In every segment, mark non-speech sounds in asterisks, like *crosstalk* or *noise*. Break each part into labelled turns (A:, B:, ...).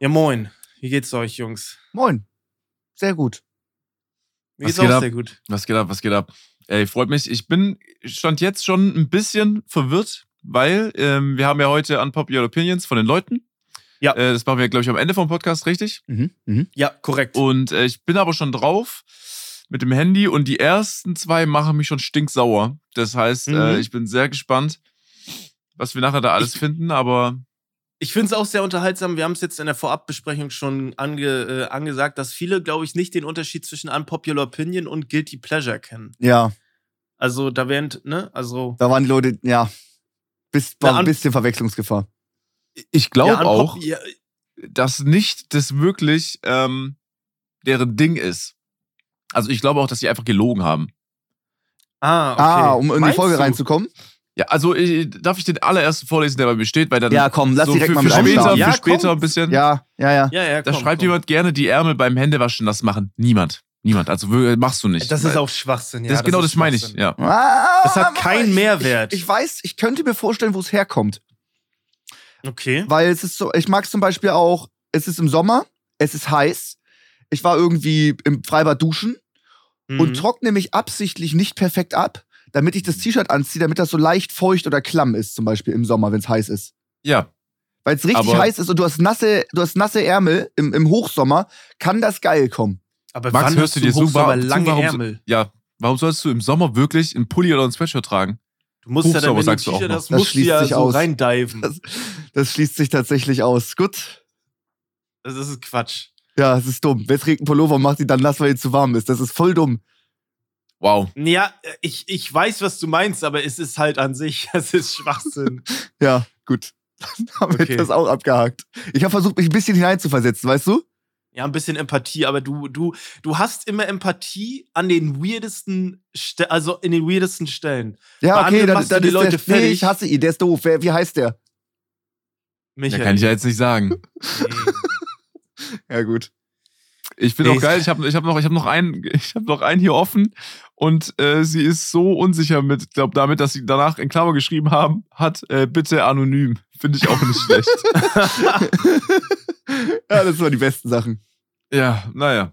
A: Ja, moin. Wie geht's euch, Jungs?
B: Moin. Sehr gut.
A: Mir
C: Was
A: geht's
C: geht
A: auch
C: ab?
A: sehr gut.
C: Was geht ab, was geht ab? Ey, freut mich. Ich bin stand jetzt schon ein bisschen verwirrt, weil ähm, wir haben ja heute Unpopular Opinions von den Leuten.
A: Ja.
C: Äh, das machen wir, glaube ich, am Ende vom Podcast, richtig?
B: Mhm. Mhm.
A: Ja, korrekt.
C: Und äh, ich bin aber schon drauf mit dem Handy und die ersten zwei machen mich schon stinksauer. Das heißt,
A: Mhm.
C: äh, ich bin sehr gespannt, was wir nachher da alles
A: Ich-
C: finden, aber
A: Ich finde es auch sehr unterhaltsam. Wir haben es jetzt in der Vorabbesprechung schon ange, äh, angesagt, dass viele, glaube ich, nicht den Unterschied zwischen Unpopular Opinion und Guilty Pleasure kennen.
B: Ja,
A: Also da wären, ne, also.
B: da waren die Leute, ja, bis, war ein bisschen Verwechslungsgefahr.
C: ich glaube
A: ja,
C: auch,
A: Ja,
C: dass nicht das wirklich ähm, deren Ding ist. Also ich glaube auch, dass sie einfach gelogen haben.
A: ah, okay.
B: Ah, um in die
A: Meinst
B: Folge
A: du?
B: reinzukommen?
C: Ja, also ich, darf ich den allerersten vorlesen, der bei mir steht, weil dann
B: Ja, komm, lass
C: so
B: direkt
C: für,
B: mal
C: für
B: mit
C: später,
B: einstarten.
A: Ja,
C: für später
A: komm.
C: ein bisschen.
B: Ja, ja, ja.
A: Ja, ja,
C: da
A: komm,
C: schreibt
A: komm.
C: jemand gerne die Ärmel beim Händewaschen nass machen. Niemand. Niemand. Also machst du nicht.
A: Das ist auch Schwachsinn, ja.
C: das, genau
A: ist
C: das meine ich. Ja.
B: Ah,
A: Das hat keinen
B: ich-
A: Mehrwert.
B: Ich, ich weiß, ich könnte mir vorstellen, wo es herkommt.
A: Okay.
B: Weil es ist so, ich mag es zum Beispiel auch, es ist im Sommer, es ist heiß. Ich war irgendwie im Freibad duschen und
A: Mhm.
B: trockne mich absichtlich nicht perfekt ab, damit ich das T-Shirt anziehe, damit das so leicht feucht oder klamm ist, zum Beispiel im Sommer, wenn es heiß ist.
C: ja.
B: Weil es richtig
C: Aber-
B: heiß ist und du hast nasse, du hast nasse Ärmel im, im Hochsommer, kann das geil kommen.
A: Aber
C: Max,
A: wann
C: hörst
A: hast
C: du dir so
A: Hochsommer
C: wa- zu,
A: lange
C: warum
A: Ärmel?
C: Ja. Warum sollst du im Sommer wirklich einen Pulli oder ein Sweatshirt tragen?
A: Du musst ja dann,
C: Hochsommer
A: wenn
C: sagst du auch
B: Das
A: musst du
B: schließt
A: ja
B: sich
A: so
B: aus.
A: reindiven.
B: Das, das schließt sich tatsächlich aus. Gut.
A: Das ist Quatsch.
B: Ja, es ist dumm. Wer trägt einen Pullover und macht ihn dann nass, weil ihm zu warm ist? Das ist voll dumm.
C: Wow.
A: Ja, ich, ich weiß, was du meinst, aber es ist halt an sich, *laughs* es ist Schwachsinn. *laughs*
B: Ja, gut. Dann haben wir
A: Okay.
B: das auch abgehakt. Ich habe versucht, mich ein bisschen hineinzuversetzen, weißt du?
A: Ja, ein bisschen Empathie, aber du, du, du hast immer Empathie an den weirdesten, Ste also in den weirdesten Stellen.
B: Ja,
A: Bei
B: okay, dann, dann
A: die
B: ist
A: Leute
B: der, nee,
A: fertig.
B: ich hasse ihn, der ist doof. Wer, wie heißt der?
C: Ja,
A: Michael.
C: kann ich ja jetzt nicht sagen.
A: Nee. *laughs*
B: Ja, gut.
C: Ich bin
A: Nee,
C: auch geil. Ich habe ich hab noch, ich hab noch, einen, ich hab noch einen hier offen und äh, sie ist so unsicher mit, glaube damit, dass sie danach in Klammer geschrieben haben, hat äh, bitte anonym. Finde ich auch nicht schlecht. *laughs*
B: Ja, das waren die besten Sachen.
C: Ja, naja.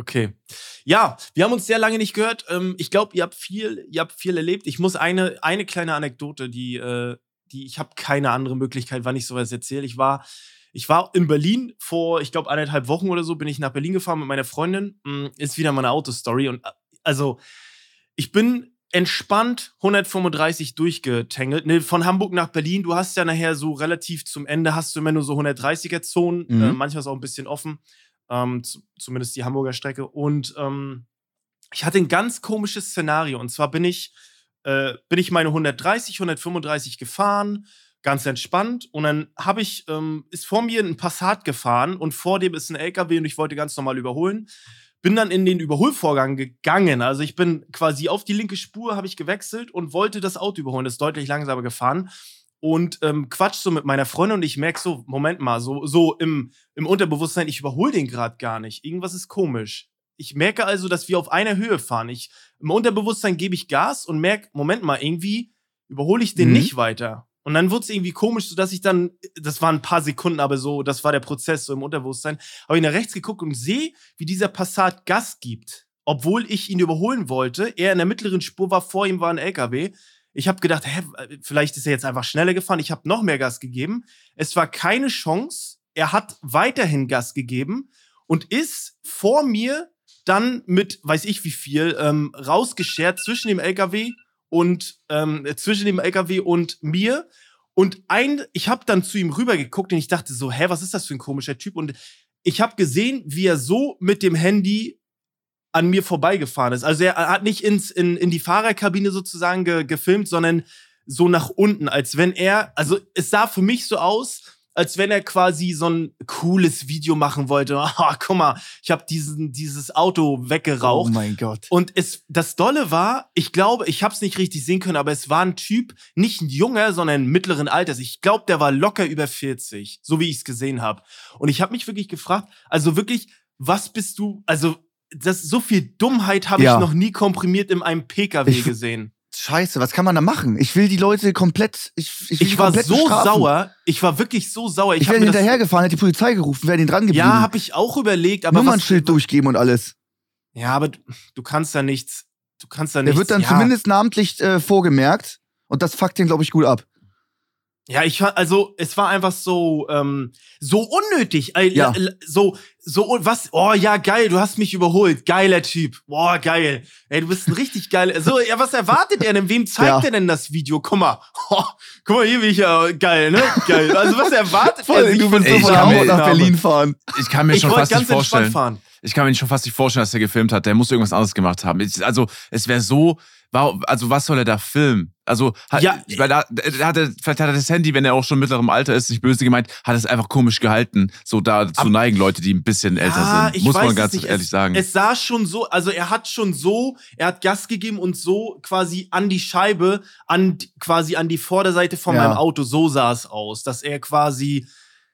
A: Okay. Ja, wir haben uns sehr lange nicht gehört. Ähm, ich glaube, ihr habt viel, ihr habt viel erlebt. Ich muss eine, eine kleine Anekdote, die, äh, die ich habe keine andere Möglichkeit, wann ich sowas erzähle. Ich war, ich war in Berlin vor, ich glaube, anderthalb Wochen oder so, bin ich nach Berlin gefahren mit meiner Freundin. Mm, Ist wieder meine Autostory. Und äh, also, ich bin entspannt 135 durchgetangelt. Ne, von Hamburg nach Berlin, du hast ja nachher so relativ zum Ende, hast du immer nur so 130er-Zonen,
B: Mhm.
A: äh, manchmal ist auch ein bisschen offen ähm, zu, zumindest die Hamburger Strecke. Und ähm, ich hatte ein ganz komisches Szenario. Und zwar bin ich, äh, bin ich meine 130, 135 gefahren, ganz entspannt. Und dann habe ich, ähm, ist vor mir ein Passat gefahren und vor dem ist ein LKW und ich wollte ganz normal überholen. Bin dann in den Überholvorgang gegangen. Also ich bin quasi auf die linke Spur, habe ich gewechselt und wollte das Auto überholen. Das ist deutlich langsamer gefahren und ähm, quatsch so mit meiner Freundin und ich merke so, Moment mal, so, so im, im Unterbewusstsein, ich überhole den gerade gar nicht. Irgendwas ist komisch. Ich merke also, dass wir auf einer Höhe fahren. Ich, Im Unterbewusstsein gebe ich Gas und merke, Moment mal, irgendwie überhole ich den
B: Mhm.
A: nicht weiter. Und dann wurde es irgendwie komisch, sodass ich dann, das waren ein paar Sekunden, aber so, das war der Prozess so im Unterbewusstsein, habe ich nach rechts geguckt und sehe, wie dieser Passat Gas gibt. Obwohl ich ihn überholen wollte. Er in der mittleren Spur war, vor ihm war ein LKW. Ich habe gedacht, hä, vielleicht ist er jetzt einfach schneller gefahren. Ich habe noch mehr Gas gegeben. Es war keine Chance. Er hat weiterhin Gas gegeben und ist vor mir dann mit, weiß ich wie viel, ähm, rausgeschert zwischen dem LKW und ähm, zwischen dem LKW und mir. Und ein, ich habe dann zu ihm rüber geguckt und ich dachte so, hä, was ist das für ein komischer Typ? Und ich habe gesehen, wie er so mit dem Handy an mir vorbeigefahren ist. Also er hat nicht ins, in, in die Fahrerkabine sozusagen ge, gefilmt, sondern so nach unten, als wenn er, also es sah für mich so aus, als wenn er quasi so ein cooles Video machen wollte. *laughs* Ah, guck mal, ich habe diesen dieses Auto
B: Oh
A: weggeraucht.
B: mein Gott.
A: Und es, das Dolle war, ich glaube, ich habe es nicht richtig sehen können, aber es war ein Typ, nicht ein junger, sondern mittleren Alters. Ich glaube, der war locker über 40, so wie ich es gesehen habe. Und ich habe mich wirklich gefragt, also wirklich, was bist du, also das so viel Dummheit habe
B: Ja.
A: ich noch nie komprimiert in einem PKW
B: Ich-
A: gesehen.
B: Scheiße, was kann man da machen? Ich will die Leute komplett. Ich, ich,
A: Ich war so
B: bestrafen.
A: sauer, ich war wirklich so sauer.
B: Ich,
A: Ich,
B: wäre hinterhergefahren, hätte die Polizei gerufen, wäre den dran geblieben.
A: Ja, habe ich auch überlegt, aber
B: Nummernschild durchgeben und alles.
A: Ja, aber du, kannst da nichts, du kannst da
B: Der
A: nichts.
B: wird dann
A: ja.
B: zumindest namentlich äh, vorgemerkt und das fuckt den, glaube ich, gut ab.
A: Ja, ich also, es war einfach so, ähm, so unnötig. Äh,
B: Ja.
A: So, so, was, oh ja, geil, du hast mich überholt. Geiler Typ. Boah, geil. Ey, du bist ein richtig geiler. So, ja, was erwartet er denn? Wem zeigt
B: Ja.
A: er denn das Video? Guck mal. *laughs* Oh, guck mal, hier bin ich ja geil, ne? Geil. Also, was erwartet er sich
B: du
A: von
B: willst
C: Ey,
B: so
C: ich
B: von
C: kann mir-
B: Hamburg nach Berlin fahren.
C: Ich kann mir
A: Ich
C: schon fast nicht
A: ganz entspannt
C: vorstellen.
A: fahren.
C: Ich kann mir schon fast nicht vorstellen, dass der gefilmt hat. Der muss irgendwas anderes gemacht haben. Ich, also, es wäre so, warum- also was soll er da filmen? Also, hat,
A: Ja.
C: weil da, da hat er, vielleicht hat er das Handy, wenn er auch schon mittlerem Alter ist, nicht böse gemeint, hat es einfach komisch gehalten, so da zu
A: Ab-
C: neigen, Leute, die ein bisschen älter sind. Muss man ganz
A: nicht.
C: ehrlich
A: es,
C: sagen.
A: Es sah schon so, also er hat schon so, er hat Gas gegeben und so quasi an die Scheibe, an quasi an die Vorderseite von
B: Ja.
A: meinem Auto, so sah es aus, dass er quasi,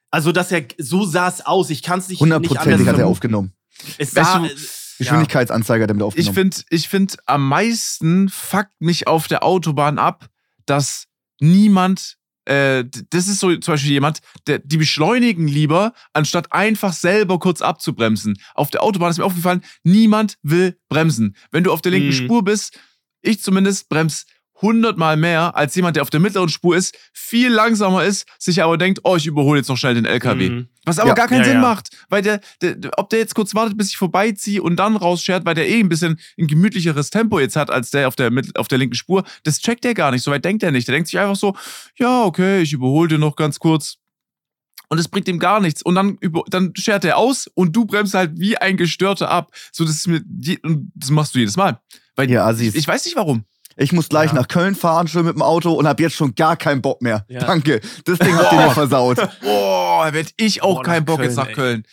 A: also dass er, so sah es aus. Ich kann es nicht,
B: Hundertprozentig hat er aufgenommen.
A: Es
C: Weißt
A: sah,
C: du,
A: äh,
B: Geschwindigkeitsanzeiger hat er mit
C: Ich
B: aufgenommen.
C: finde, ich find, am meisten fuckt mich auf der Autobahn ab, dass niemand, äh, das ist so zum Beispiel jemand, der, die beschleunigen lieber, anstatt einfach selber kurz abzubremsen. Auf der Autobahn ist mir aufgefallen, niemand will bremsen. Wenn du auf der linken
A: Mhm.
C: Spur bist, ich zumindest brems hundertmal mehr als jemand, der auf der mittleren Spur ist, viel langsamer ist, sich aber denkt, oh, ich überhole jetzt noch schnell den LKW.
A: Mhm.
C: Was aber
B: Ja.
C: gar keinen
A: Ja,
C: Sinn
A: ja.
C: macht, weil der, der, ob der jetzt kurz wartet, bis ich vorbeiziehe und dann rausschert, weil der eh ein bisschen ein gemütlicheres Tempo jetzt hat als der auf der, mit, auf der linken Spur, das checkt der gar nicht, so weit denkt er nicht. Der denkt sich einfach so, ja, okay, ich überhole den noch ganz kurz. Und es bringt ihm gar nichts. Und dann, über, dann schert er aus und du bremst halt wie ein Gestörter ab. So, das ist mir, und das machst du jedes Mal. Weil
B: Ja, Assis.
C: ich, ich weiß nicht warum.
B: Ich muss gleich
A: Ja.
B: nach Köln fahren, schon mit dem Auto und hab jetzt schon gar keinen Bock mehr.
A: Ja.
B: Danke. Das Ding habt ihr mir versaut.
C: Boah, hätte ich auch
A: Boah,
C: keinen Bock jetzt
A: Köln,
C: nach
A: ey.
C: Köln.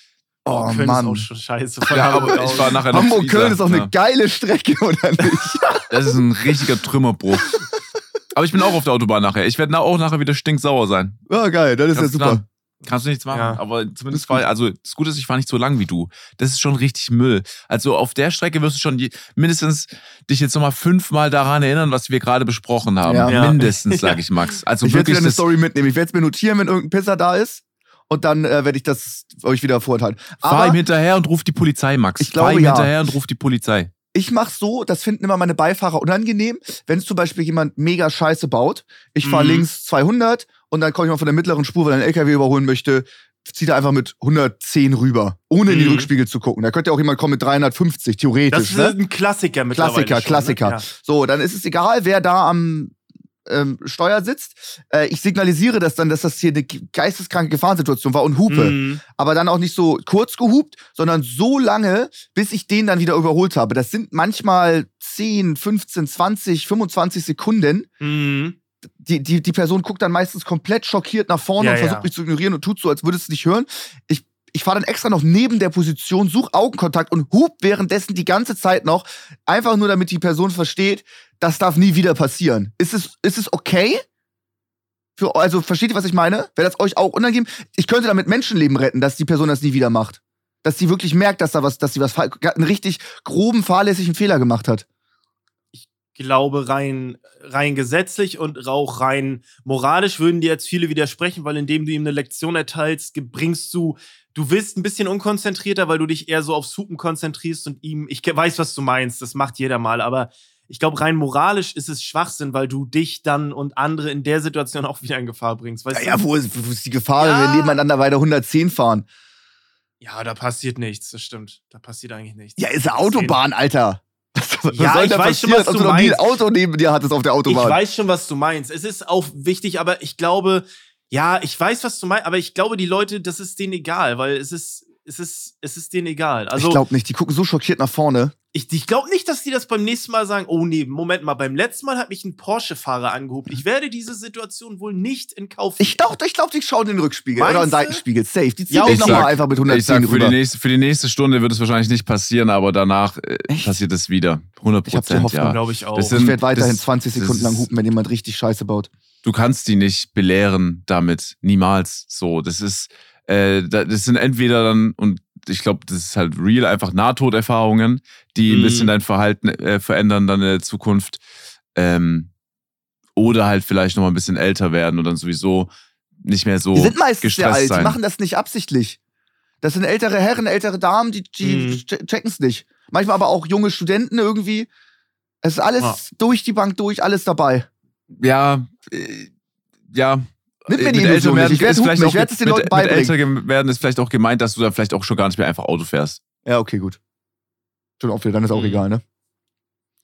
B: Oh,
A: Köln
B: Mann.
A: ist auch schon scheiße. Von
C: Ja,
A: Hamburg
C: aber ich war nachher noch
B: Hamburg-Köln ist auch eine geile Strecke, oder nicht? *laughs*
C: Das ist ein richtiger Trümmerbruch. *laughs* Aber ich bin auch auf der Autobahn nachher. Ich werde auch nachher wieder stinksauer sein.
B: Ja, geil, das ist
C: Ganz
B: ja super.
C: klar. Kannst du nichts machen.
A: Ja.
C: Aber zumindest war, also das Gute ist, ich war nicht so lang wie du. Das ist schon richtig Müll. Also auf der Strecke wirst du schon je, mindestens dich jetzt nochmal fünfmal daran erinnern, was wir gerade besprochen haben.
B: Ja.
A: Ja.
C: Mindestens, sage ich Max. *laughs* Also
B: Ich werde wieder eine Story mitnehmen. Ich werde es mir notieren, wenn irgendein Pisser da ist. Und dann äh, werde ich das euch wieder vorenthalten.
C: fahr ihm
B: Aber
C: hinterher und ruf die Polizei, Max.
B: Ich
C: fahr
B: glaube,
C: ihm
B: ja.
C: hinterher und ruf die Polizei.
B: ich mache so, das finden immer meine Beifahrer unangenehm, wenn zum Beispiel jemand mega Scheiße baut. Ich fahre
A: Mhm.
B: links 200 und dann komme ich mal von der mittleren Spur, weil er einen LKW überholen möchte, zieht er einfach mit 110 rüber, ohne in die
A: Mhm.
B: Rückspiegel zu gucken. Da könnte ja auch jemand kommen mit 350,
A: Das
B: theoretisch.
A: ist
B: ne?
A: ein Klassiker mittlerweile.
B: Klassiker,
A: schon,
B: Klassiker.
A: Ne? Ja.
B: So, dann ist es egal, wer da am ähm, Steuer sitzt. Äh, ich signalisiere das dann, dass das hier eine geisteskranke Gefahrensituation war und hupe.
A: Mhm.
B: Aber dann auch nicht so kurz gehupt, sondern so lange, bis ich den dann wieder überholt habe. Das sind manchmal 10, 15, 20, 25 Sekunden.
A: Mhm.
B: Die, die, die Person guckt dann meistens komplett schockiert nach vorne
A: Ja,
B: und versucht
A: ja.
B: mich zu ignorieren und tut so, als würde es nicht hören. Ich, ich fahre dann extra noch neben der Position, suche Augenkontakt und hub währenddessen die ganze Zeit noch, einfach nur damit die Person versteht, das darf nie wieder passieren. Ist es, ist es okay? Für, also versteht ihr, was ich meine? Wäre das euch auch unangenehm? Ich könnte damit Menschenleben retten, dass die Person das nie wieder macht. Dass sie wirklich merkt, dass da was, dass sie was einen richtig groben, fahrlässigen Fehler gemacht hat.
A: Glaube, rein, rein gesetzlich und auch rein moralisch würden dir jetzt viele widersprechen, weil indem du ihm eine Lektion erteilst, bringst du, du wirst ein bisschen unkonzentrierter, weil du dich eher so aufs Hupen konzentrierst und ihm, ich weiß, was du meinst, das macht jeder mal, aber ich glaube, rein moralisch ist es Schwachsinn, weil du dich dann und andere in der Situation auch wieder in Gefahr bringst. Weißt
B: Ja, ja wo, ist, wo ist die Gefahr,
A: Ja.
B: wenn wir nebeneinander weiter 110 fahren?
A: ja, da passiert nichts, das stimmt. Da passiert eigentlich nichts.
B: Ja, ist eine Autobahn, Alter. *laughs*
A: Ja, ich weiß schon, was
B: als
A: du
B: ob noch
A: meinst.
B: Auto neben dir hattest auf der
A: Ich
B: Autobahn?
A: weiß schon, was du meinst. Es ist auch wichtig, aber ich glaube, ja, ich weiß, was du meinst, aber ich glaube, die Leute, das ist denen egal, weil es ist, es ist, es ist denen egal. Also
B: ich glaube nicht, die gucken so schockiert nach vorne.
A: ich, ich glaube nicht, dass die das beim nächsten Mal sagen, oh nee, Moment mal, beim letzten Mal hat mich ein Porsche-Fahrer angehoben. Ich werde diese Situation wohl nicht in Kauf
B: Ich glaube, ich glaub, die schauen in den Rückspiegel
A: Meinst
B: oder in den? Seitenspiegel. Safe. Die ziehen
A: Ja, ich
B: nochmal einfach mit
C: Ich
B: 110
C: sag, für die,
B: rüber.
C: nächste, für die nächste Stunde wird es wahrscheinlich nicht passieren, aber danach äh, passiert es wieder. 100
B: Ich hab die
C: Prozent,
B: Hoffnung,
C: ja.
A: glaube ich auch.
C: Das
B: Ich
C: sind-
B: werde weiterhin
C: das-
B: 20
C: das
B: Sekunden lang hupen, wenn jemand richtig Scheiße baut.
C: du kannst die nicht belehren damit. Niemals so. Das ist, äh, da- das sind entweder dann, und ich glaube, das ist halt real, einfach Nahtoderfahrungen, die ein
A: Mhm.
C: bisschen dein Verhalten äh, verändern dann in der Zukunft. Ähm, oder halt vielleicht noch mal ein bisschen älter werden und dann sowieso nicht mehr so
B: Die sind meistens sehr alt, die
C: sein.
B: machen das nicht absichtlich. Das sind ältere Herren, ältere Damen, die, die
A: Mhm.
B: che- checken's nicht. Manchmal aber auch junge Studenten irgendwie. Es ist alles
A: Ja.
B: durch die Bank durch, alles dabei.
C: ja, äh, ja.
B: Nimm mir
C: Mit
B: die
C: älter
B: Illusion
C: werden
B: nicht. Ich werde
C: vielleicht
B: ich
C: auch
B: werde es den
C: mit,
B: Leuten
C: mit
B: beibringen.
C: älter ge- werden ist vielleicht auch gemeint, dass du dann vielleicht auch schon gar nicht mehr einfach Auto fährst.
B: Ja, okay, gut. Schon auch wieder, dann ist auch
A: Mhm.
B: egal, ne?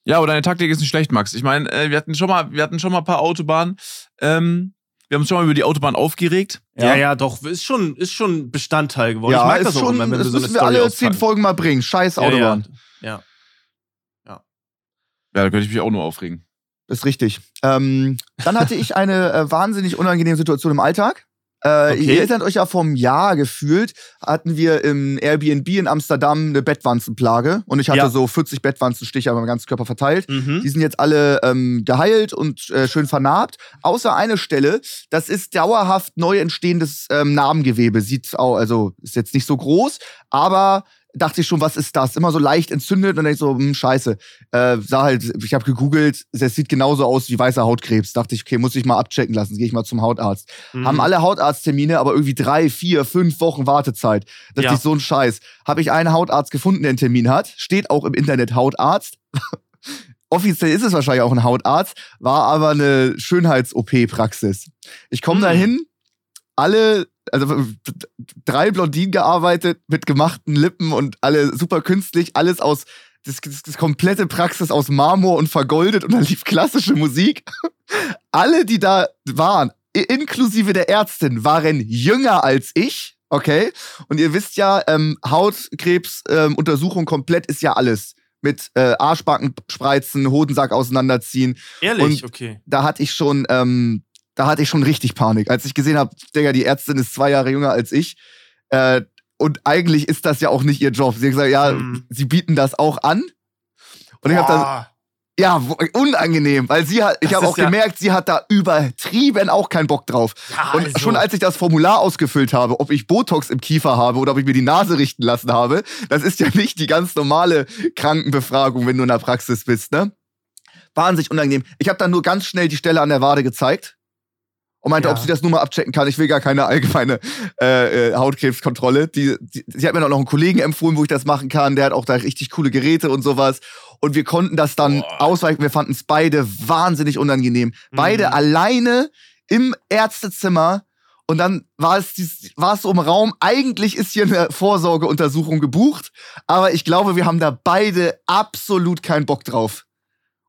C: Ja, aber deine Taktik ist nicht schlecht, Max. Ich meine, äh, wir hatten schon mal, wir hatten schon mal ein paar Autobahnen. Ähm, wir haben uns schon mal über die Autobahn aufgeregt.
A: Ja, ja, doch, ist schon, ist schon Bestandteil geworden.
B: Ja,
A: ich mag
B: ist
A: das auch
B: schon,
A: immer, wenn
B: das
A: wir so
B: müssen wir alle zehn Folgen mal bringen. Scheiß
A: Ja,
B: Autobahn.
A: Ja,
C: Ja, da könnte ich mich auch nur aufregen.
B: Das ist richtig. Ähm, dann hatte ich eine äh, wahnsinnig unangenehme Situation im Alltag. Äh,
A: Okay.
B: Ihr erinnert euch ja vom Jahr gefühlt, hatten wir im Airbnb in Amsterdam eine Bettwanzenplage und ich hatte
A: Ja.
B: so 40 Bettwanzenstiche aber meinem ganzen Körper verteilt.
A: Mhm.
B: Die sind jetzt alle ähm, geheilt und äh, schön vernarbt. Außer eine Stelle, das ist dauerhaft neu entstehendes ähm, Narbengewebe. Sieht auch, also ist jetzt nicht so groß, aber dachte ich schon, was ist das? Immer so leicht entzündet und dann ich so, hm, scheiße. Äh, sah halt, ich habe gegoogelt, es sieht genauso aus wie weißer Hautkrebs. Dachte ich, okay, muss ich mal abchecken lassen, gehe ich mal zum Hautarzt.
A: Mhm.
B: Haben alle Hautarzttermine, aber irgendwie drei, vier, fünf Wochen Wartezeit. Das
A: Ja.
B: ist so ein Scheiß. Habe ich einen Hautarzt gefunden, der einen Termin hat. Steht auch im Internet Hautarzt. *laughs* Offiziell ist es wahrscheinlich auch ein Hautarzt, war aber eine Schönheits-OP-Praxis. Ich komme
A: Hm.
B: da hin, alle, also drei Blondinen gearbeitet mit gemachten Lippen und alle super künstlich, alles aus, das, das, das komplette Praxis aus Marmor und vergoldet und dann lief klassische Musik. *laughs* Alle, die da waren, inklusive der Ärztin, waren jünger als ich. Okay. Und ihr wisst ja, ähm, Hautkrebs-Untersuchung ähm, komplett ist ja alles. Mit äh, Arschbacken spreizen, Hodensack auseinanderziehen.
A: Ehrlich,
B: und-
A: okay.
B: Da hatte ich schon, ähm, da hatte ich schon richtig Panik. Als ich gesehen habe, Digga, die Ärztin ist zwei Jahre jünger als ich. Äh, und eigentlich ist das ja auch nicht ihr Job. Sie hat gesagt, ja,
A: Mhm.
B: sie bieten das auch an. Und ich habe dann, ja, unangenehm, weil sie hat, ich habe auch
A: ja-
B: gemerkt, sie hat da übertrieben auch keinen Bock drauf.
A: Ja,
B: Und
A: also.
B: schon als ich das Formular ausgefüllt habe, ob ich Botox im Kiefer habe oder ob ich mir die Nase richten lassen habe, das ist ja *laughs* nicht die ganz normale Krankenbefragung, wenn du in der Praxis bist, ne? Wahnsinnig unangenehm. Ich habe dann nur ganz schnell die Stelle an der Wade gezeigt und meinte,
A: Ja.
B: ob sie das nur mal abchecken kann. Ich will gar keine allgemeine äh, äh, Hautkrebskontrolle. Die, die, sie hat mir dann noch einen Kollegen empfohlen, wo ich das machen kann. Der hat auch da richtig coole Geräte und sowas. Und wir konnten das dann
C: Boah.
B: ausweichen. Wir fanden es beide wahnsinnig unangenehm. Beide
A: Mhm.
B: alleine im Ärztezimmer. Und dann war es, war es so im Raum. Eigentlich ist hier eine Vorsorgeuntersuchung gebucht. Aber ich glaube, wir haben da beide absolut keinen Bock drauf.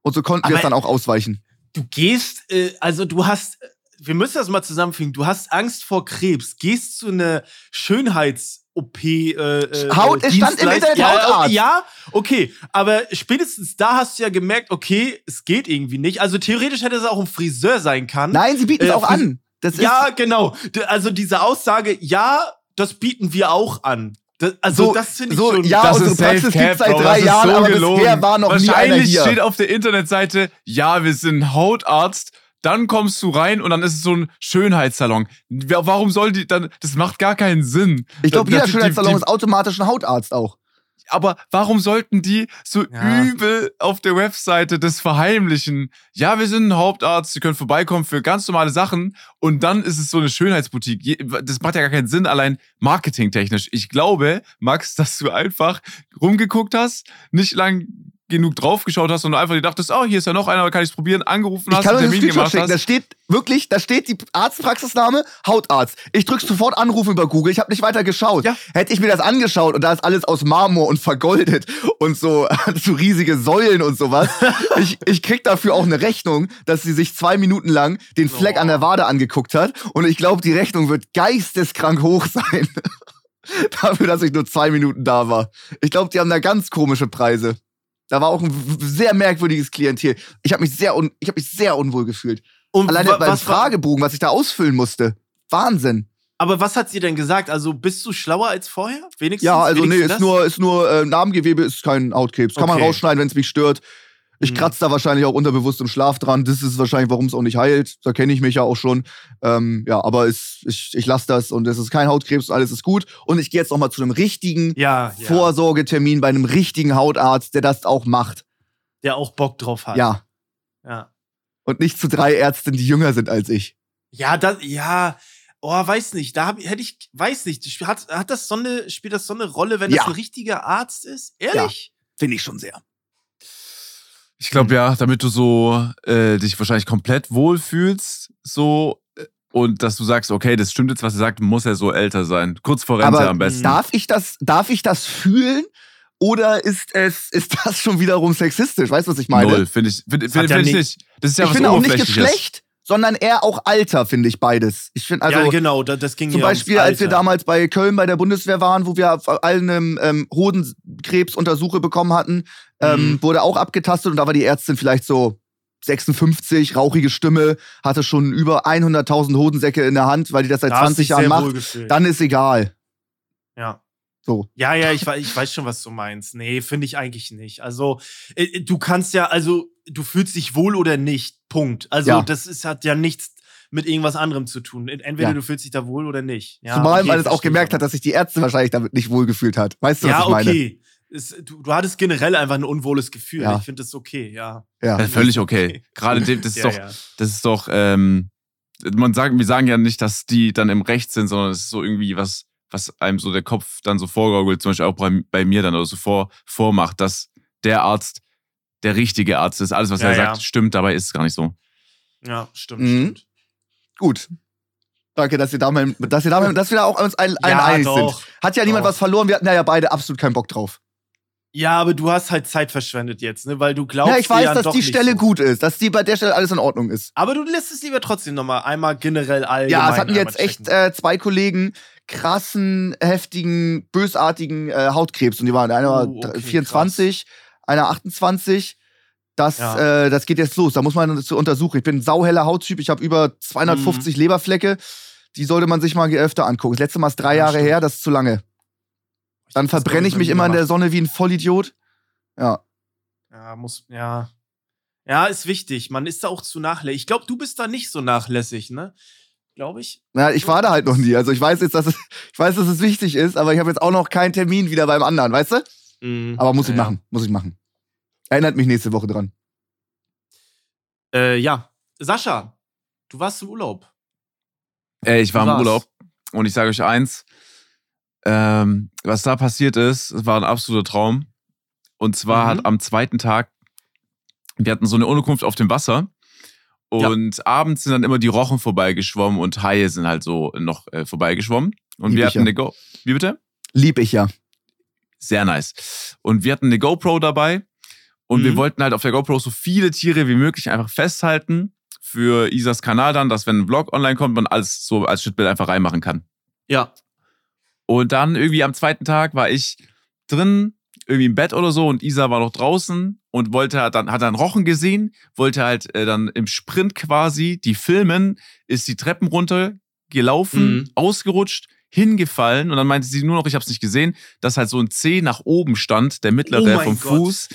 B: Und so konnten wir es
A: Aber-
B: dann auch ausweichen.
A: du gehst, äh, also du hast, wir müssen das mal zusammenfügen, du hast Angst vor Krebs, gehst zu einer Schönheits-OP. Äh, äh,
B: Haut- es stand im Internet
A: ja,
B: Hautarzt.
A: Ja, okay, aber spätestens da hast du ja gemerkt, okay, es geht irgendwie nicht. Also theoretisch hätte es auch ein Friseur sein können.
B: Nein, sie bieten es
A: Äh,
B: auch an. Das ist
A: ja, genau. Also diese Aussage, ja, das bieten wir auch an. Das, also
B: So-
A: das finde ich
B: so,
A: schon.
B: ja,
C: Das
B: unsere Praxis
C: cap,
B: gibt's seit
C: Bro.
B: drei Jahren,
C: so
B: aber
C: gelogen.
B: bisher war noch nie einer
C: Wahrscheinlich
B: hier.
C: steht auf der Internetseite, ja, wir sind Hautarzt. Dann kommst du rein und dann ist es so ein Schönheitssalon. Warum soll die dann? Das macht gar keinen Sinn.
B: Ich glaube, jeder
C: die-
B: Schönheitssalon
C: die-
B: ist automatisch ein Hautarzt auch.
C: Aber warum sollten die so
A: Ja.
C: übel auf der Webseite das verheimlichen? Ja, wir sind ein Hauptarzt, Sie können vorbeikommen für ganz normale Sachen und dann ist es so eine Schönheitsboutique. Das macht ja gar keinen Sinn, allein marketingtechnisch. Ich glaube, Max, *laughs* dass du einfach rumgeguckt hast, nicht lang genug draufgeschaut hast und einfach dir dachtest, oh, hier ist ja noch einer, da kann ich es probieren, angerufen
B: Ich
C: hast,
B: kann
C: einen Termin gemacht
B: schicken. Da
C: hast.
B: steht wirklich, da steht die Arztpraxisname, Hautarzt. Ich drück sofort Anrufen über Google. Ich habe nicht weiter geschaut.
C: Ja.
B: Hätte ich mir das angeschaut und da ist alles aus Marmor und vergoldet und so, *laughs* so riesige Säulen und sowas. *laughs* ich, ich krieg dafür auch eine Rechnung, dass sie sich zwei Minuten lang den Fleck
A: Oh.
B: an der Wade angeguckt hat. Und ich glaube, die Rechnung wird geisteskrank hoch sein. *laughs* Dafür, dass ich nur zwei Minuten da war. Ich glaube, die haben da ganz komische Preise. Da war auch ein sehr merkwürdiges Klientel. Ich habe mich sehr un ich habe mich sehr unwohl gefühlt.
A: Und
B: Alleine beim Fragebogen, was ich da ausfüllen musste. Wahnsinn.
A: Aber was hat sie denn gesagt? Also bist du schlauer als vorher? Wenigstens?
B: Ja, also nee,
A: Wenigstens
B: ist
A: das?
B: nur, ist nur äh, Namengewebe, ist kein Hautkrebs. Kann man
A: Okay.
B: rausschneiden, wenn es mich stört. Ich
A: Mhm.
B: kratze da wahrscheinlich auch unterbewusst im Schlaf dran. Das ist wahrscheinlich, warum es auch nicht heilt. Da kenne ich mich ja auch schon. Ähm, ja, aber ist, ich, ich lasse das und es ist kein Hautkrebs, alles ist gut. Und ich gehe jetzt noch mal zu einem richtigen
A: Ja, ja.
B: Vorsorgetermin bei einem richtigen Hautarzt, der das auch macht.
A: der auch Bock drauf hat.
B: Ja.
A: Ja.
B: Und nicht zu drei Ärzten, die jünger sind als ich.
A: Ja, das, ja, oh, weiß nicht. Da hab, hätte ich, weiß nicht. Hat, hat das so eine, spielt das so eine Rolle, wenn
B: Ja.
A: das ein richtiger Arzt ist? Ehrlich?
B: Finde ich schon sehr.
C: Ich glaube ja, damit du so äh, dich wahrscheinlich komplett wohlfühlst, so äh, und dass du sagst, okay, das stimmt jetzt, was er sagt, muss er so älter sein. Kurz vor Rente
B: Aber
C: am besten.
B: darf ich das, darf ich das fühlen? Oder ist es, *laughs* ist das schon wiederum sexistisch? Weißt du, was ich meine?
C: Null, finde ich, find,
A: hat
C: find,
A: ja
C: find ich
A: ni-
C: nicht. Das ist ja
B: ich
C: was
B: finde auch nicht
C: Oberflächliches.
B: Geschlecht, sondern eher auch Alter, finde ich beides. Ich finde also
A: ja, genau, das, das ging
B: zum Beispiel, als wir damals bei Köln bei der Bundeswehr waren, wo wir auf allen ähm, ähm, Hodenkrebsuntersuche bekommen hatten, ähm,
A: Mhm.
B: wurde auch abgetastet und da war die Ärztin vielleicht so 56, rauchige Stimme, hatte schon über 100.000 Hodensäcke in der Hand, weil die das seit
A: Da hast du
B: 20
A: dich
B: Jahren macht. Dann ist egal.
A: Ja.
B: So.
A: Ja, ja, ich, ich weiß schon, was du meinst. Nee, finde ich eigentlich nicht. Also, äh, du kannst ja, also, du fühlst dich wohl oder nicht. Punkt. Also,
B: Ja.
A: das ist, hat ja nichts mit irgendwas anderem zu tun. Entweder
B: Ja.
A: du fühlst dich da wohl oder nicht. Ja,
B: Zumal
A: okay,
B: man es auch gemerkt
A: aber.
B: hat, dass sich die Ärzte wahrscheinlich damit nicht wohlgefühlt hat. Weißt du, was
A: Ja,
B: ich meine?
A: okay. Es, du, du hattest generell einfach ein unwohles Gefühl.
B: Ja.
A: Ich finde das okay, ja.
B: Ja.
C: Ja, völlig *laughs* okay. Gerade dem, das ist
A: ja,
C: doch,
A: ja.
C: das ist doch, ähm, man sagt, wir sagen ja nicht, dass die dann im Recht sind, sondern es ist so irgendwie was, was einem so der Kopf dann so vorgaukelt, zum Beispiel auch bei, bei mir dann oder so vor, vormacht, dass der Arzt der richtige Arzt ist. Alles, was
A: Ja,
C: er
A: ja.
C: sagt, stimmt, dabei ist es gar nicht so.
A: Ja, stimmt,
B: Mhm.
A: stimmt.
B: Gut. Danke, dass ihr da mal, dass ihr da mal, dass wir da auch uns ein, ein
A: Ja,
B: einig
A: doch.
B: sind. Hat ja niemand
A: Doch.
B: was verloren, wir hatten ja beide absolut keinen Bock drauf.
A: Ja, aber du hast halt Zeit verschwendet jetzt, ne? Weil du glaubst,
B: Ja, ich weiß,
A: ja
B: dass
A: doch
B: die Stelle
A: so.
B: gut ist, dass die bei der Stelle alles in Ordnung ist.
A: Aber du lässt es lieber trotzdem nochmal einmal generell allgemein.
B: Ja, es hatten jetzt echt äh, zwei Kollegen krassen, heftigen, bösartigen äh, Hautkrebs und die waren einer war
A: Uh, okay,
B: 24, einer 28. Das,
A: Ja.
B: äh, das geht jetzt los. Da muss man zu untersuchen. Ich bin ein sauheller Hauttyp. Ich habe über
A: Mhm.
B: 250 Leberflecke. Die sollte man sich mal öfter angucken. Das letzte Mal ist drei
A: Ja,
B: Jahre
A: stimmt.
B: her. Das ist zu lange. Dann verbrenne ich mich immer in der. Sonne wie ein Vollidiot. Ja.
A: Ja, muss, ja. Ja, ist wichtig. Man ist da auch zu nachlässig. Ich glaube, du bist da nicht so nachlässig, ne? Glaube ich.
B: Na, ich war da halt noch nie. Also ich weiß jetzt, dass es, *laughs* ich weiß, dass es wichtig ist, aber ich habe jetzt auch noch keinen Termin wieder beim anderen, weißt du?
A: Mhm.
B: Aber muss ich
A: Ja,
B: machen, muss ich machen. Erinnert mich nächste Woche dran.
A: Ja. Äh, ja. Sascha, du warst im Urlaub.
C: Ey, ich war im? Urlaub und ich sage euch eins, ähm, was da passiert ist, es war ein absoluter Traum. Und zwar
A: Mhm.
C: hat am zweiten Tag, wir hatten so eine Unterkunft auf dem Wasser und abends sind dann immer die Rochen vorbeigeschwommen und Haie sind halt so noch äh, vorbeigeschwommen. Und
B: Lieb
C: wir hatten
B: ja.
C: eine Go. Wie bitte?
B: Lieb ich ja.
C: Sehr nice. Und wir hatten eine GoPro dabei und wir
A: Mhm.
C: wollten halt auf der GoPro so viele Tiere wie möglich einfach festhalten für Isas Kanal dann, dass wenn ein Vlog online kommt, man alles so als Schnittbild einfach reinmachen kann.
A: Ja.
C: Und dann irgendwie am zweiten Tag war ich drin, irgendwie im Bett oder so und Isa war noch draußen und wollte halt dann, hat dann Rochen gesehen, wollte halt äh, dann im Sprint quasi die filmen, ist die Treppen runter gelaufen,
A: Mhm.
C: ausgerutscht, hingefallen und dann meinte sie nur noch, ich habe es nicht gesehen, dass halt so ein C nach oben stand, der mittlere
A: Oh
C: vom
A: Gott.
C: Fuß.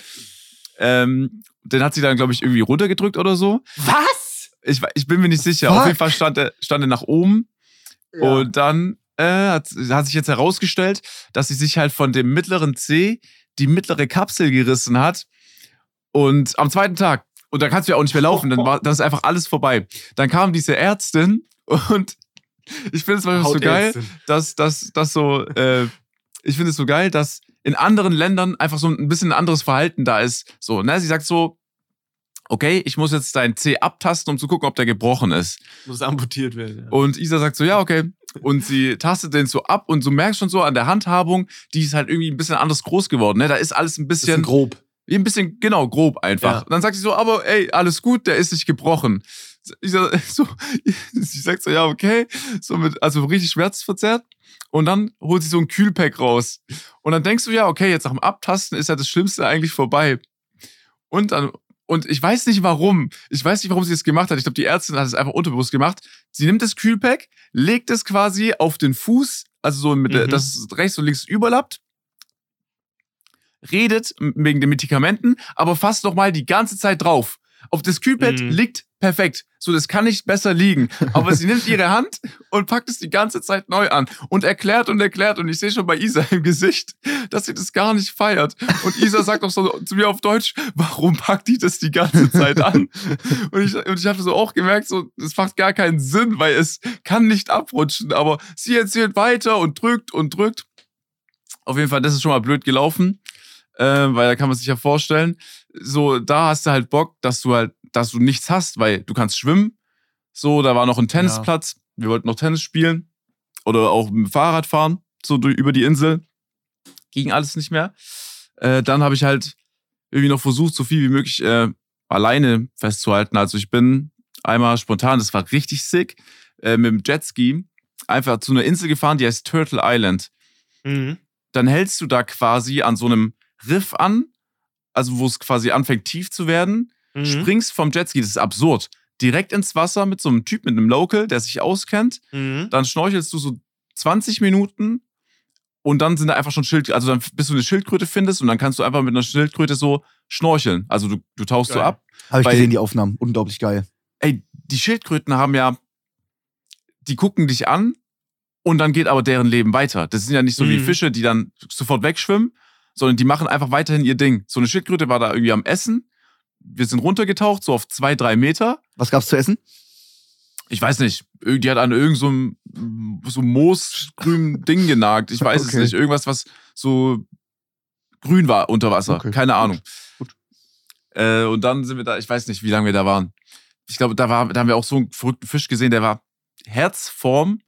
C: Ähm, den hat sie dann, glaube ich, irgendwie runtergedrückt oder so.
A: Was?
C: Ich, ich bin mir nicht sicher.
B: Fuck.
C: Auf jeden Fall stand er, stand er nach oben und dann äh, hat, hat sich jetzt herausgestellt, dass sie sich halt von dem mittleren C die mittlere Kapsel gerissen hat. Und am zweiten Tag, und dann kannst du ja auch nicht mehr laufen, dann, war, dann ist einfach alles vorbei. Dann kam diese Ärztin und ich finde es so geil, dass, dass, dass so, äh, ich finde es so geil, dass in anderen Ländern einfach so ein bisschen ein anderes Verhalten da ist. So, ne, sie sagt so, okay, ich muss jetzt dein C abtasten, um zu gucken, ob der gebrochen ist.
A: Muss amputiert werden. Ja.
C: Und Isa sagt so, ja, okay. Und sie tastet den so ab und du merkst schon so an der Handhabung, die ist halt irgendwie ein bisschen anders groß geworden. Ne? Da ist alles ein
A: Bisschen
C: bisschen,
A: grob.
C: ein bisschen, genau, grob einfach.
A: Ja.
C: Und dann sagt sie so, aber ey, alles gut, der ist nicht gebrochen. Ich, *laughs* so, ich sag so, ja, okay. So mit, also richtig schmerzverzerrt. Und dann holt sie so ein Kühlpack raus. Und dann denkst du, ja, okay, jetzt nach dem Abtasten ist ja das Schlimmste eigentlich vorbei. Und dann, und ich weiß nicht warum. Ich weiß nicht, warum sie das gemacht hat. Ich glaube, die Ärztin hat es einfach unterbewusst gemacht. Sie nimmt das Kühlpack, legt es quasi auf den Fuß, also so mit,
A: Mhm.
C: dass es rechts und links überlappt. Redet wegen den Medikamenten, aber fasst noch mal die ganze Zeit drauf. Auf das Kühlpad
A: Mhm.
C: liegt perfekt. So, das kann nicht besser liegen. Aber sie nimmt ihre Hand und packt es die ganze Zeit neu an und erklärt und erklärt. Und ich sehe schon bei Isa im Gesicht, dass sie das gar nicht feiert. Und Isa sagt auch so zu mir auf Deutsch, warum packt die das die ganze Zeit an? Und ich, und ich habe so auch gemerkt, so, das macht gar keinen Sinn, weil es kann nicht abrutschen. Aber sie erzählt weiter und drückt und drückt. Auf jeden Fall, das ist schon mal blöd gelaufen. Äh, weil da kann man sich ja vorstellen, so, da hast du halt Bock, dass du halt, dass du nichts hast, weil du kannst schwimmen. So, da war noch ein Tennisplatz. Wir wollten noch Tennis spielen. Oder auch mit dem Fahrrad fahren, so durch, über die Insel. Ging alles nicht mehr. Äh, dann habe ich halt irgendwie noch versucht, so viel wie möglich äh, alleine festzuhalten. Also ich bin einmal spontan, das war richtig sick, äh, mit dem Jetski einfach zu einer Insel gefahren, die heißt Turtle Island
A: Mhm.
C: dann hältst du da quasi an so einem Riff an, also wo es quasi anfängt tief zu werden,
A: Mhm.
C: springst vom Jetski, das ist absurd, direkt ins Wasser mit so einem Typ, mit einem Local, der sich auskennt,
A: Mhm.
C: dann schnorchelst du so 20 Minuten und dann sind da einfach schon Schild, also dann bis du eine Schildkröte findest und dann kannst du einfach mit einer Schildkröte so schnorcheln. Also du, du tauchst so
A: Geil.
C: ab.
B: Habe ich
C: Bei-
B: gesehen, die Aufnahmen. Unglaublich geil.
C: Ey, die Schildkröten haben ja, die gucken dich an und dann geht aber deren Leben weiter. Das sind ja nicht so wie
A: Mhm.
C: Fische, die dann sofort wegschwimmen, sondern die machen einfach weiterhin ihr Ding. So eine Schildkröte war da irgendwie am Essen. Wir sind runtergetaucht, so auf zwei, drei Meter.
B: Was gab's zu essen?
C: Ich weiß nicht, die hat an irgendeinem so so moosgrünen Ding genagt. Ich weiß
B: Okay.
C: es nicht. Irgendwas, was so grün war unter Wasser.
B: Okay.
C: Keine Ahnung.
B: Gut.
C: Äh, und dann sind wir da, ich weiß nicht, wie lange wir da waren. Ich glaube, da, war, da haben wir auch so einen verrückten Fisch gesehen, der war Herzform,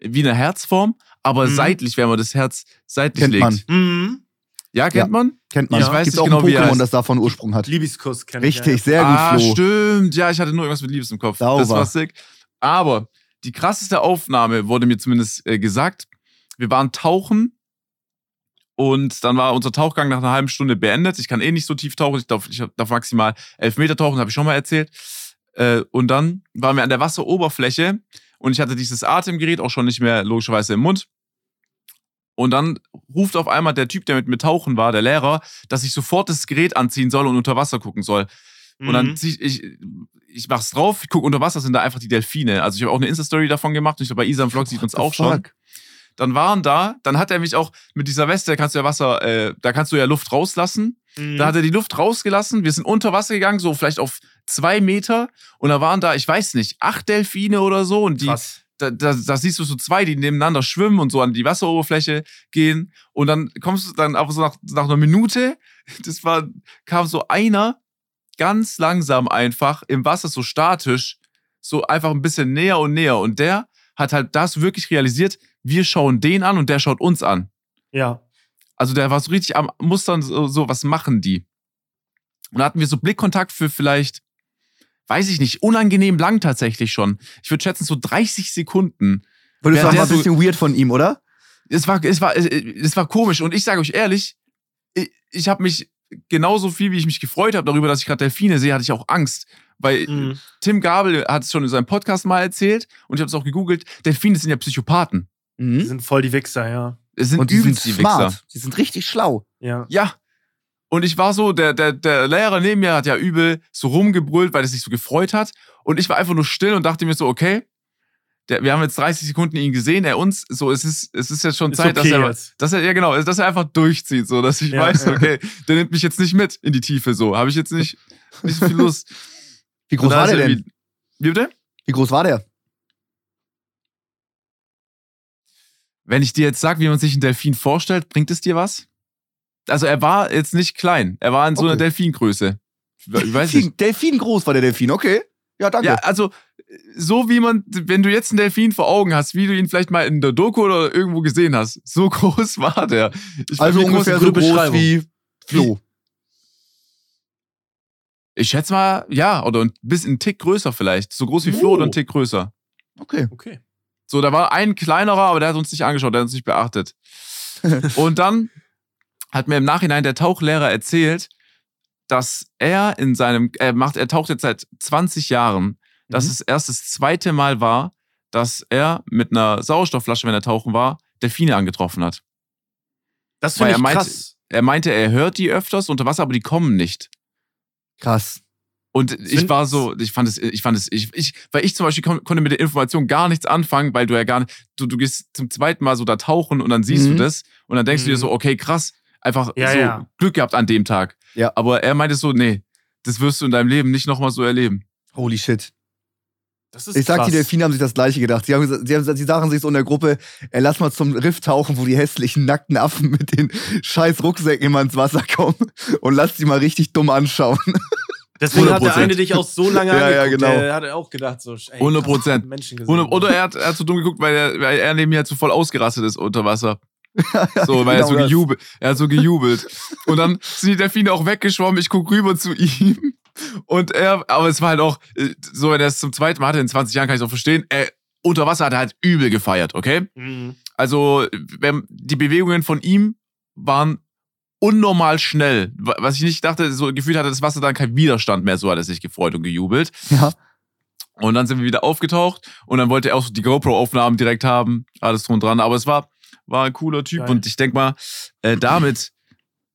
C: wie eine Herzform, aber
A: Mhm.
C: seitlich, wenn man das Herz seitlich
B: Kennt
C: legt.
B: man.
A: Mhm.
C: Ja, kennt
B: Ja.
C: man?
B: Kennt man.
C: Ich weiß
B: Gibt's
C: nicht
B: auch
C: genau,
B: ein
C: wie er
B: Pokémon, das davon Ursprung hat.
A: Liebeskuss kenn ich.
B: Richtig, sehr gut,
C: ah,
B: Flo.
C: stimmt. Ja, ich hatte nur irgendwas mit Liebes im Kopf. Das
B: Sauber.
C: war sick. Aber die krasseste Aufnahme wurde mir zumindest äh, gesagt. Wir waren tauchen und dann war unser Tauchgang nach einer halben Stunde beendet. Ich kann eh nicht so tief tauchen. Ich darf, ich darf maximal elf Meter tauchen, habe ich schon mal erzählt. Äh, und dann waren wir an der Wasseroberfläche und ich hatte dieses Atemgerät auch schon nicht mehr logischerweise im Mund. Und dann ruft auf einmal der Typ, der mit mir tauchen war, der Lehrer, dass ich sofort das Gerät anziehen soll und unter Wasser gucken soll. Und dann
A: Mhm.
C: zieh ich, ich, ich mach's drauf, ich guck unter Wasser, sind da einfach die Delfine. Also ich habe auch eine Insta-Story davon gemacht und ich glaube, bei Isa im Vlog sieht man es auch schon.
B: Fuck.
C: Dann waren da, dann hat er mich auch mit dieser Weste, da kannst du ja Wasser, äh, da kannst du ja Luft rauslassen.
A: Mhm.
C: Da hat er die Luft rausgelassen, wir sind unter Wasser gegangen, so vielleicht auf zwei Meter. Und da waren da, ich weiß nicht, acht Delfine oder so. Und die,
A: Krass.
C: Da, da, da siehst du so zwei, die nebeneinander schwimmen und so an die Wasseroberfläche gehen. Und dann kommst du dann aber so nach, nach einer Minute, *laughs* das war, kam so einer ganz langsam einfach im Wasser so statisch, so einfach ein bisschen näher und näher. Und der hat halt das wirklich realisiert, wir schauen den an und der schaut uns an.
A: Ja.
C: Also der war so richtig am Mustern, so, so was machen die? Und da hatten wir so Blickkontakt für vielleicht, weiß ich nicht, unangenehm lang tatsächlich schon. Ich würde schätzen, so 30 Sekunden. Der
B: auch mal ein
C: so-
B: bisschen weird von ihm, oder?
C: Es war, es war, es war komisch. Und ich sage euch ehrlich, ich, ich habe mich genauso viel, wie ich mich gefreut habe darüber, dass ich gerade Delfine sehe, hatte ich auch Angst. Weil
A: Mhm.
C: Tim Gabel hat es schon in seinem Podcast mal erzählt und ich habe es auch gegoogelt. Delfine sind ja Psychopathen.
A: Die
B: Mhm.
A: sind voll die Wichser, ja.
C: Es sind
B: Und die sind
C: die Wichser.
B: smart. Die sind richtig schlau.
A: Ja.
C: Ja. Und ich war so, der, der, der Lehrer neben mir hat ja übel so rumgebrüllt, weil er sich so gefreut hat. Und ich war einfach nur still und dachte mir so, okay, der, wir haben jetzt 30 Sekunden ihn gesehen, er uns, so, es ist, es ist jetzt schon
A: Ist
C: Zeit,
A: okay
C: dass er,
A: jetzt.
C: dass er, ja genau, dass er einfach durchzieht, so, dass ich
A: Ja.
C: weiß, okay, der nimmt mich jetzt nicht mit in die Tiefe, so, habe ich jetzt nicht, nicht so viel Lust. *laughs*
B: Wie groß war der
C: er
B: denn?
C: Wie bitte?
B: Wie groß war der?
C: Wenn ich dir jetzt sage, wie man sich einen Delfin vorstellt, bringt es dir was? Also er war jetzt nicht klein, er war in so einer
B: Okay.
C: Delfingröße. Ich weiß nicht.
B: Delfin, Delfin groß war der Delfin, okay. Ja, danke.
C: Ja, also so wie man, wenn du jetzt einen Delfin vor Augen hast, wie du ihn vielleicht mal in der Doku oder irgendwo gesehen hast, so *laughs* groß war der. Ich
B: also ungefähr so groß
A: Beschreibung?
B: wie Flo.
C: Ich schätze mal, ja, oder ein bisschen einen Tick größer vielleicht. So groß wie Flo
A: Oh.
C: oder ein Tick größer.
B: Okay.
A: Okay.
C: So, da war ein kleinerer, aber der hat uns nicht angeschaut, der hat uns nicht beachtet. *laughs* Und dann hat mir im Nachhinein der Tauchlehrer erzählt, dass er in seinem, er macht, er taucht jetzt seit 20 Jahren, dass
B: Mhm.
C: es erst das zweite Mal war, dass er mit einer Sauerstoffflasche, wenn er tauchen war, Delfine angetroffen hat.
A: Das finde
C: er
A: ich
C: meinte-
A: krass.
C: Er meinte, er hört die öfters unter Wasser, aber die kommen nicht.
B: Krass.
C: Und ich
A: Sind-
C: war so, ich fand es, ich fand es, ich, ich, weil ich zum Beispiel kon konnte mit der Information gar nichts anfangen, weil du ja gar nicht, du, du gehst zum zweiten Mal so da tauchen und dann siehst
B: Mhm.
C: du das und dann denkst du dir
A: Mhm.
C: so, okay, krass, einfach
A: Ja,
C: so
A: ja.
C: Glück gehabt an dem Tag.
B: Ja.
C: Aber er meinte so, nee, das wirst du in deinem Leben nicht nochmal so erleben.
B: Holy shit.
A: Das ist
B: Ich sag,
A: krass.
B: die Delfine haben sich das Gleiche gedacht. Sie, haben, gesagt- sie, haben, sie sagen sich so in der Gruppe, ey, lass mal zum Riff tauchen, wo die hässlichen nackten Affen mit den scheiß Rucksäcken immer ins Wasser kommen und lass die mal richtig dumm anschauen.
A: Deswegen hat der
C: 100%.
A: eine dich auch so lange *laughs*
B: Ja, ja,
A: angeguckt.
B: genau.
A: Der hat auch gedacht, so, ey,
C: 100%.
A: krass, Menschen gesehen.
C: Und, oder er hat, er hat so dumm geguckt, weil er, weil er neben mir halt so voll ausgerastet ist unter Wasser. *laughs* So, weil er
B: genau
C: so
B: das.
C: gejubelt, er hat so gejubelt. Und dann *laughs* sind die Delfine auch weggeschwommen, ich guck rüber zu ihm. Und er, aber es war halt auch, äh, so, wenn er es zum zweiten Mal hatte, in 20 Jahren kann ich es auch verstehen, er, unter Wasser hat er halt übel gefeiert, okay?
A: Mhm.
C: Also, wenn, die Bewegungen von ihm waren unnormal schnell. Wa- Was ich nicht dachte, so gefühlt hatte das Wasser dann keinen Widerstand mehr, so hat er sich gefreut und gejubelt.
B: Ja.
C: Und dann sind wir wieder aufgetaucht und dann wollte er auch so die GoPro-Aufnahmen direkt haben, alles drum und dran. Aber es war, war ein cooler Typ
A: Geil.
C: und ich denk mal, äh, damit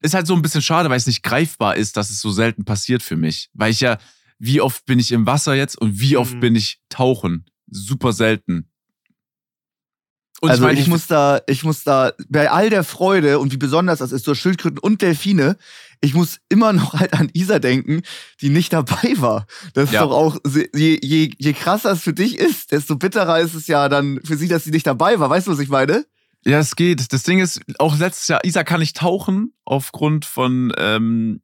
C: ist halt so ein bisschen schade, weil es nicht greifbar ist, dass es so selten passiert für mich. Weil ich ja, wie oft bin ich im Wasser jetzt und wie oft
A: Mhm.
C: bin ich tauchen? Super selten. Und
B: also ich,
C: meine,
B: muss da, ich muss da, bei all der Freude und wie besonders das ist, so Schildkröten und Delfine, ich muss immer *laughs* noch halt an Isa denken, die nicht dabei war. Das ist
C: Ja.
B: doch auch, je, je, je krasser es für dich ist, desto bitterer ist es ja dann für sie, dass sie nicht dabei war. Weißt du, was ich meine?
C: Ja, es geht. Das Ding ist, auch letztes Jahr, Isa kann nicht tauchen aufgrund von ähm,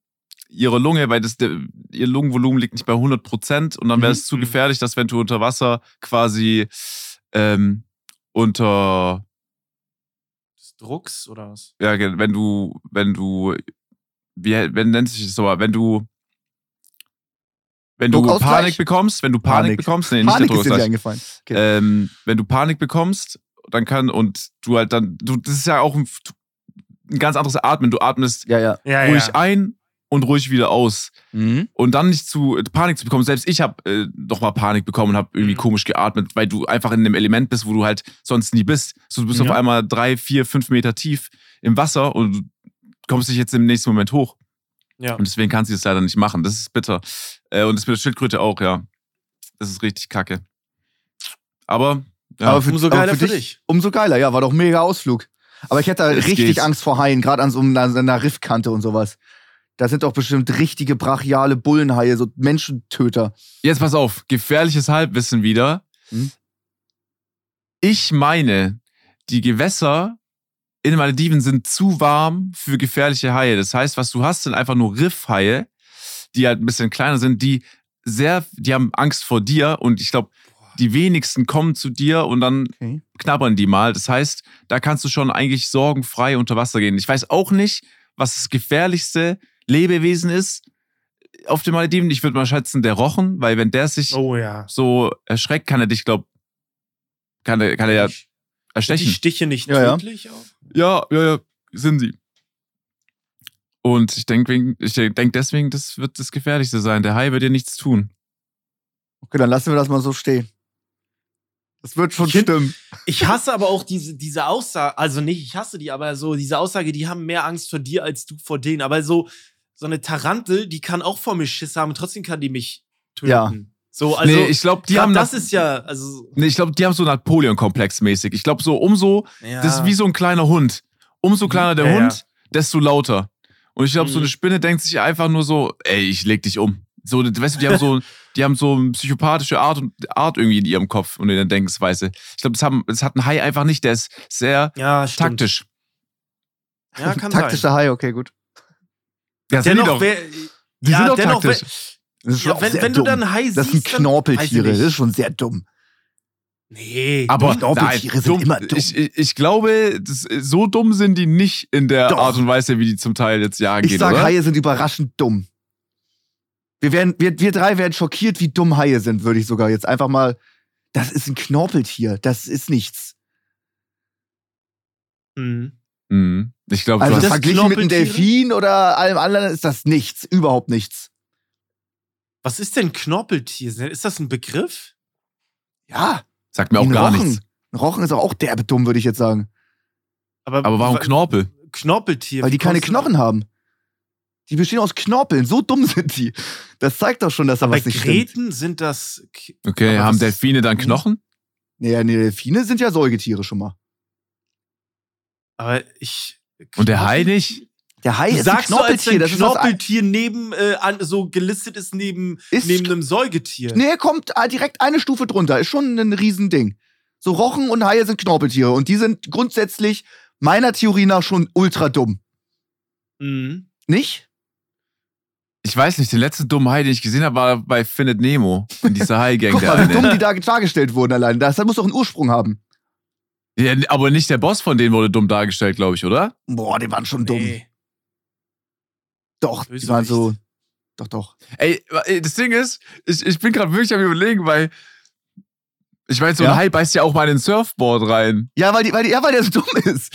C: ihrer Lunge, weil das, der, ihr Lungenvolumen liegt nicht bei 100 Prozent und dann wäre
B: Mhm.
C: es zu
A: Mhm.
C: gefährlich, dass wenn du unter Wasser quasi ähm, unter,
A: Des Drucks oder was?
C: ja, wenn du, wenn du, wie wenn nennt sich das so, wenn du, wenn du? Panik bekommst, wenn du Panik,
B: Panik.
C: bekommst, nee,
B: Panik
C: nicht
B: ist
C: der
B: dir nicht
C: Druckausgleich.
B: eingefallen. Okay.
C: Ähm, wenn du Panik bekommst, dann kann und du halt dann, du, das ist ja auch ein, ein ganz anderes Atmen. Du atmest
B: ja, ja.
A: Ja,
C: ruhig ein und ruhig wieder aus.
B: Mhm.
C: Und dann nicht zu äh, Panik zu bekommen. Selbst ich habe äh, doch mal Panik bekommen und habe irgendwie
A: Mhm.
C: komisch geatmet, weil du einfach in einem Element bist, wo du halt sonst nie bist. So, du bist
B: Ja.
C: auf einmal drei, vier, fünf Meter tief im Wasser und du kommst dich jetzt im nächsten Moment hoch.
A: Ja.
C: Und deswegen kannst du das leider nicht machen. Das ist bitter. Äh, und das mit der Schildkröte auch, ja. Das ist richtig kacke. Aber, ja.
B: Aber für,
A: Umso
B: aber
A: geiler
B: für
A: für
B: dich,
A: dich.
B: Umso geiler, ja, war doch mega Ausflug. Aber ich hätte da richtig
C: geht.
B: Angst vor Haien, gerade an so einer, einer Riffkante und sowas. Da sind doch bestimmt richtige brachiale Bullenhaie, so Menschentöter.
C: Jetzt pass auf, gefährliches Halbwissen wieder.
B: Hm?
C: Ich meine, die Gewässer in den Malediven sind zu warm für gefährliche Haie. Das heißt, was du hast, sind einfach nur Riffhaie, die halt ein bisschen kleiner sind, die sehr, die haben Angst vor dir und ich glaube, die wenigsten kommen zu dir und dann
B: Okay.
C: knabbern die mal. Das heißt, da kannst du schon eigentlich sorgenfrei unter Wasser gehen. Ich weiß auch nicht, was das gefährlichste Lebewesen ist auf den Malediven. Ich würde mal schätzen, der Rochen, weil wenn der sich
A: Oh ja.
C: so erschreckt, kann er dich, glaub, kann er, kann er ja
A: Sind die
C: erstechen.
A: Stiche nicht
B: Ja, ja.
A: tödlich auch?
C: Ja, ja, ja, sind sie. Und ich denke ich denk deswegen, das wird das Gefährlichste sein. Der Hai wird dir nichts tun.
B: Okay, dann lassen wir das mal so stehen. Das wird schon
A: Ich find-
B: stimmen.
A: Ich hasse aber auch diese, diese Aussage, also nicht, ich hasse die, aber so diese Aussage, die haben mehr Angst vor dir als du vor denen. Aber so, so eine Tarantel, die kann auch vor mir Schiss haben, trotzdem kann die mich töten.
B: Ja.
A: So, also,
C: nee, ich glaube, die
A: grad
C: haben
A: das ist ja, also,
C: Nee, ich glaube, die haben so Napoleon-Komplex mäßig. Ich glaube, so umso,
A: ja.
C: das ist wie so ein kleiner Hund. Umso kleiner der
A: Ja, ja.
C: Hund, desto lauter. Und ich glaube, so
A: Mhm.
C: eine Spinne denkt sich einfach nur so, ey, ich leg dich um. So, weißt du, die haben so, *laughs* die haben so eine psychopathische Art und Art irgendwie in ihrem Kopf und in der Denkensweise. Ich glaube, das, haben- das hat ein Hai einfach nicht. Der ist sehr
A: ja,
C: taktisch.
A: Ja, kann
B: Taktischer
A: sein.
B: Hai, okay, gut.
C: Ja, sind die
A: Dennoch,
C: doch, die
A: ja,
C: sind doch
A: dennoch,
C: taktisch.
B: Das ist
A: ja,
B: auch
A: wenn,
B: sehr
A: wenn
B: dumm.
A: du dann Hai siehst,
B: das sind Knorpeltiere,
A: ich
B: das ist schon sehr dumm.
A: Nee.
C: Aber
B: Knorpeltiere
C: nein,
B: sind
C: dumm,
B: immer dumm.
C: Ich, ich, ich glaube, das, so dumm sind die nicht in der
B: Doch.
C: Art und Weise, wie die zum Teil jetzt jagen
B: Ich
C: gehen,
B: sag,
C: oder?
B: Haie sind überraschend dumm. Wir, werden, wir, wir drei werden schockiert, wie dumm Haie sind, würde ich sogar jetzt einfach mal. Das ist ein Knorpeltier, das ist nichts.
A: Mhm.
C: Mhm. Ich glaube,
B: Also
C: du hast.
A: das
B: verglichen mit einem? Delfin oder allem anderen ist das nichts, überhaupt nichts.
A: Was ist denn Knorpeltier? Ist das ein Begriff?
B: Ja,
C: Sagt mir auch
B: ein
C: gar
B: Rochen.
C: nichts.
B: Ein Rochen ist auch, auch derbe dumm, würde ich jetzt sagen.
C: Aber warum
A: wa-
C: Knorpel?
A: Knorpeltier?
B: Weil die keine Knochen haben. Die bestehen aus Knorpeln, so dumm *laughs* sind die. Das zeigt doch schon, dass da
A: Bei
B: was nicht stimmt.
A: Gräten sind das. K-
C: Okay, haben Delfine dann? Knochen?
B: Naja, nee, Delfine sind ja Säugetiere schon mal.
A: Aber ich.
C: Und der Hai nicht?
B: Der Hai
A: Du
B: ist ein
A: sagst so, als
B: Knorpeltier. ist was ein-
A: Knorpeltier neben, äh, an, so gelistet ist neben,
B: Ist-
A: neben einem Säugetier.
B: Nee, kommt äh, direkt eine Stufe drunter. Ist schon ein Riesending. So Rochen und Haie sind Knorpeltiere. Und die sind grundsätzlich meiner Theorie nach schon ultra dumm.
A: Mhm.
B: Nicht?
C: Ich weiß nicht, den letzten dummen Hai, den ich gesehen habe, war bei Findet Nemo. In dieser Hai-Gang.
B: Guck mal, wie dumm die da dargestellt wurden allein. Das muss doch einen Ursprung haben.
C: Ja, aber nicht der Boss von denen wurde dumm dargestellt, glaube ich, oder?
B: Boah, die waren schon dumm.
A: Nee.
B: Doch, die waren so. Doch, doch.
C: Ey, das Ding ist, ich, ich bin gerade wirklich am überlegen, weil ich meine, so
B: Ja?
C: ein Hai beißt ja auch mal in ein Surfboard rein.
B: Ja, weil, die, weil, die, ja, weil der so dumm ist.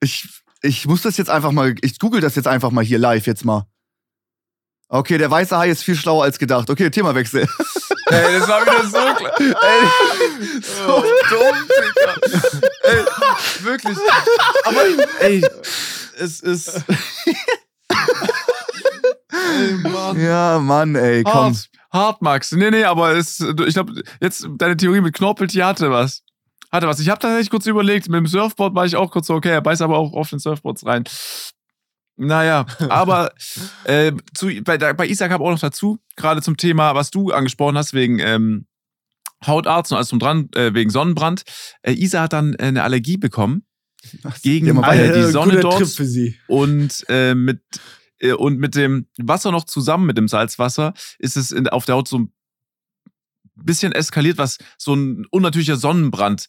B: Ich, ich muss das jetzt einfach mal. Ich google das jetzt einfach mal hier live jetzt mal. Okay, der weiße Hai ist viel schlauer als gedacht. Okay, Themawechsel. *laughs*
C: Ey, das war wieder so klar. *laughs* Ey, so dumm, Digga. Ey, wirklich. Aber, ey, es ist. ey, Mann.
B: ja, Mann, ey, komm.
C: Hart, hart, Max. Nee, nee, aber es, ich glaube, jetzt deine Theorie mit Knorpeltier hatte was. Hatte was. Ich habe tatsächlich kurz überlegt, mit dem Surfboard war ich auch kurz so, okay, er beißt aber auch auf den Surfboards rein. Naja, aber äh, zu, bei, bei Isaac habe auch noch dazu, gerade zum Thema, was du angesprochen hast, wegen ähm, Hautarzt und alles drum dran, äh, wegen Sonnenbrand. Äh, Isa hat dann äh, eine Allergie bekommen gegen
B: Ja,
C: äh, die Sonne dort und äh, mit äh, und mit dem Wasser noch zusammen mit dem Salzwasser ist es in, auf der Haut so ein bisschen eskaliert, was so ein unnatürlicher Sonnenbrand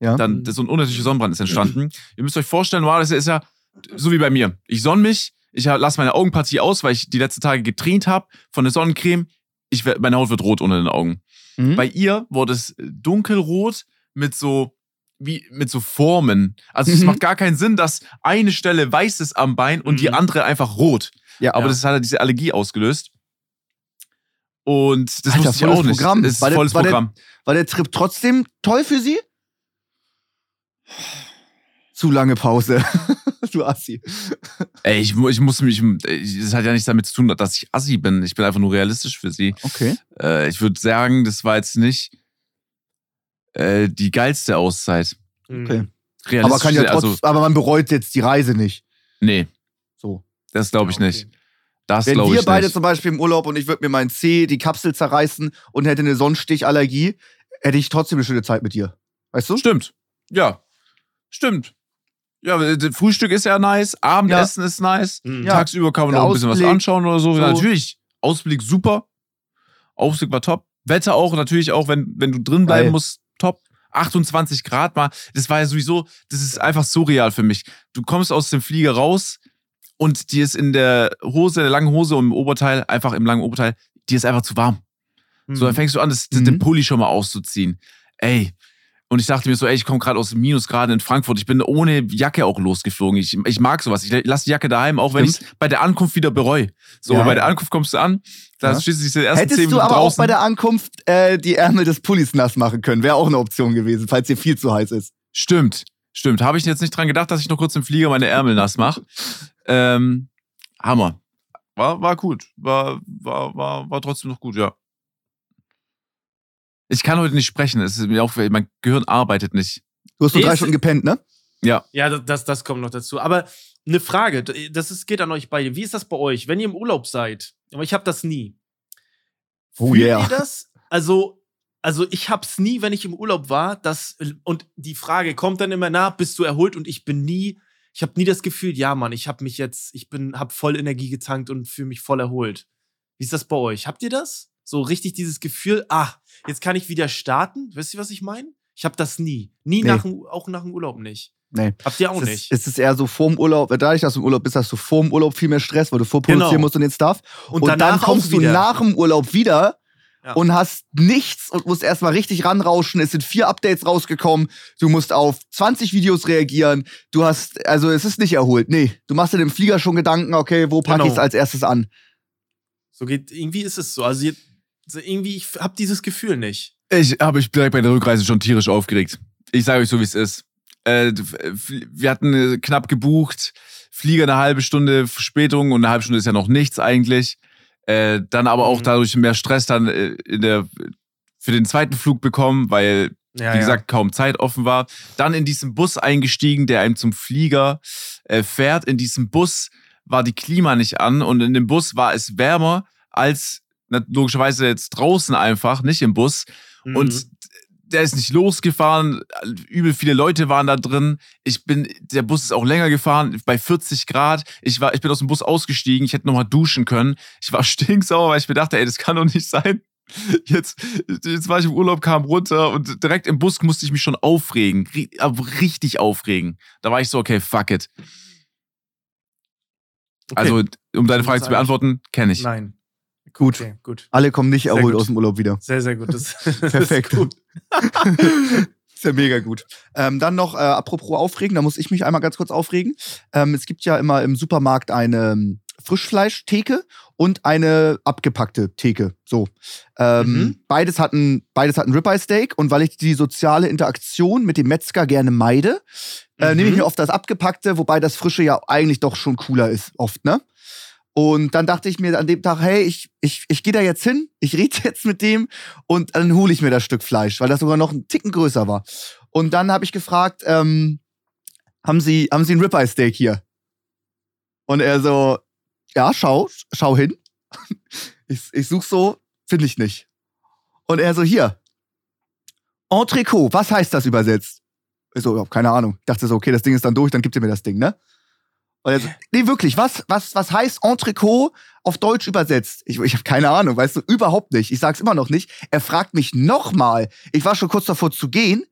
B: Ja.
C: dann so ein unnatürlicher Sonnenbrand ist entstanden. Ihr müsst euch vorstellen, normalerweise ist ja so wie bei mir. Ich sonne mich, ich lasse meine Augenpartie aus, weil ich die letzten Tage getränt habe von der Sonnencreme. Ich, meine Haut wird rot unter den Augen.
B: Mhm.
C: Bei ihr wurde es dunkelrot mit so wie mit so Formen. Also es
B: Mhm.
C: macht gar keinen Sinn, dass eine Stelle weiß ist am Bein und die
A: Mhm.
C: andere einfach rot.
B: ja,
C: Aber
A: Ja.
C: das hat halt diese Allergie ausgelöst. Und das
B: Alter,
C: wusste ich auch nicht.
B: Programm.
C: Das ist
B: War der-
C: volles
B: war der-
C: Programm.
B: War der Trip trotzdem toll für sie? Zu lange Pause. *laughs* du Assi.
C: Ey, ich, ich muss mich, das hat ja nichts damit zu tun, dass ich assi bin. Ich bin einfach nur realistisch für sie.
B: Okay.
C: Äh, ich würde sagen, das war jetzt nicht äh, die geilste Auszeit.
B: Okay.
A: Mhm.
C: Realistisch,
B: Aber, kann ja trotz,
C: also,
B: aber man bereut jetzt die Reise nicht.
C: nee,
B: So.
C: das glaube ich
A: Ja,
C: nicht.
A: okay.
C: Das
B: Wenn wir
C: ich
B: beide
C: nicht.
B: zum Beispiel im Urlaub und ich würde mir meinen Zeh, die Kapsel zerreißen und hätte eine Sonnenstichallergie, hätte ich trotzdem eine schöne Zeit mit dir. Weißt du?
C: Stimmt. Ja. Stimmt. Ja, das Frühstück ist ja nice, Abendessen ist nice.
A: Mhm.
B: Ja.
C: Tagsüber kann man
B: Der
C: noch ein bisschen was anschauen oder so.
B: so.
C: Natürlich. Ausblick super. Ausblick war top. Wetter auch, natürlich auch, wenn, wenn du drin bleiben
B: Geil.
C: musst, top. 28 Grad mal. Das war ja sowieso, das ist einfach surreal für mich. Du kommst aus dem Flieger raus und dir ist in der Hose, der langen Hose und im Oberteil, einfach im langen Oberteil, dir ist einfach zu warm. So, dann fängst du an, das, das,
B: Mhm.
C: den Pulli schon mal auszuziehen. Ey. Und ich dachte mir so, ey, ich komme gerade aus dem Minusgraden in Frankfurt. Ich bin ohne Jacke auch losgeflogen. Ich, ich mag sowas. Ich lasse die Jacke daheim, auch wenn ich bei der Ankunft wieder bereue. So,
B: Ja.
C: bei der Ankunft kommst du an, da
B: Ja.
C: stehst du diese ersten zehn
B: Hättest du
C: Minuten
B: aber
C: draußen.
B: auch bei der Ankunft äh, die Ärmel des Pullis nass machen können. Wäre auch eine Option gewesen, falls dir viel zu heiß ist.
C: Stimmt, stimmt. Habe ich jetzt nicht dran gedacht, dass ich noch kurz im Flieger meine Ärmel nass mache. ähm, Hammer. War, war gut. War, war, war, war trotzdem noch gut, ja. Ich kann heute nicht sprechen. Es ist mir auch, mein Gehirn arbeitet nicht.
B: Du hast nur drei Stunden gepennt, ne?
C: Ja.
A: Ja, das- das, das kommt noch dazu. Aber eine Frage, das ist, geht an euch beide. Wie ist das bei euch, wenn ihr im Urlaub seid? Aber ich habe das nie.
B: Oh
A: Fühlt
B: yeah.
A: ihr das? Also, also ich hab's nie, wenn ich im Urlaub war, das und die Frage kommt dann immer nach, bist du erholt? Und ich bin nie, ich habe nie das Gefühl, ja, Mann, ich habe mich jetzt, ich bin, hab voll Energie getankt und fühle mich voll erholt. Wie ist das bei euch? Habt ihr das? So richtig dieses Gefühl, ah, jetzt kann ich wieder starten? Wisst ihr, was ich meine? Ich habe das nie. Nie
B: Nee.
A: nach dem, auch nach dem Urlaub nicht.
B: Nee.
A: Habt ihr auch
B: es
A: nicht.
B: Ist, es ist eher so vorm Urlaub, dadurch, dass du im Urlaub bist, hast du vorm Urlaub viel mehr Stress, weil du vorproduzieren
A: Genau.
B: musst und den Stuff.
A: und,
B: Und, dann kommst du nach dem Urlaub wieder
A: Ja.
B: und hast nichts und musst erstmal richtig ranrauschen. Es sind vier Updates rausgekommen. Du musst auf 20 Videos reagieren. Du hast, also es ist nicht erholt. Nee, du machst dir im Flieger schon Gedanken, okay, wo packe
A: Genau.
B: ich es als erstes an?
A: So geht, irgendwie ist es so. Also so irgendwie, ich hab dieses Gefühl nicht.
C: Ich habe mich direkt bei der Rückreise schon tierisch aufgeregt. Ich sage euch so, wie es ist. Äh, wir hatten äh, knapp gebucht, Flieger eine halbe Stunde Verspätung und eine halbe Stunde ist ja noch nichts eigentlich. Äh, dann aber auch
A: Mhm.
C: dadurch mehr Stress dann in der, für den zweiten Flug bekommen, weil
A: Ja,
C: wie gesagt, kaum Zeit offen war. Dann in diesen Bus eingestiegen, der einem zum Flieger äh, fährt. In diesem Bus war die Klima nicht an und in dem Bus war es wärmer als logischerweise jetzt draußen einfach, nicht im Bus.
A: Mhm.
C: Und der ist nicht losgefahren, übel viele Leute waren da drin. Ich bin, der Bus ist auch länger gefahren, bei 40 Grad. Ich war, ich bin aus dem Bus ausgestiegen, ich hätte nochmal duschen können. Ich war *laughs* stinksauer, weil ich mir dachte, ey, das kann doch nicht sein. Jetzt, jetzt war ich im Urlaub, kam runter und direkt im Bus musste ich mich schon aufregen. Aber Richtig aufregen. Da war ich so, okay, fuck it.
A: Okay.
C: Also, um deine Frage zu beantworten, kenne ich.
A: Nein.
B: Gut.
A: Okay, gut.
B: Alle kommen nicht
A: Sehr
B: erholt
A: gut.
B: aus dem Urlaub wieder.
A: Sehr, sehr gut. Das, das *laughs*
B: Perfekt.
A: Ist gut. *laughs*
B: ist ja mega gut. Ähm, dann noch, äh, apropos aufregen, da muss ich mich einmal ganz kurz aufregen. Ähm, es gibt ja immer im Supermarkt eine ähm, Frischfleischtheke und eine abgepackte Theke. So. Ähm,
A: Mhm.
B: Beides hatten, beides hatten Ribeye Steak und weil ich die soziale Interaktion mit dem Metzger gerne meide, äh,
A: Mhm.
B: nehme ich mir oft das abgepackte, wobei das Frische ja eigentlich doch schon cooler ist, oft, ne? Und dann dachte ich mir an dem Tag, hey, ich, ich, ich gehe da jetzt hin, ich rede *laughs* jetzt mit dem und dann hole ich mir das Stück Fleisch, weil das sogar noch einen Ticken größer war. Und dann habe ich gefragt, ähm, haben Sie, haben Sie ein Ribeye Steak hier? Und er so, ja, schau, schau hin. *laughs* Ich, ich such so, finde ich nicht. Und er so, hier. Entrecot, was heißt das übersetzt? Ich so, keine Ahnung. Ich dachte so, okay, das Ding ist dann durch, dann gibt ihr mir das Ding, ne? Und er so, nee, wirklich, was, was, was heißt Entrecot auf Deutsch übersetzt? Ich, ich habe keine Ahnung, weißt du, überhaupt nicht. Ich sag's immer noch nicht. Er fragt mich nochmal. Ich war schon kurz davor zu gehen.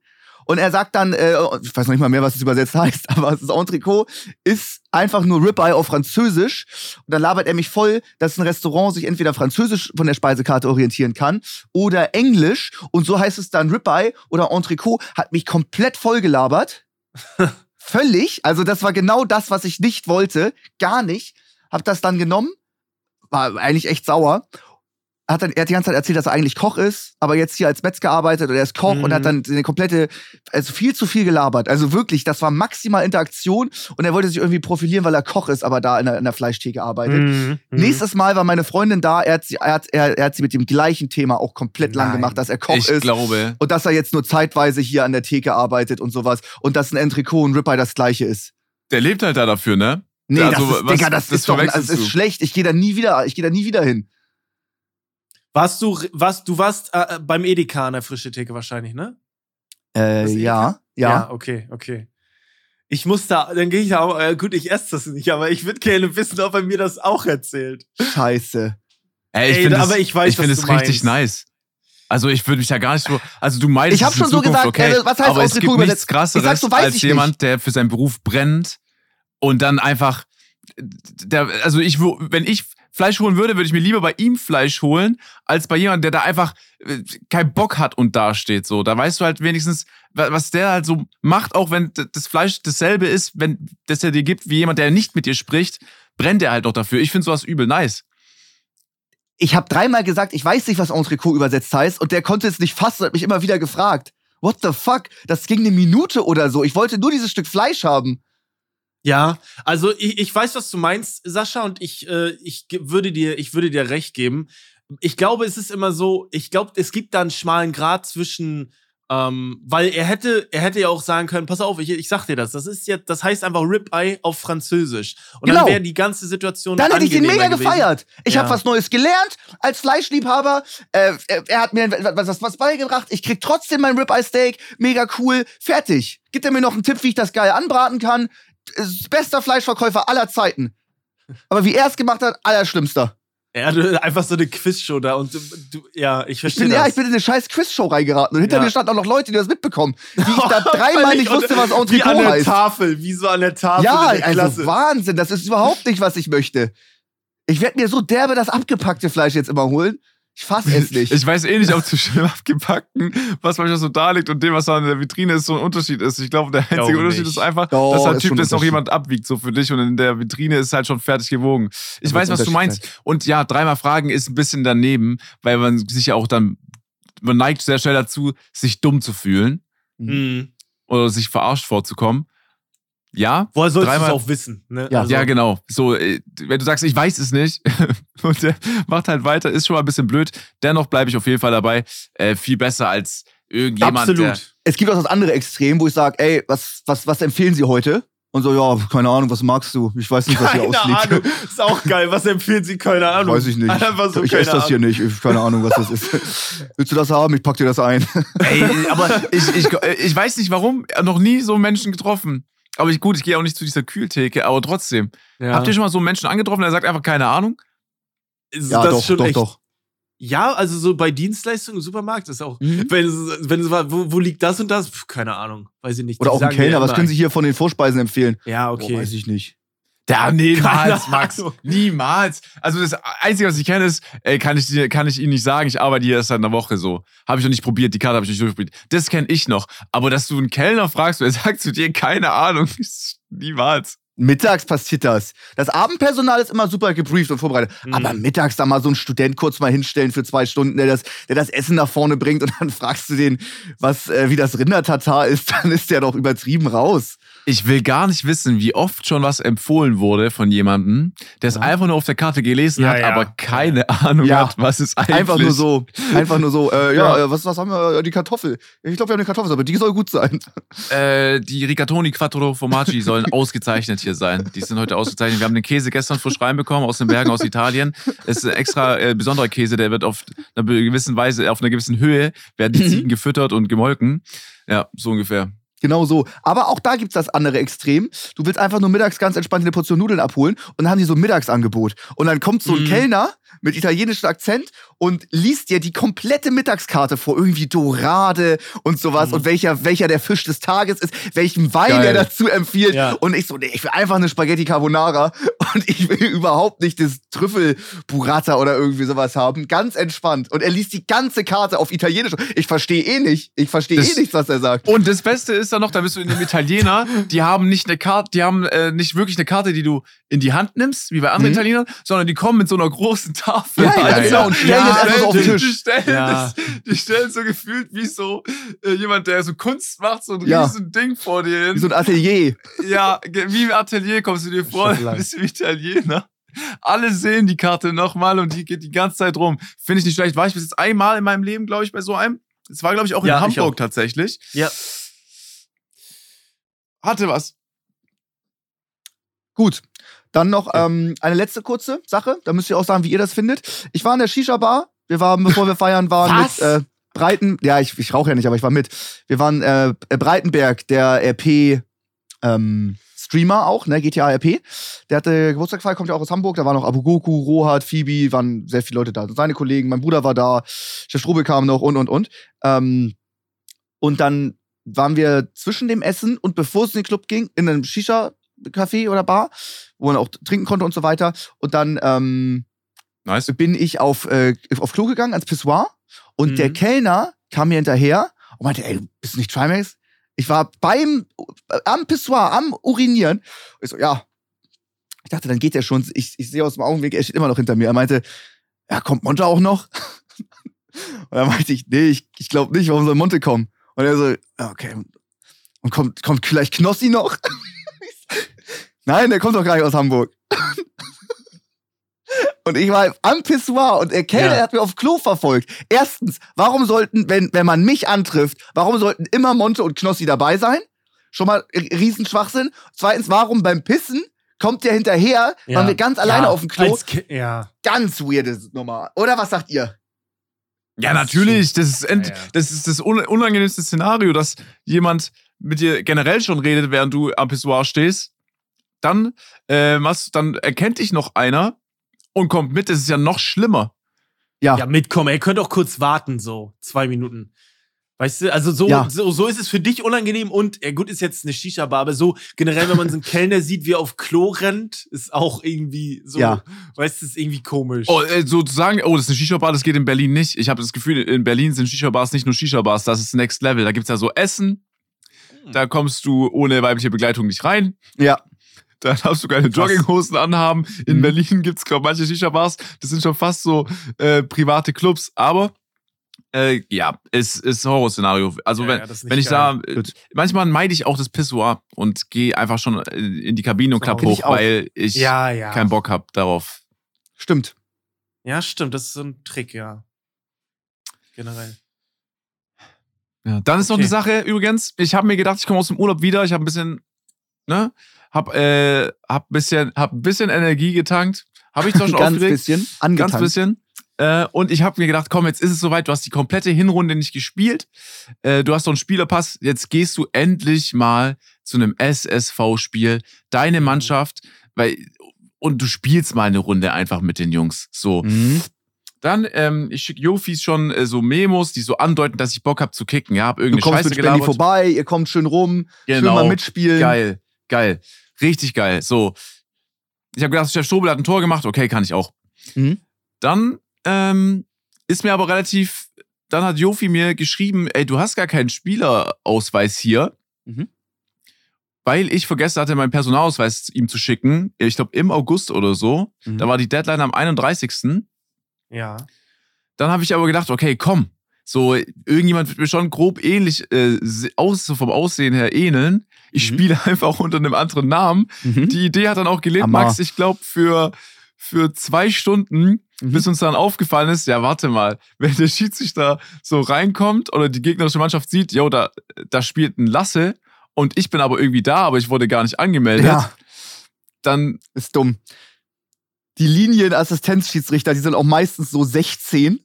B: Und er sagt dann, äh, ich weiß noch nicht mal mehr, was es übersetzt *laughs* heißt, aber das Entrecot ist einfach nur Ribeye auf Französisch. Und dann labert er mich voll, dass ein Restaurant sich entweder französisch von der Speisekarte orientieren kann oder Englisch. Und so heißt es dann Ribeye oder Entrecot. Hat mich komplett voll gelabert. *laughs* Völlig. Also das war genau das, was ich nicht wollte. Gar nicht. Hab das dann genommen. War eigentlich echt sauer. Hat dann, er hat die ganze Zeit erzählt, dass er eigentlich Koch ist, aber jetzt hier als Metzger arbeitet und er ist Koch
A: Mhm.
B: und hat dann eine komplette, also viel zu viel gelabert. Also wirklich, das war maximal Interaktion und er wollte sich irgendwie profilieren, weil er Koch ist, aber da in der, in der Fleischtheke arbeitet.
A: Mhm. Mhm.
B: Nächstes Mal war meine Freundin da, er hat, sie, er, hat, er, er hat sie mit dem gleichen Thema auch komplett lang
A: Nein.
B: gemacht, dass er Koch
C: ich
B: ist
C: glaube,
B: und dass er jetzt nur zeitweise hier an der Theke arbeitet und sowas und dass ein Entrecot und Ribeye das gleiche ist.
C: der lebt halt da dafür, ne?
B: Nee,
C: Also,
B: das ist,
C: was-
B: Digga, das,
C: das
B: ist doch, das ist schlecht. Ich gehe da nie wieder, ich gehe da nie wieder hin.
A: Warst du, warst, du warst äh, beim Edeka an der frische Theke wahrscheinlich, ne?
B: Äh,
A: Das
B: ja, ja.
A: okay, okay. Ich muss da, dann gehe ich da auch, äh, gut, ich esse das nicht, aber ich würde gerne wissen, ob er mir das auch erzählt.
B: Scheiße.
C: Ey, ich
A: Ey,
C: finde
A: aber
C: es,
A: ich weiß,
C: ich finde
A: was
C: es
A: du
C: richtig nice. Also ich würde mich ja gar nicht so, also du meinst
B: Ich hab
C: es in
B: schon so
C: Zukunft,
B: gesagt,
C: okay,
B: äh, was heißt
C: aber es gibt nichts krasseres
B: Ich sag so, weiß
C: als
B: ich
C: jemand, der für seinen Beruf brennt und dann einfach, der, also ich, wenn ich Fleisch holen würde, würde ich mir lieber bei ihm Fleisch holen, als bei jemandem, der da einfach äh, keinen Bock hat und dasteht. So, da weißt du halt wenigstens, wa- was der halt so macht, auch wenn das Fleisch dasselbe ist, wenn das er dir gibt, wie jemand, der nicht mit dir spricht, brennt er halt noch dafür. Ich finde sowas übel nice.
B: Ich habe dreimal gesagt, ich weiß nicht, was Entrecot übersetzt heißt und der konnte es nicht fassen und hat mich immer wieder gefragt. What the fuck? Das ging eine Minute oder so. Ich wollte nur dieses Stück Fleisch haben.
A: Ja, also ich, ich weiß, was du meinst, Sascha, und ich, äh, ich würde dir, ich würde dir recht geben. Ich glaube, es ist immer so, ich glaube, es gibt da einen schmalen Grad zwischen, ähm, weil er hätte, er hätte ja auch sagen können, pass auf, ich, ich sag dir das, das ist jetzt, das heißt einfach Ribeye auf Französisch. Und
B: Genau.
A: dann wäre die ganze Situation
B: Dann hätte ich ihn
A: angenehmer
B: mega
A: gewesen.
B: gefeiert. Ich
A: Ja.
B: habe was Neues gelernt als Fleischliebhaber. Äh, er, er hat mir was, was, was beigebracht. Ich krieg trotzdem mein Ribeye Steak. Mega cool. Fertig. Gibt er mir noch einen Tipp, wie ich das geil anbraten kann? Bester Fleischverkäufer aller Zeiten. Aber wie er es gemacht hat, allerschlimmster.
A: Ja, du, einfach so eine Quizshow da und du, du ja, ich
B: Ich
A: verstehe
B: bin,
A: das.
B: ja, ich bin in eine scheiß Quizshow reingeraten und hinter
A: Ja.
B: mir standen auch noch Leute, die das mitbekommen. Die ich da *laughs* dreimal nicht wusste, was
A: Wie an der
B: heißt.
A: Tafel, wie so an der Tafel.
B: Ja,
A: der
B: also
A: Klasse.
B: Wahnsinn, das ist überhaupt nicht, was ich möchte. Ich werde mir so derbe das abgepackte Fleisch jetzt immer holen. Ich fass es nicht.
C: Ich weiß eh nicht, ob zwischen dem abgepackten, was manchmal so da liegt und dem, was da in der Vitrine ist, so ein Unterschied ist. Ich glaube, der einzige
A: Glaube
C: Unterschied
A: nicht.
C: ist einfach,
B: Doch,
C: dass halt
B: ist
C: Typ, noch
B: Unterschied.
C: jemand abwiegt, so für dich und in der Vitrine ist halt schon fertig gewogen. Ich
B: Da
C: weiß, was du meinst. Und ja, dreimal fragen ist ein bisschen daneben, weil man sich ja auch dann, man neigt sehr schnell dazu, sich dumm zu fühlen
A: Mhm.
C: oder sich verarscht vorzukommen. Ja,
A: Woher sollst du es auch wissen? Ne?
B: Ja.
A: Also,
C: ja, genau. So, äh, wenn du sagst, ich weiß es nicht *laughs* und der macht halt weiter, ist schon mal ein bisschen blöd. Dennoch bleibe ich auf jeden Fall dabei. Äh, viel besser als irgendjemand, der
A: Absolut.
B: es gibt auch das andere Extrem, wo ich sage, ey, was, was, was empfehlen Sie heute? Und so, ja, keine Ahnung, was magst du? Ich weiß nicht, was hier
A: Keine
B: ausliegt.
A: Ahnung. *laughs* Ist auch geil. Was empfehlen Sie? Keine Ahnung.
B: Weiß ich nicht.
A: Einfach so,
B: ich esse das hier nicht. Ich, keine Ahnung, was das ist. *laughs* Willst du das haben? Ich pack dir das ein.
C: Ey, aber ich, ich, ich weiß nicht warum, noch nie so Menschen getroffen. Aber ich, gut, ich gehe auch nicht zu dieser Kühltheke, aber trotzdem.
A: Ja.
C: Habt ihr schon mal so einen Menschen angetroffen, der sagt einfach keine Ahnung?
A: Ist
B: Ja,
A: das
B: doch,
A: schon
B: doch,
A: echt,
B: doch.
A: Ja, also so bei Dienstleistungen im Supermarkt ist auch.
B: Mhm.
A: Wenn, es- wenn es war, wo, wo liegt das und das? Pff, keine Ahnung. Weiß ich nicht.
B: Oder
A: Die
B: auch ein Kellner, was können Sie hier von den Vorspeisen empfehlen?
A: Ja,
B: Okay.
A: okay.
B: weiß ich nicht.
C: Ja, niemals, Max. Niemals. Also das Einzige, was ich kenne, ist, ey, kann ich, kann ich Ihnen nicht sagen, ich arbeite hier erst seit einer Woche so. Habe ich noch nicht probiert, die Karte habe ich nicht durchprobiert. Das kenne ich noch. Aber dass du einen Kellner fragst und er *laughs* sagt zu dir, keine Ahnung, *laughs* ist niemals.
B: Mittags passiert das. Das Abendpersonal ist immer super gebrieft und vorbereitet.
A: Mhm.
B: Aber mittags da mal so einen Student kurz mal hinstellen für zwei Stunden, der das, der das Essen nach vorne bringt und dann *laughs* fragst du den, was, äh, wie das Rindertatar ist, dann ist der doch übertrieben raus.
C: Ich will gar nicht wissen, wie oft schon was empfohlen wurde von jemandem, der es einfach nur auf der Karte gelesen
A: Ja,
C: hat,
A: ja.
C: aber keine Ahnung
B: Ja.
C: hat, was es eigentlich
B: Einfach nur so, *laughs* einfach nur so, äh, ja,
C: Ja.
B: Äh, was, was haben wir? Äh, Die Kartoffel. Ich glaube, wir haben eine Kartoffel, aber die soll gut sein. *laughs*
C: Äh, die Rigatoni Quattro Formaggi sollen *laughs* ausgezeichnet hier sein. Die sind heute ausgezeichnet. Wir haben den Käse gestern frisch reinbekommen aus den Bergen aus Italien. Es ist ein extra äh, besonderer Käse, der wird auf einer gewissen Weise, auf einer gewissen Höhe, werden die
B: Mhm.
C: Ziegen gefüttert und gemolken. Ja, so ungefähr.
B: Genau so. Aber auch da gibt's das andere Extrem. Du willst einfach nur mittags ganz entspannt eine Portion Nudeln abholen und dann haben die so ein Mittagsangebot. Und dann kommt so ein
A: Mhm.
B: Kellner mit italienischem Akzent und liest dir die komplette Mittagskarte vor. Irgendwie Dorade und sowas
A: Mhm.
B: und welcher, welcher der Fisch des Tages ist, welchen Wein
C: Geil.
B: er dazu empfiehlt.
A: Ja.
B: Und ich so, nee, ich will einfach eine Spaghetti Carbonara *laughs* und ich will überhaupt nicht das Trüffel Burrata oder irgendwie sowas haben. Ganz entspannt. Und er liest die ganze Karte auf Italienisch. Ich verstehe eh nicht. Ich verstehe eh nichts, was er sagt.
C: Und das Beste ist dann noch, da bist du in dem Italiener, *laughs* die haben nicht eine Karte, die haben äh, nicht wirklich eine Karte, die du in die Hand nimmst, wie bei anderen
B: Mhm.
C: Italienern, sondern die kommen mit so einer großen Tafel.
B: Ja, ja,
C: Alter.
B: genau, und stellen
A: Ja,
B: das einfach so auf den
C: die,
B: Tisch.
C: Die stellen,
A: Ja.
C: das, die stellen so gefühlt wie so äh, jemand, der so Kunst macht, so ein
B: Ja.
C: riesen Ding vor dir hin.
B: Wie so ein Atelier.
C: Ja, wie im Atelier kommst du dir vor, *laughs* bist du Italiener. Alle sehen die Karte nochmal und die geht die ganze Zeit rum. Finde ich nicht schlecht. War ich bis jetzt einmal in meinem Leben, glaube ich, bei so einem. Das war, glaube ich, auch in
A: Ja,
C: Hamburg
A: auch.
C: tatsächlich.
A: Ja.
C: Hatte was.
B: Gut. Dann noch ähm, eine letzte kurze Sache. Da müsst ihr auch sagen, wie ihr das findet. Ich war in der Shisha-Bar. Wir waren, bevor wir *laughs* feiern waren,
A: Was?
B: mit äh, Breiten. Ja, ich, ich rauche ja nicht, aber ich war mit. Wir waren äh, Breitenberg, der RP ähm, Streamer auch, ne, GTA RP. Der hatte Geburtstagsfeier, kommt ja auch aus Hamburg. Da waren noch Abu Goku, Rohat, Phoebe, waren sehr viele Leute da. Seine Kollegen, mein Bruder war da, Chef Strube kam noch und und und. Ähm, und dann waren wir zwischen dem Essen und bevor es in den Club ging, in einem Shisha-Café oder Bar, wo man auch trinken konnte und so weiter. Und dann ähm,
C: Nice.
B: bin ich auf, äh, auf Klo gegangen, ans Pissoir. Und
A: Mhm.
B: der Kellner kam mir hinterher und meinte, ey, bist du nicht Trimax? Ich war beim, am Pissoir, am Urinieren. Ich so, ja. Ich dachte, dann geht er schon. Ich, ich sehe aus dem Augenwinkel, er steht immer noch hinter mir. Er meinte, ja, kommt Monte auch noch? *laughs* und dann meinte ich, nee, ich, ich glaube nicht, warum soll Monte kommen? Und er so, okay. Und kommt, kommt vielleicht Knossi noch? *laughs* Nein, der kommt doch gar nicht aus Hamburg. Und ich war am Pissoir und der Kellner
A: Ja.
B: hat mir auf Klo verfolgt. Erstens, warum sollten, wenn, wenn man mich antrifft, warum sollten immer Monte und Knossi dabei sein? Schon mal Riesenschwachsinn. Zweitens, warum beim Pissen kommt der hinterher,
A: Ja.
B: waren wir ganz alleine
A: Ja,
B: auf dem Klo?
A: Ja.
B: Ganz weirde Nummer. Oder was sagt ihr?
C: Ja, natürlich. Das ist, ent,
A: Ja,
C: das ist das un unangenehmste Szenario, dass jemand mit dir generell schon redet, während du am Pissoir stehst. Dann, äh, was, dann erkennt dich noch einer und kommt mit, das ist ja noch schlimmer.
B: Ja.
A: Ja, mitkommen. Ihr könnt auch kurz warten, so zwei Minuten. Weißt du, also so,
B: Ja.
A: so, so ist es für dich unangenehm und, ja gut, ist jetzt eine Shisha-Bar, aber so generell, wenn man so einen Kellner sieht, wie er auf Klo rennt, ist auch irgendwie so,
B: Ja.
A: weißt du, ist irgendwie komisch.
C: Oh, äh, sozusagen, oh, das ist eine Shisha-Bar, das geht in Berlin nicht. Ich habe das Gefühl, in Berlin sind Shisha-Bars nicht nur Shisha-Bars, das ist Next Level. Da gibt's ja so Essen, da kommst du ohne weibliche Begleitung nicht rein.
B: Ja.
C: Da darfst du keine
A: Krass.
C: Jogginghosen anhaben. In
B: Mhm.
C: Berlin gibt's glaube manche Shisha-Bars, das sind schon fast so äh, private Clubs. Aber äh, ja, es ist Horrorszenario. Also
A: Ja,
C: wenn,
A: ja,
C: wenn ich
A: geil.
C: da, äh, manchmal meide ich auch das Pissoir und gehe einfach schon äh, in die Kabine und klapp
A: Bin
B: ich
C: hoch,
B: auch.
C: weil ich
A: ja, ja.
C: keinen Bock hab darauf.
B: Stimmt.
A: Ja, stimmt, das ist so ein Trick, ja. Generell.
C: Ja, dann ist noch
A: Okay.
C: eine Sache übrigens. Ich habe mir gedacht, ich komme aus dem Urlaub wieder. Ich habe ein bisschen, ne, hab, äh, hab ein bisschen, hab ein bisschen Energie getankt. Habe ich zwar *laughs* schon
B: Ganz
C: aufgeregt,
B: bisschen. Angetankt.
C: ganz bisschen. Äh, und ich habe mir gedacht, komm, jetzt ist es soweit. Du hast die komplette Hinrunde nicht gespielt. Äh, du hast doch einen Spielerpass. Jetzt gehst du endlich mal zu einem SSV-Spiel. Deine Mannschaft, weil und du spielst mal eine Runde einfach mit den Jungs. So.
B: Mhm.
C: Dann, ähm, ich schicke Jofis schon äh, so Memos, die so andeuten, dass ich Bock hab zu kicken. Ja, hab
B: Du
C: irgendeine
B: kommst
C: Scheiße
B: mit vorbei, ihr kommt schön rum, schön
C: Genau.
B: mal mitspielen.
C: Geil, geil. Richtig geil. So. Ich habe gedacht, Chef Strobel hat ein Tor gemacht. Okay, kann ich auch.
B: Mhm.
C: Dann ähm, ist mir aber relativ. Dann hat Jofi mir geschrieben, ey, du hast gar keinen Spielerausweis hier.
B: Mhm.
C: Weil ich vergessen hatte, meinen Personalausweis ihm zu schicken. Ich glaube im August oder so.
B: Mhm.
C: Da war die Deadline am 31.
A: Ja.
C: Dann habe ich aber gedacht, okay, komm. So, irgendjemand wird mir schon grob ähnlich, äh, aus, vom Aussehen her ähneln. Ich
B: Mhm.
C: spiele *laughs* einfach unter einem anderen Namen.
B: Mhm.
C: Die Idee hat dann auch gelebt,
B: Hammer.
C: Max, ich glaube, für, für zwei Stunden,
B: Mhm.
C: bis uns dann aufgefallen ist, ja, warte mal, *laughs* wenn der Schiedsrichter so reinkommt oder die gegnerische Mannschaft sieht, yo, da, da spielt ein Lasse und ich bin aber irgendwie da, aber ich wurde gar nicht angemeldet,
B: Ja,
C: dann,
B: ist dumm. Die Linienassistenzschiedsrichter, die sind auch meistens so 16.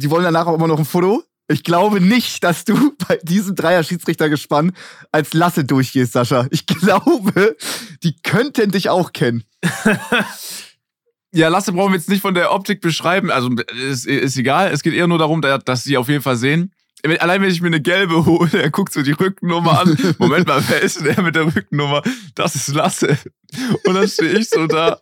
B: Die wollen danach auch immer noch ein Foto. Ich glaube nicht, dass du *laughs* bei diesem Dreier-Schiedsrichtergespann als Lasse durchgehst, Sascha. Ich *laughs* glaube, die könnten dich auch kennen. *laughs*
C: ja, Lasse brauchen wir jetzt nicht von der Optik beschreiben, also ist, ist egal, es geht eher nur darum, da- dass sie auf jeden Fall sehen. Allein wenn ich mir eine gelbe hole, er guckt so die Rückennummer an. *laughs* Moment mal, wer ist denn der mit der Rückennummer? Das ist Lasse. Und dann stehe ich so da.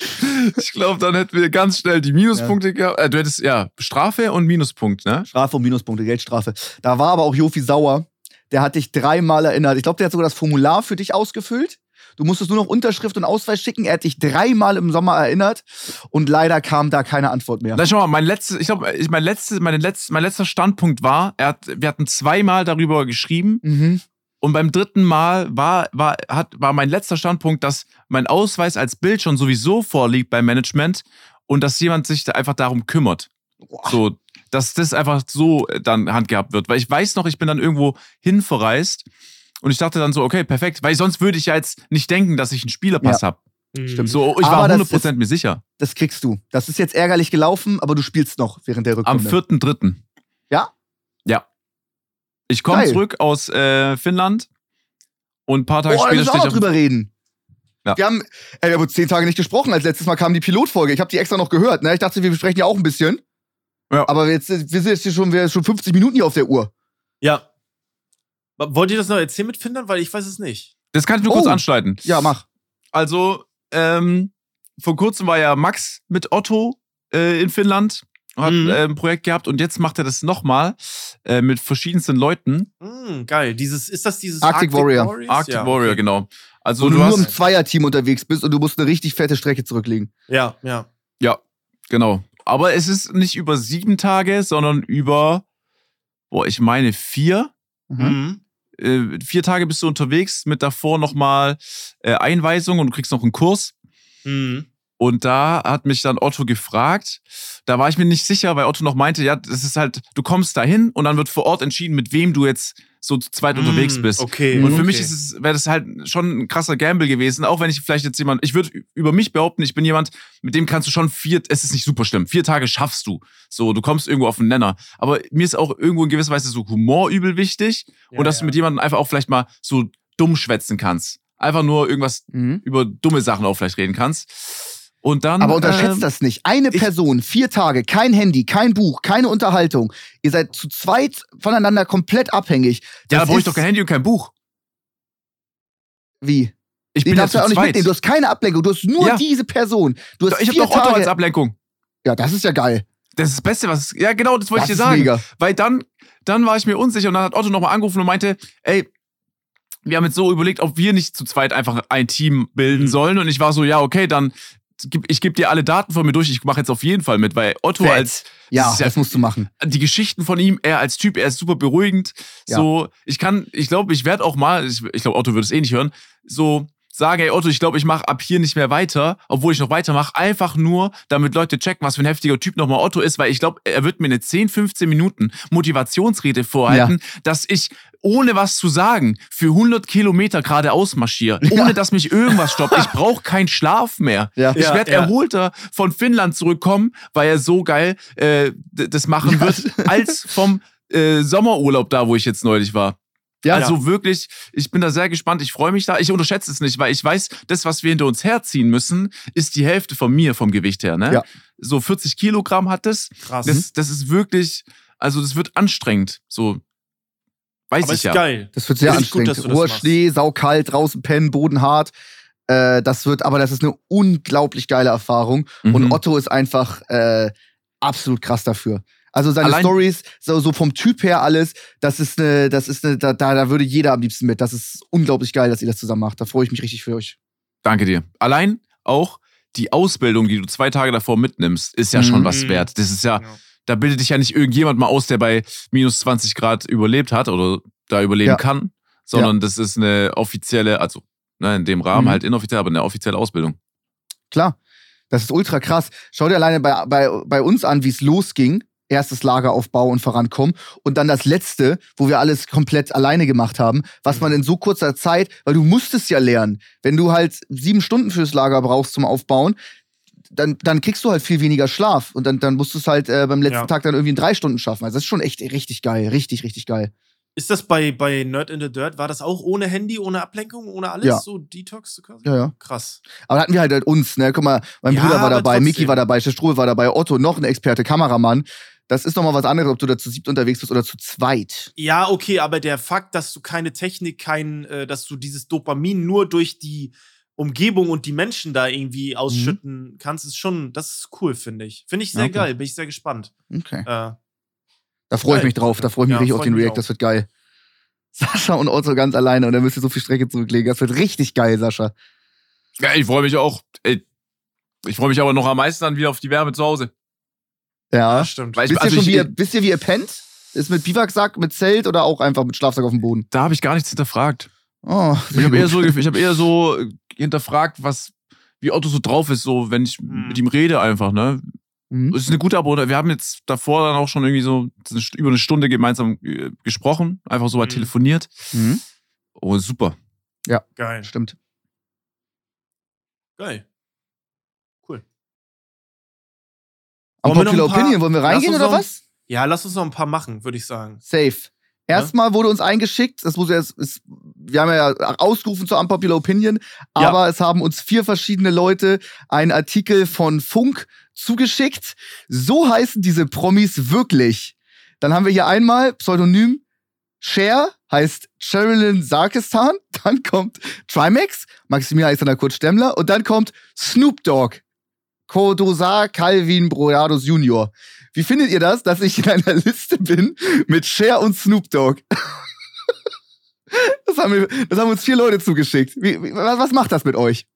C: Ich glaube, dann hätten wir ganz schnell die Minuspunkte gehabt. Äh, du hättest, ja, Strafe und Minuspunkt, ne?
B: Strafe und Minuspunkte, Geldstrafe. Da war aber auch Jofi sauer. Der hat dich dreimal erinnert. Ich glaube, der hat sogar das Formular für dich ausgefüllt. Du musstest nur noch Unterschrift und Ausweis schicken. Er hat dich dreimal im Sommer erinnert und leider kam da keine Antwort mehr.
C: Na, schau mal, mein letztes, ich glaube, mein, letztes, letzte, mein letzter Standpunkt war, er hat, wir hatten zweimal darüber geschrieben
B: Mhm.
C: und beim dritten Mal war, war, hat, war mein letzter Standpunkt, dass mein Ausweis als Bild schon sowieso vorliegt beim Management und dass jemand sich da einfach darum kümmert.
B: Boah.
C: So, dass das einfach so dann handgehabt wird. Weil ich weiß noch, ich bin dann irgendwo hinverreist und ich dachte dann so, okay, perfekt, weil sonst würde ich ja jetzt nicht denken, dass ich einen Spielerpass hab.
A: Mhm.
B: Stimmt.
C: So, ich
B: Aber
C: war
B: das
C: 100% mir sicher.
B: Das kriegst du. Das ist jetzt ärgerlich gelaufen, aber du spielst noch während der
C: Am
B: Rückrunde.
C: 4.3.
B: Ja?
C: Ja. Ich komme zurück aus äh, Finnland und ein paar Tage
B: Oh,
C: später stehe
B: auch
C: ich
B: noch
C: auf
B: drüber reden.
C: Ja.
B: Wir haben, ey, wir haben uns zehn Tage nicht gesprochen. Als letztes Mal kam die Pilotfolge. Ich habe die extra noch gehört. Ne? Ich dachte, wir besprechen ja auch ein bisschen.
C: Ja.
B: Aber jetzt, wir sind jetzt hier schon, wir sind schon 50 Minuten hier auf der Uhr.
A: Ja. Wollt ihr das noch erzählen mit Finnland? Weil ich weiß es nicht.
C: Das kann ich nur kurz
B: Oh.
C: anschneiden.
B: Ja, mach.
C: Also, ähm, vor kurzem war ja Max mit Otto äh, in Finnland, hat
A: Mhm.
C: äh, ein Projekt gehabt und jetzt macht er das nochmal äh, mit verschiedensten Leuten.
A: Mm, geil. Dieses, ist das dieses
B: Arctic Warrior.
A: Warriors?
C: Arctic
A: ja,
C: Warrior, genau. Also
B: Wo du,
C: du
B: nur im Zweierteam unterwegs bist und du musst eine richtig fette Strecke zurücklegen.
A: Ja, ja.
C: ja, genau. Aber es ist nicht über sieben Tage, sondern über, boah, ich meine vier.
A: Mhm.
C: Äh, vier Tage bist du unterwegs mit davor nochmal äh, Einweisung und du kriegst noch einen Kurs.
A: Mhm.
C: Und da hat mich dann Otto gefragt. Da war ich mir nicht sicher, weil Otto noch meinte, ja, das ist halt, du kommst dahin und dann wird vor Ort entschieden, mit wem du jetzt so zu zweit
A: Mm,
C: unterwegs bist.
A: Okay.
C: Und für
A: okay.
C: mich ist es, wäre das halt schon ein krasser Gamble gewesen, auch wenn ich vielleicht jetzt jemand, ich würde über mich behaupten, ich bin jemand, mit dem kannst du schon vier, es ist nicht super schlimm, vier Tage schaffst du. So, du kommst irgendwo auf den Nenner. Aber mir ist auch irgendwo in gewisser Weise so Humor übel wichtig
A: Ja,
C: und dass
A: ja.
C: du mit jemandem einfach auch vielleicht mal so dumm schwätzen kannst. Einfach nur irgendwas
B: Mhm.
C: über dumme Sachen auch vielleicht reden kannst. Und dann.
B: Aber unterschätzt
C: ähm,
B: das nicht. Eine
C: ich-
B: Person, vier Tage, kein Handy, kein Buch, keine Unterhaltung. Ihr seid zu zweit voneinander komplett abhängig.
C: Ja, da
B: Das
C: brauche ich doch kein Handy und kein Buch.
B: Wie?
C: Ich
B: Den
C: bin ja
B: darfst du auch nicht
C: zweit.
B: mitnehmen. Du hast keine Ablenkung. Du hast nur
C: Ja.
B: diese Person. Du hast
C: ich habe
B: vier
C: doch Otto
B: Tage.
C: als Ablenkung.
B: ja, das ist ja geil.
C: Das ist das Beste, was. Ja, genau, das wollte
B: Das
C: ich dir sagen.
B: mega.
C: Weil dann, dann war ich mir unsicher und dann hat Otto nochmal angerufen und meinte, ey, wir haben jetzt so überlegt, ob wir nicht zu zweit einfach ein Team bilden
B: Mhm.
C: sollen. Und ich war so, ja, okay, dann ich gebe dir alle Daten von mir durch, ich mache jetzt auf jeden Fall mit, weil Otto
B: Fett.
C: als
B: Ja,
C: das ja-
B: das musst du machen.
C: die Geschichten von ihm, er als Typ, er ist super beruhigend.
B: Ja.
C: So, ich kann, ich glaube, ich werde auch mal, ich, ich glaube, Otto würde es eh nicht hören, so sagen, ey Otto, ich glaube, ich mache ab hier nicht mehr weiter, obwohl ich noch weitermache, einfach nur, damit Leute checken, was für ein heftiger Typ nochmal Otto ist, weil ich glaube, er wird mir eine 10, 15 Minuten Motivationsrede vorhalten, dass ich ohne was zu sagen für 100 Kilometer geradeaus marschiere, ohne dass mich irgendwas stoppt. Ich *laughs* brauche keinen Schlaf mehr.
B: Ja.
C: Ich
A: Ja,
C: werde
A: ja.
C: erholter von Finnland zurückkommen, weil er so geil äh, das machen wird, als vom äh, Sommerurlaub da, wo ich jetzt neulich war.
B: Ja,
C: also wirklich, ich bin da sehr gespannt. Ich freue mich da. Ich unterschätze es nicht, weil ich weiß, das, was wir hinter uns herziehen müssen, ist die Hälfte von mir vom Gewicht her. Ne?
B: Ja.
C: So 40 Kilogramm hat das.
A: Krass.
C: Das, das ist wirklich, also das wird anstrengend. So weiß
A: aber
C: ich
A: ist
C: ja.
A: geil.
B: Das wird sehr
A: gut,
B: anstrengend.
A: dass du das
B: Hoher. Schnee, saukalt, draußen pennen, Boden hart. Äh, das wird, aber das ist eine unglaublich geile Erfahrung. Und
C: Mhm.
B: Otto ist einfach äh, absolut krass dafür. Also seine Stories, so, so vom Typ her alles, das ist eine, das ist eine, da, da da würde jeder am liebsten mit. Das ist unglaublich geil, dass ihr das zusammen macht. Da freue ich mich richtig für euch.
C: Danke dir. Allein auch die Ausbildung, die du zwei Tage davor mitnimmst, ist ja
B: Mhm.
C: schon was wert. Das ist ja,
A: Ja.
C: da bildet dich ja nicht irgendjemand mal aus, der bei minus 20 Grad überlebt hat oder da überleben
B: Ja.
C: kann, sondern das ist eine offizielle, also ne, in dem Rahmen
B: Mhm.
C: halt inoffiziell, aber eine offizielle Ausbildung.
B: Klar. Das ist ultra krass. Schau dir alleine bei, bei, bei uns an, wie es losging. Erstes Lageraufbau und vorankommen. Und dann das letzte, wo wir alles komplett alleine gemacht haben, was man in so kurzer Zeit, weil du musstest ja lernen. Wenn du halt sieben Stunden fürs Lager brauchst zum Aufbauen, dann, dann kriegst du halt viel weniger Schlaf. Und dann, dann musst du es halt äh, beim letzten
A: Ja.
B: Tag dann irgendwie in drei Stunden schaffen. Also das ist schon echt richtig geil. Richtig, richtig geil.
A: Ist das bei, bei Nerd in the Dirt, war das auch ohne Handy, ohne Ablenkung, ohne alles?
B: Ja.
A: So Detox quasi?
B: Ja, ja.
A: Krass.
B: Aber da hatten wir halt, halt uns, ne? Guck mal, mein
A: Ja,
B: Bruder war dabei,
A: trotzdem.
B: Miki war dabei, Strohl war dabei, Otto, noch ein Experte, Kameramann. Das ist nochmal was anderes, ob du da zu siebt unterwegs bist oder zu zweit.
A: Ja, okay, aber der Fakt, dass du keine Technik, kein, äh, dass du dieses Dopamin nur durch die Umgebung und die Menschen da irgendwie ausschütten kannst, ist schon, das ist cool, finde ich. Finde ich sehr
B: Okay.
A: geil, bin ich sehr gespannt.
B: Okay.
A: Äh,
B: Da freue ich
A: Geil.
B: mich drauf, da freue ich mich
A: Ja,
B: richtig auf den React,
A: auch.
B: das wird geil. *laughs* Sascha und Otto ganz alleine und dann müsst ihr so viel Strecke zurücklegen. Das wird richtig geil, Sascha.
C: Ja, ich freue mich auch. Ey, Ich freue mich aber noch am meisten dann wieder auf die Wärme zu Hause.
B: Ja.
A: ja, stimmt.
C: Weil ich,
B: Wisst,
C: also
B: ihr schon,
C: ich,
B: wie ihr, wisst ihr, wie ihr pennt? Ist mit Biwaksack, mit Zelt oder auch einfach mit Schlafsack auf dem Boden?
C: da habe ich gar nichts hinterfragt.
B: Oh,
C: Ich habe eher so, ich hab eher so äh, hinterfragt, was, wie Otto so drauf ist, so wenn ich
A: Mhm.
C: mit ihm rede einfach, ne?
B: Mhm.
C: Es ist eine gute Abo. Wir haben jetzt davor dann auch schon irgendwie so über eine Stunde gemeinsam äh, gesprochen, einfach so mal
A: Mhm.
C: telefoniert.
B: Mhm.
C: Oh, super.
A: Geil.
B: Stimmt.
A: Geil. Cool.
B: Am
A: Wollen wir noch
B: Popular
A: ein paar-
B: Opinion, wollen wir reingehen oder
A: noch-
B: was?
A: Ja, lass uns noch ein paar machen, würde ich sagen.
B: Safe. Erstmal wurde uns eingeschickt, das muss jetzt, ist, wir haben ja ausgerufen zur Unpopular Opinion,
A: Ja.
B: aber es haben uns vier verschiedene Leute einen Artikel von Funk zugeschickt. So heißen diese Promis wirklich. Dann haben wir hier einmal Pseudonym Cher, heißt Sherilyn Sarkistan. *laughs* Dann kommt Trimax, Maximilian Alexander Kurt Stemmler. Und dann kommt Snoop Dogg, Kodosar Calvin Broados Jr. Wie findet ihr das, dass ich in einer Liste bin mit Cher und Snoop Dogg? *laughs* Das haben, wir, das haben uns vier Leute zugeschickt. Wie, wie, was macht das mit euch?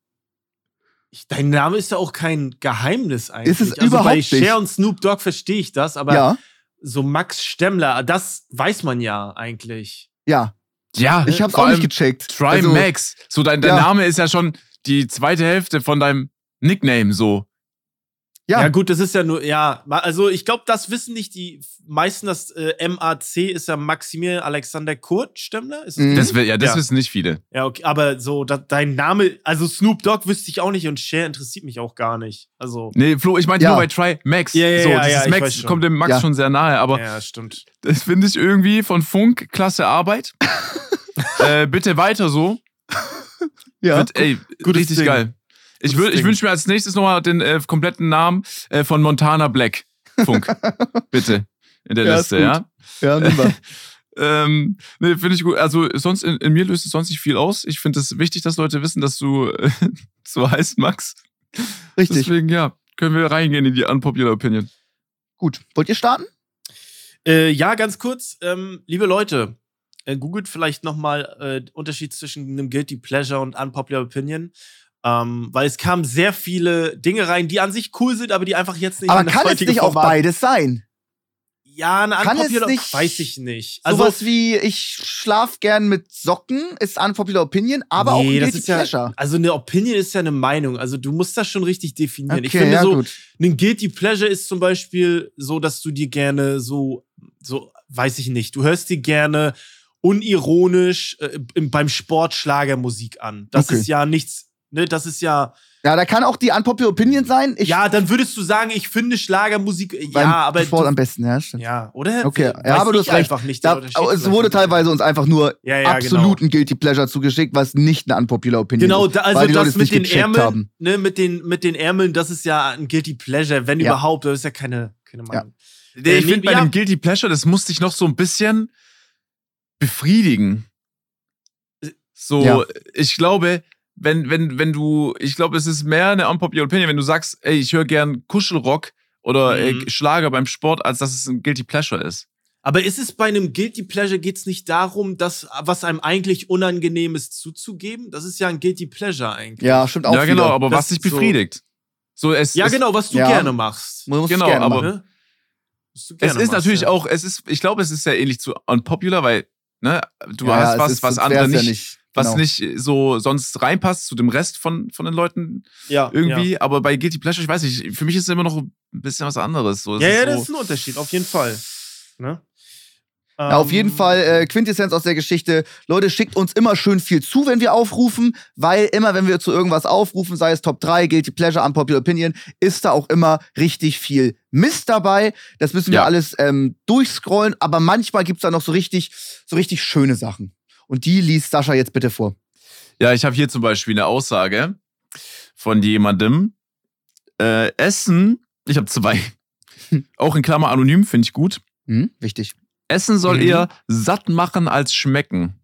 A: Ich, dein Name ist ja auch kein Geheimnis eigentlich.
B: Ist es
A: also
B: überhaupt
A: bei
B: nicht.
A: Cher und Snoop Dogg verstehe ich das, aber
B: ja,
A: so Max Stemmler, das weiß man ja eigentlich.
B: ja.
C: Ja,
B: Ich hab's
C: vor
B: auch nicht gecheckt.
C: Trimax. so dein, dein
B: ja.
C: Name ist ja schon die zweite Hälfte von deinem Nickname so.
B: Ja.
A: Ja, gut, das ist ja nur, ja, also ich glaube, das wissen nicht die meisten, das äh, MAC ist ja Maximilian Alexander Kurt Stemmler. Ist das
B: Mhm.
C: Das, ja, das
A: Ja.
C: wissen nicht viele.
A: Ja, okay, aber so, da, dein Name, also Snoop Dogg wüsste ich auch nicht und Cher interessiert mich auch gar nicht. Also,
C: Nee, Flo, ich meinte
B: Ja.
C: nur bei Try Max.
A: Ja, ja,
C: so,
A: ja,
C: dieses Max kommt dem Max
B: Ja.
C: schon sehr nahe, aber
A: ja, stimmt.
C: das finde ich irgendwie von Funk klasse Arbeit. *laughs* äh, bitte weiter so.
B: ja.
C: Wird, ey,
A: gutes
C: richtig
A: Ding.
C: geil. Ich, wür- ich wünsche mir als nächstes nochmal den äh, kompletten Namen äh, von Montana Black. Funk. *laughs* Bitte. In der
B: Ja,
C: Liste,
B: ist
C: ja.
B: Ja, nehmen *laughs* wir.
C: Ähm, nee, finde ich gut. Also sonst in, in mir löst es sonst nicht viel aus. Ich finde es wichtig, dass Leute wissen, dass du äh, *laughs* so heißt, Max.
B: Richtig.
C: Deswegen, ja, können wir reingehen in die unpopular Opinion.
B: Gut. Wollt ihr starten?
A: Äh, ja, ganz kurz, ähm, liebe Leute, äh, googelt vielleicht nochmal äh, Unterschied zwischen einem Guilty Pleasure und Unpopular Opinion. Ähm, weil es kamen sehr viele Dinge rein, die an sich cool sind, aber die einfach jetzt nicht
B: Aber kann es nicht auch
A: Format-
B: beides sein?
A: Ja, eine
B: Kann es
A: Unpopular
B: nicht
A: weiß ich nicht. Also,
B: Sowas wie, ich schlaf gern mit Socken, ist unpopular opinion, aber auch ein
A: nee, das ist ja,
B: Pleasure.
A: also eine Opinion ist ja eine Meinung. Also du musst das schon richtig definieren. ich
B: Okay,
A: finde
B: ja,
A: so,
B: gut.
A: ein Guilty Pleasure ist zum Beispiel so, dass du dir gerne so, so, weiß ich nicht, du hörst dir gerne unironisch äh, im, beim Sport Schlagermusik an. Das
B: Okay.
A: ist ja nichts, ne, das ist ja,
B: Ja, da kann auch die unpopular opinion sein. Ich,
A: ja, dann würdest du sagen, ich finde Schlagermusik, äh,
B: beim
A: ja, aber,
B: Sport
A: du,
B: am besten, ja, stimmt.
A: ja, oder?
B: Okay,
A: Weiß
B: ja, aber du hast recht.
A: einfach nicht.
B: Da, es wurde teilweise uns einfach nur
A: ja, ja,
B: absoluten
A: genau.
B: Guilty Pleasure zugeschickt, was nicht eine unpopular opinion
A: Genau,
B: ist.
A: da, also
B: weil die Leute
A: das mit den Ärmeln,
B: haben.
A: ne, mit den, mit den Ärmeln, das ist ja ein Guilty Pleasure, wenn
B: Ja.
A: überhaupt, das ist ja keine, keine Meinung. Äh,
C: ich finde bei dem Guilty Pleasure, das musste ich noch so ein bisschen befriedigen. So,
B: Ja.
C: ich glaube, wenn, wenn, wenn du, ich glaube, es ist mehr eine unpopular Opinion, wenn du sagst, ey, ich höre gern Kuschelrock oder
A: Mhm.
C: äh, Schlager beim Sport, als dass es ein Guilty Pleasure ist.
A: Aber ist es bei einem Guilty Pleasure, geht es nicht darum, das, was einem eigentlich unangenehm ist, zuzugeben? Das ist ja ein Guilty Pleasure eigentlich.
B: Ja, stimmt auch
C: ja, genau,
B: wieder.
C: aber
A: Das
C: was dich
A: ist so-
C: befriedigt. So, es,
A: Ja,
C: es,
A: genau, was du
B: Ja.
A: gerne machst.
B: Man muss
C: Genau,
B: gerne
C: aber-
B: machen.
A: Was du
C: Es ist
A: machst,
C: natürlich
A: ja.
C: auch, es ist, ich glaube, es ist sehr ähnlich zu unpopular, weil, ne, du
B: Ja,
C: hast was,
B: ist-
C: was andere
B: ja
C: nicht, was
B: genau.
C: nicht so sonst reinpasst zu dem Rest von, von den Leuten
A: ja,
C: irgendwie.
A: Ja,
C: Aber bei Guilty Pleasure, ich weiß nicht, für mich ist es immer noch ein bisschen was anderes. So,
A: ja, ja
C: so,
A: das ist ein Unterschied, auf jeden Fall. Ne?
B: Ja, auf jeden
A: Ähm,
B: Fall äh, Quintessenz aus der Geschichte. Leute, schickt uns immer schön viel zu, wenn wir aufrufen, weil immer, wenn wir zu irgendwas aufrufen, sei es Top 3, Guilty Pleasure, Unpopular Opinion, ist da auch immer richtig viel Mist dabei. Das müssen wir
C: Ja.
B: alles ähm, durchscrollen, aber manchmal gibt's da noch so richtig, so richtig schöne Sachen. Und die liest Sascha jetzt bitte vor.
C: Ja, ich habe hier zum Beispiel eine Aussage von jemandem. Äh, Essen, ich habe zwei. *laughs* Auch in Klammer anonym, finde ich gut.
B: Hm, wichtig.
C: Essen soll
A: Mhm.
C: eher satt machen als schmecken.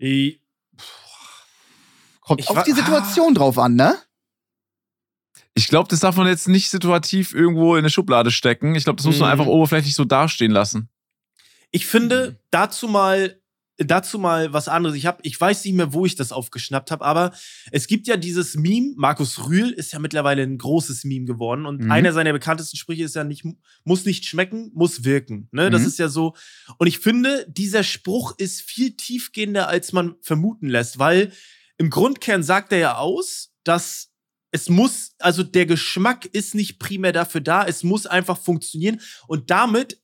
A: i-
B: Kommt
A: Ich
B: auf die Situation drauf an, ne?
C: Ich glaube, das darf man jetzt nicht situativ irgendwo in eine Schublade stecken. Ich glaube, das muss man
A: Mhm.
C: einfach oberflächlich so dastehen lassen.
A: Ich finde dazu mal dazu mal was anderes. Ich habe ich weiß nicht mehr, wo ich das aufgeschnappt habe, aber es gibt ja dieses Meme, Markus Rühl ist ja mittlerweile ein großes Meme geworden und
B: Mhm.
A: einer seiner bekanntesten Sprüche ist ja nicht muss nicht schmecken, muss wirken, ne? Das
B: Mhm.
A: ist ja so und ich finde, dieser Spruch ist viel tiefgehender als man vermuten lässt, weil im Grundkern sagt er ja aus, dass es muss, also der Geschmack ist nicht primär dafür da, es muss einfach funktionieren und damit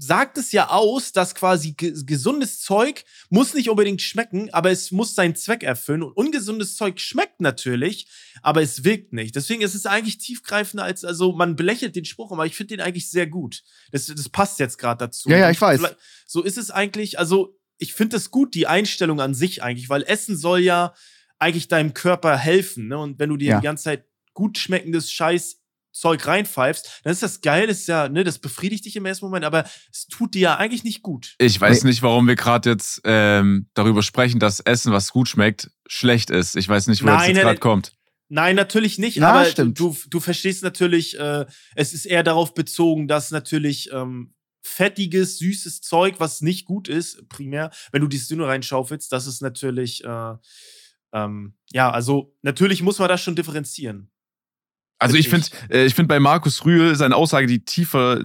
A: sagt es ja aus, dass quasi ge gesundes Zeug muss nicht unbedingt schmecken, aber es muss seinen Zweck erfüllen. Und ungesundes Zeug schmeckt natürlich, aber es wirkt nicht. Deswegen ist es eigentlich tiefgreifender als, also man belächelt den Spruch, aber ich finde den eigentlich sehr gut. Das, das passt jetzt gerade dazu.
B: Ja, ja, ich weiß.
A: So ist es eigentlich, also ich finde es gut, die Einstellung an sich eigentlich, weil Essen soll ja eigentlich deinem Körper helfen. Ne? Und wenn du dir
B: Ja.
A: die ganze Zeit gut schmeckendes Scheiß Zeug reinpfeifst, dann ist das geil, das ist ja, ne, das befriedigt dich im ersten Moment, aber es tut dir ja eigentlich nicht gut.
C: Ich weiß nicht, warum wir gerade jetzt ähm, darüber sprechen, dass Essen, was gut schmeckt, schlecht ist. Ich weiß nicht, wo
A: Nein,
C: das jetzt
A: nein,
C: gerade kommt.
A: Nein, natürlich nicht,
B: Ja,
A: aber
B: stimmt.
A: Du, du verstehst natürlich, äh, es ist eher darauf bezogen, dass natürlich ähm, fettiges, süßes Zeug, was nicht gut ist, primär, wenn du die Dünne reinschaufelst, das ist natürlich, äh, ähm, ja, also natürlich muss man das schon differenzieren.
C: Also ich finde,
A: Find
C: äh, ich finde bei Markus Rühl seine Aussage, die tiefer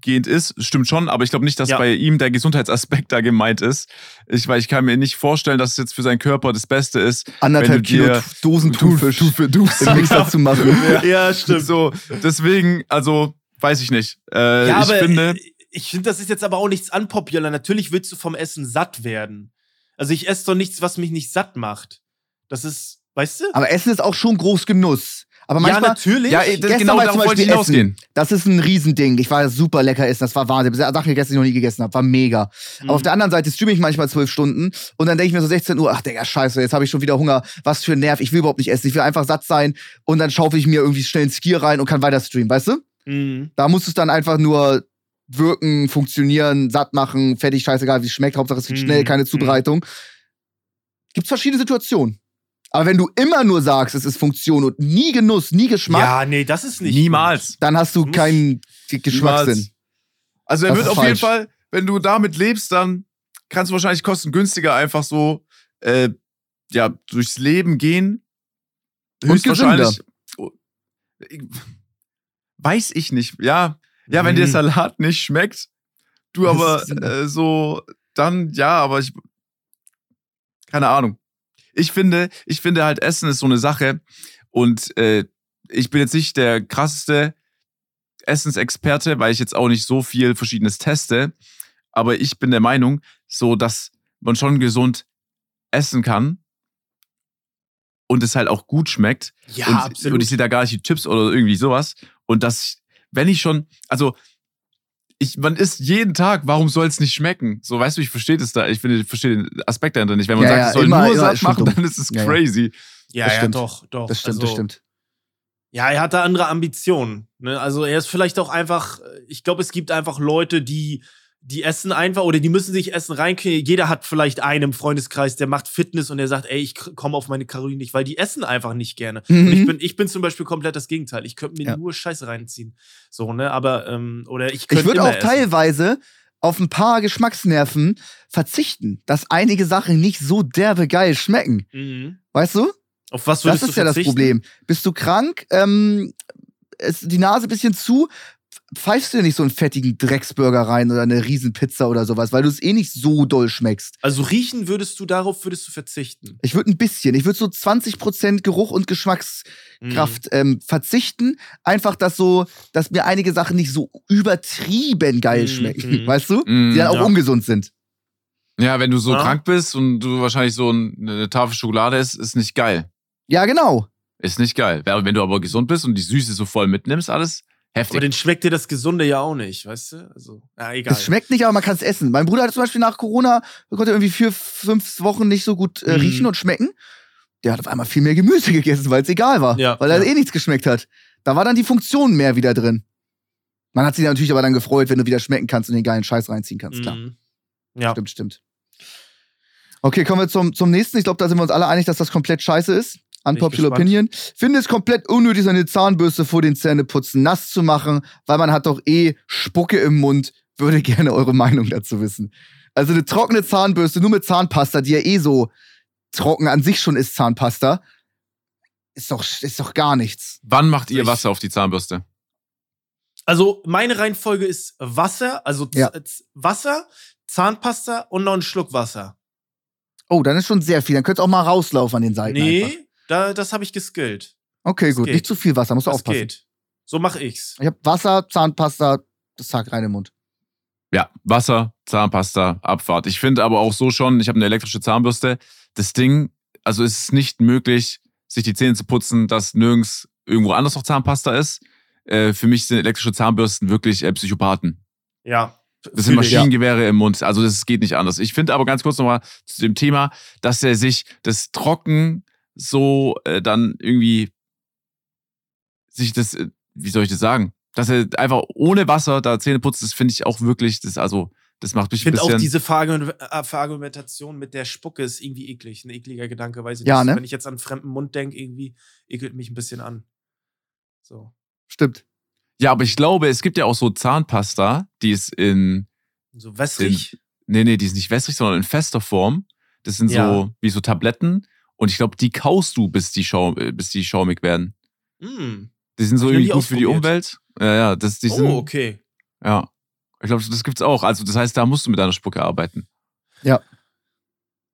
C: gehend ist, stimmt schon, aber ich glaube nicht, dass
A: Ja.
C: bei ihm der Gesundheitsaspekt da gemeint ist. Ich, weil ich kann mir nicht vorstellen, dass es jetzt für seinen Körper das Beste ist.
B: Anderthalb
C: Wenn du dir-
B: Kilo Dosen Thunfisch
C: für du.
B: im Mixer zu machen. *laughs*
A: Ja, stimmt.
C: So, deswegen, also, weiß ich nicht. Äh,
A: ja,
C: ich
A: aber
C: finde,
A: ich, ich finde, das ist jetzt aber auch nichts unpopular. Natürlich willst du vom Essen satt werden. Also ich esse doch nichts, was mich nicht satt macht. Das ist, Weißt du?
B: Aber Essen ist auch schon groß Genuss. Aber
A: ja,
B: manchmal,
A: natürlich.
C: Ja, das, genau darauf wollte ich hinausgehen.
B: Das ist ein Riesending. Ich war super lecker essen. Das war Wahnsinn. Sachen gegessen, die ich noch nie gegessen habe. War mega.
A: Mhm.
B: Aber auf der anderen Seite streame ich manchmal zwölf Stunden und dann denke ich mir so 16 Uhr, ach Digga, scheiße, jetzt habe ich schon wieder Hunger. Was für ein Nerv. Ich will überhaupt nicht essen. Ich will einfach satt sein und dann schaufel ich mir irgendwie schnell ein Skier rein und kann weiter streamen, weißt du?
A: Mhm.
B: Da muss es dann einfach nur wirken, funktionieren, satt machen, fertig, scheißegal, wie es schmeckt. Hauptsache es geht
A: Mhm.
B: schnell, keine Zubereitung. Gibt's verschiedene Situationen. Aber wenn du immer nur sagst, es ist Funktion und nie Genuss, nie Geschmack,
A: Ja, nee, das ist nicht.
C: Niemals.
B: dann hast du keinen Geschmackssinn.
C: Niemals. Also er
B: Das
C: wird auf jeden
B: falsch.
C: Fall, wenn du damit lebst, dann kannst du wahrscheinlich kostengünstiger einfach so äh, ja, durchs Leben gehen.
B: Und
C: Höchstwahrscheinlich. Oh, Weiß ich nicht. Ja, ja, wenn dir. Salat nicht schmeckt, du aber äh, so, dann ja, aber ich. Keine Ahnung. Ich finde, ich finde halt, Essen ist so eine Sache. Und äh, ich bin jetzt nicht der krasseste Essensexperte, weil ich jetzt auch nicht so viel Verschiedenes teste. Aber ich bin der Meinung, so dass man schon gesund essen kann und es halt auch gut schmeckt.
A: Ja,
C: und,
A: absolut.
C: und ich sehe da gar nicht die Chips oder irgendwie sowas. Und das, wenn ich schon, also ich, man isst jeden Tag, warum soll es nicht schmecken? So, weißt du, ich verstehe das da, ich finde, ich verstehe den Aspekt dahinter nicht. Wenn man
B: Ja,
C: sagt,
B: ja,
C: es soll
B: immer-
C: nur satt machen,
B: dumm.
C: dann ist es
B: Ja,
C: crazy.
A: ja,
B: das
A: ja,
B: stimmt.
A: doch, doch.
B: Das stimmt,
A: also,
B: das stimmt.
A: Ja, er hat da andere Ambitionen. Ne? Also er ist vielleicht auch einfach, ich glaube, es gibt einfach Leute, die, die essen einfach oder die müssen sich Essen reinkriegen. Jeder hat vielleicht einen im Freundeskreis, der macht Fitness und der sagt, ey, ich komme auf meine Kalorien nicht, weil die essen einfach nicht gerne.
B: Mhm.
A: Und ich bin, ich bin zum Beispiel komplett das Gegenteil. Ich könnte mir
B: Ja.
A: nur Scheiße reinziehen. So, ne? Aber, ähm, oder ich
B: Ich
A: könnte
B: würde
A: immer
B: auch
A: essen.
B: teilweise auf ein paar Geschmacksnerven verzichten, dass einige Sachen nicht so derbe geil schmecken.
A: Mhm.
B: Weißt du?
A: Auf was
B: Das
A: würdest
B: ist
A: du
B: ja das? Problem. Bist du krank, ähm, ist die Nase ein bisschen zu, pfeifst du dir nicht so einen fettigen Drecksburger rein oder eine Riesenpizza oder sowas, weil du es eh nicht so doll schmeckst.
A: Also riechen würdest du, darauf würdest du verzichten.
B: Ich würde ein bisschen, ich würde so 20% Geruch und Geschmackskraft ähm, verzichten. Einfach, dass so, dass mir einige Sachen nicht so übertrieben geil
A: Mhm,
B: schmecken,
A: mhm.
B: weißt du?
C: Mm,
B: Die dann auch
A: ja.
B: ungesund sind.
C: Ja, wenn du so
A: Ja.
C: krank bist und du wahrscheinlich so ein- eine Tafel Schokolade isst, ist nicht geil.
B: Ja, genau.
C: Ist nicht geil. Wenn du aber gesund bist und die Süße so voll mitnimmst, alles heftig.
A: Aber dann schmeckt dir das Gesunde ja auch nicht, weißt du? Also, ja, egal.
B: Es schmeckt nicht, aber man kann es essen. Mein Bruder hatte zum Beispiel nach Corona, konnte irgendwie vier, fünf Wochen nicht so gut äh,
A: Mhm.
B: riechen und schmecken. Der hat auf einmal viel mehr Gemüse gegessen, weil es egal war.
A: Ja,
B: weil er
A: ja.
B: eh nichts geschmeckt hat. Da war dann die Funktion mehr wieder drin. Man hat sich natürlich aber dann gefreut, wenn du wieder schmecken kannst und den geilen Scheiß reinziehen kannst, klar.
A: Mhm. Ja.
B: Stimmt, stimmt. Okay, kommen wir zum, zum nächsten. Ich glaube, da sind wir uns alle einig, dass das komplett scheiße ist. Unpopular. Opinion. Finde es komplett unnötig, seine Zahnbürste vor den Zähneputzen nass zu machen, weil man hat doch eh Spucke im Mund. Würde gerne eure Meinung dazu wissen. Also eine trockene Zahnbürste, nur mit Zahnpasta, die ja eh so trocken an sich schon ist, Zahnpasta, ist doch, ist doch gar nichts.
C: Wann macht ihr Wasser auf die Zahnbürste?
A: Also meine Reihenfolge ist Wasser, also
B: Ja.
A: Wasser, Zahnpasta und noch ein Schluck Wasser.
B: Oh, dann ist schon sehr viel. Dann könnt ihr auch mal rauslaufen an den Seiten.
A: nee,
B: Einfach.
A: Da, das habe ich geskillt.
B: Okay,
A: das
B: gut.
A: geht.
B: Nicht zu viel Wasser, musst du
A: Das
B: aufpassen.
A: geht. So mache ich's.
B: Ich habe Wasser, Zahnpasta, das Tag rein im Mund.
C: Ja, Wasser, Zahnpasta, Abfahrt. Ich finde aber auch so schon, ich habe eine elektrische Zahnbürste. Das Ding, also es ist nicht möglich, sich die Zähne zu putzen, dass nirgends irgendwo anders noch Zahnpasta ist. Äh, für mich sind elektrische Zahnbürsten wirklich äh, Psychopathen.
A: Ja.
C: Das sind. Maschinengewehre im Mund. Also das geht nicht anders. Ich finde aber ganz kurz nochmal zu dem Thema, dass er sich das Trocken so äh, dann irgendwie sich das, äh, wie soll ich das sagen? Dass er einfach ohne Wasser da Zähne putzt, das finde ich auch wirklich, das also, das macht mich
A: Ich
C: ein
A: finde
C: bisschen.
A: auch diese äh, Verargumentation mit der Spucke ist irgendwie eklig. Ein ekliger Gedanke, weiß ich
B: Ja,
A: nicht.
B: ne?
A: Wenn ich jetzt an fremden Mund denke, irgendwie ekelt mich ein bisschen an. So.
B: Stimmt.
C: ja, aber ich glaube, es gibt ja auch so Zahnpasta, die ist in,
A: So wässrig.
C: nee, nee, die ist nicht wässrig, sondern in fester Form. Das sind
A: Ja.
C: so wie so Tabletten. Und ich glaube, die kaust du, bis die, Schau, äh, bis die schaumig werden.
A: Mm.
C: Die sind so irgendwie gut für die. Umwelt. Ja, ja, das, die sind,
A: Oh, okay.
C: ja. Ich glaube, das gibt's auch. Also, das heißt, da musst du mit deiner Spucke arbeiten.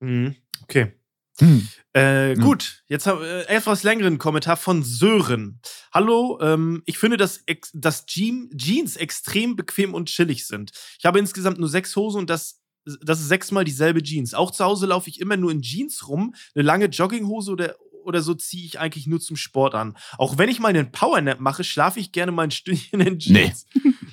A: Mhm. Okay.
C: Hm.
A: Äh,
C: Ja.
A: Gut, jetzt haben wir äh, etwas längeren Kommentar von Sören. Hallo, ähm, ich finde, dass, ex dass Jean Jeans extrem bequem und chillig sind. Ich habe insgesamt nur sechs Hosen und das, das ist sechsmal dieselbe Jeans. Auch zu Hause laufe ich immer nur in Jeans rum, eine lange Jogginghose oder, oder so ziehe ich eigentlich nur zum Sport an. Auch wenn ich mal einen Powernap mache, schlafe ich gerne mal ein Stündchen in Jeans.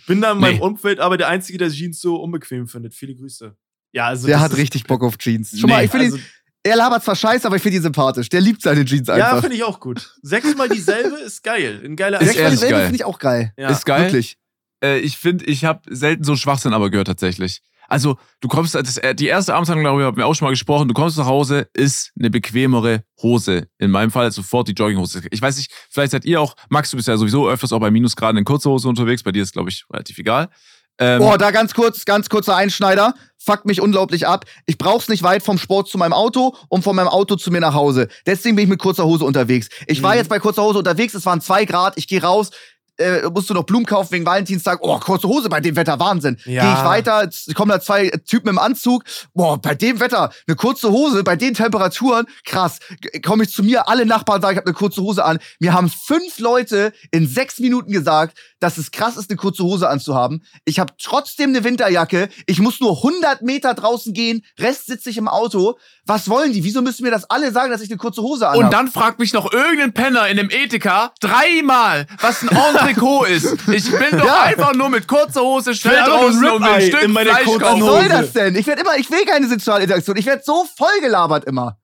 A: Bin da in meinem
C: Nee.
A: Umfeld aber der Einzige, der Jeans so unbequem findet. Viele Grüße. Ja, also
B: Der hat richtig Bock auf Jeans. Schon mal,
C: Nee,
B: ich finde
A: also,
B: ihn, er labert zwar scheiße, aber ich finde ihn sympathisch. Der liebt seine Jeans
A: Ja,
B: einfach.
A: finde ich auch gut. Sechsmal dieselbe ist geil. Ein geiler
C: Ist
B: Sechsmal dieselbe finde ich auch geil.
A: Ja.
C: Ist geil.
B: Wirklich.
C: Äh, ich finde, ich habe selten so Schwachsinn aber gehört tatsächlich. Also, du kommst, das, äh, die erste Abendshandlung, darüber haben wir auch schon mal gesprochen, du kommst nach Hause, ist eine bequemere Hose. In meinem Fall sofort die Jogginghose. Ich weiß nicht, vielleicht seid ihr auch, Max, du bist ja sowieso öfters auch bei Minusgraden in kurzer Hose unterwegs, bei dir ist, glaube ich, relativ egal. Ähm,
B: Oh, da ganz kurz, ganz kurzer Einschneider. Fuckt mich unglaublich ab. Ich brauch's nicht weit vom Sport zu meinem Auto und von meinem Auto zu mir nach Hause. Deswegen bin ich mit kurzer Hose unterwegs. Ich war
A: Mhm.
B: jetzt bei kurzer Hose unterwegs, es waren zwei Grad, ich gehe raus, äh, musst du noch Blumen kaufen wegen Valentinstag. Oh, kurze Hose bei dem Wetter, Wahnsinn.
A: Ja.
B: Gehe ich weiter, kommen da zwei Typen im Anzug. Boah, bei dem Wetter, eine kurze Hose, bei den Temperaturen, krass. Komme ich zu mir, alle Nachbarn sagen, ich habe eine kurze Hose an. Mir haben fünf Leute in sechs Minuten gesagt, dass es krass ist, eine kurze Hose anzuhaben. Ich habe trotzdem eine Winterjacke. Ich muss nur 100 Meter draußen gehen. Rest sitze ich im Auto. Was wollen die? Wieso müssen mir das alle sagen, dass ich eine kurze Hose anhabe?
C: Und dann fragt mich noch irgendein Penner in dem Ethika dreimal, was ein Entrecot ist. Ich bin doch
B: Ja.
C: einfach nur mit kurzer Hose schnell draußen und mir ein
A: Ribeye
C: Stück
A: in meiner
C: Fleisch
B: Was
C: kaufen.
A: Hose.
B: soll das denn? Ich werde immer, ich will keine Sexualinteraktion. Ich werde so vollgelabert immer.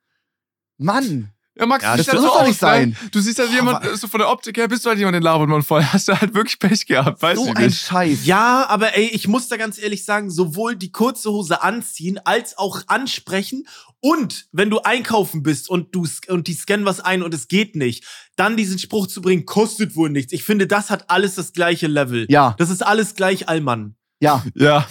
B: Mann.
C: Ja, Max,
A: Ja,
C: du
A: das
C: siehst
B: muss
C: so
B: doch nicht sein.
C: Ne? Du siehst halt jemand, so von der Optik her bist du halt jemand, den labert man voll. *laughs* Hast du halt wirklich Pech gehabt, weißt
B: so
C: du
B: ein
C: nicht.
B: Scheiß.
A: Ja, aber ey, ich muss da ganz ehrlich sagen, sowohl die kurze Hose anziehen als auch ansprechen und wenn du einkaufen bist und du und die scannen was ein und es geht nicht, dann diesen Spruch zu bringen, kostet wohl nichts. Ich finde, das hat alles das gleiche Level.
B: Ja,
A: Das ist alles gleich Allmann.
B: ja,
C: Ja.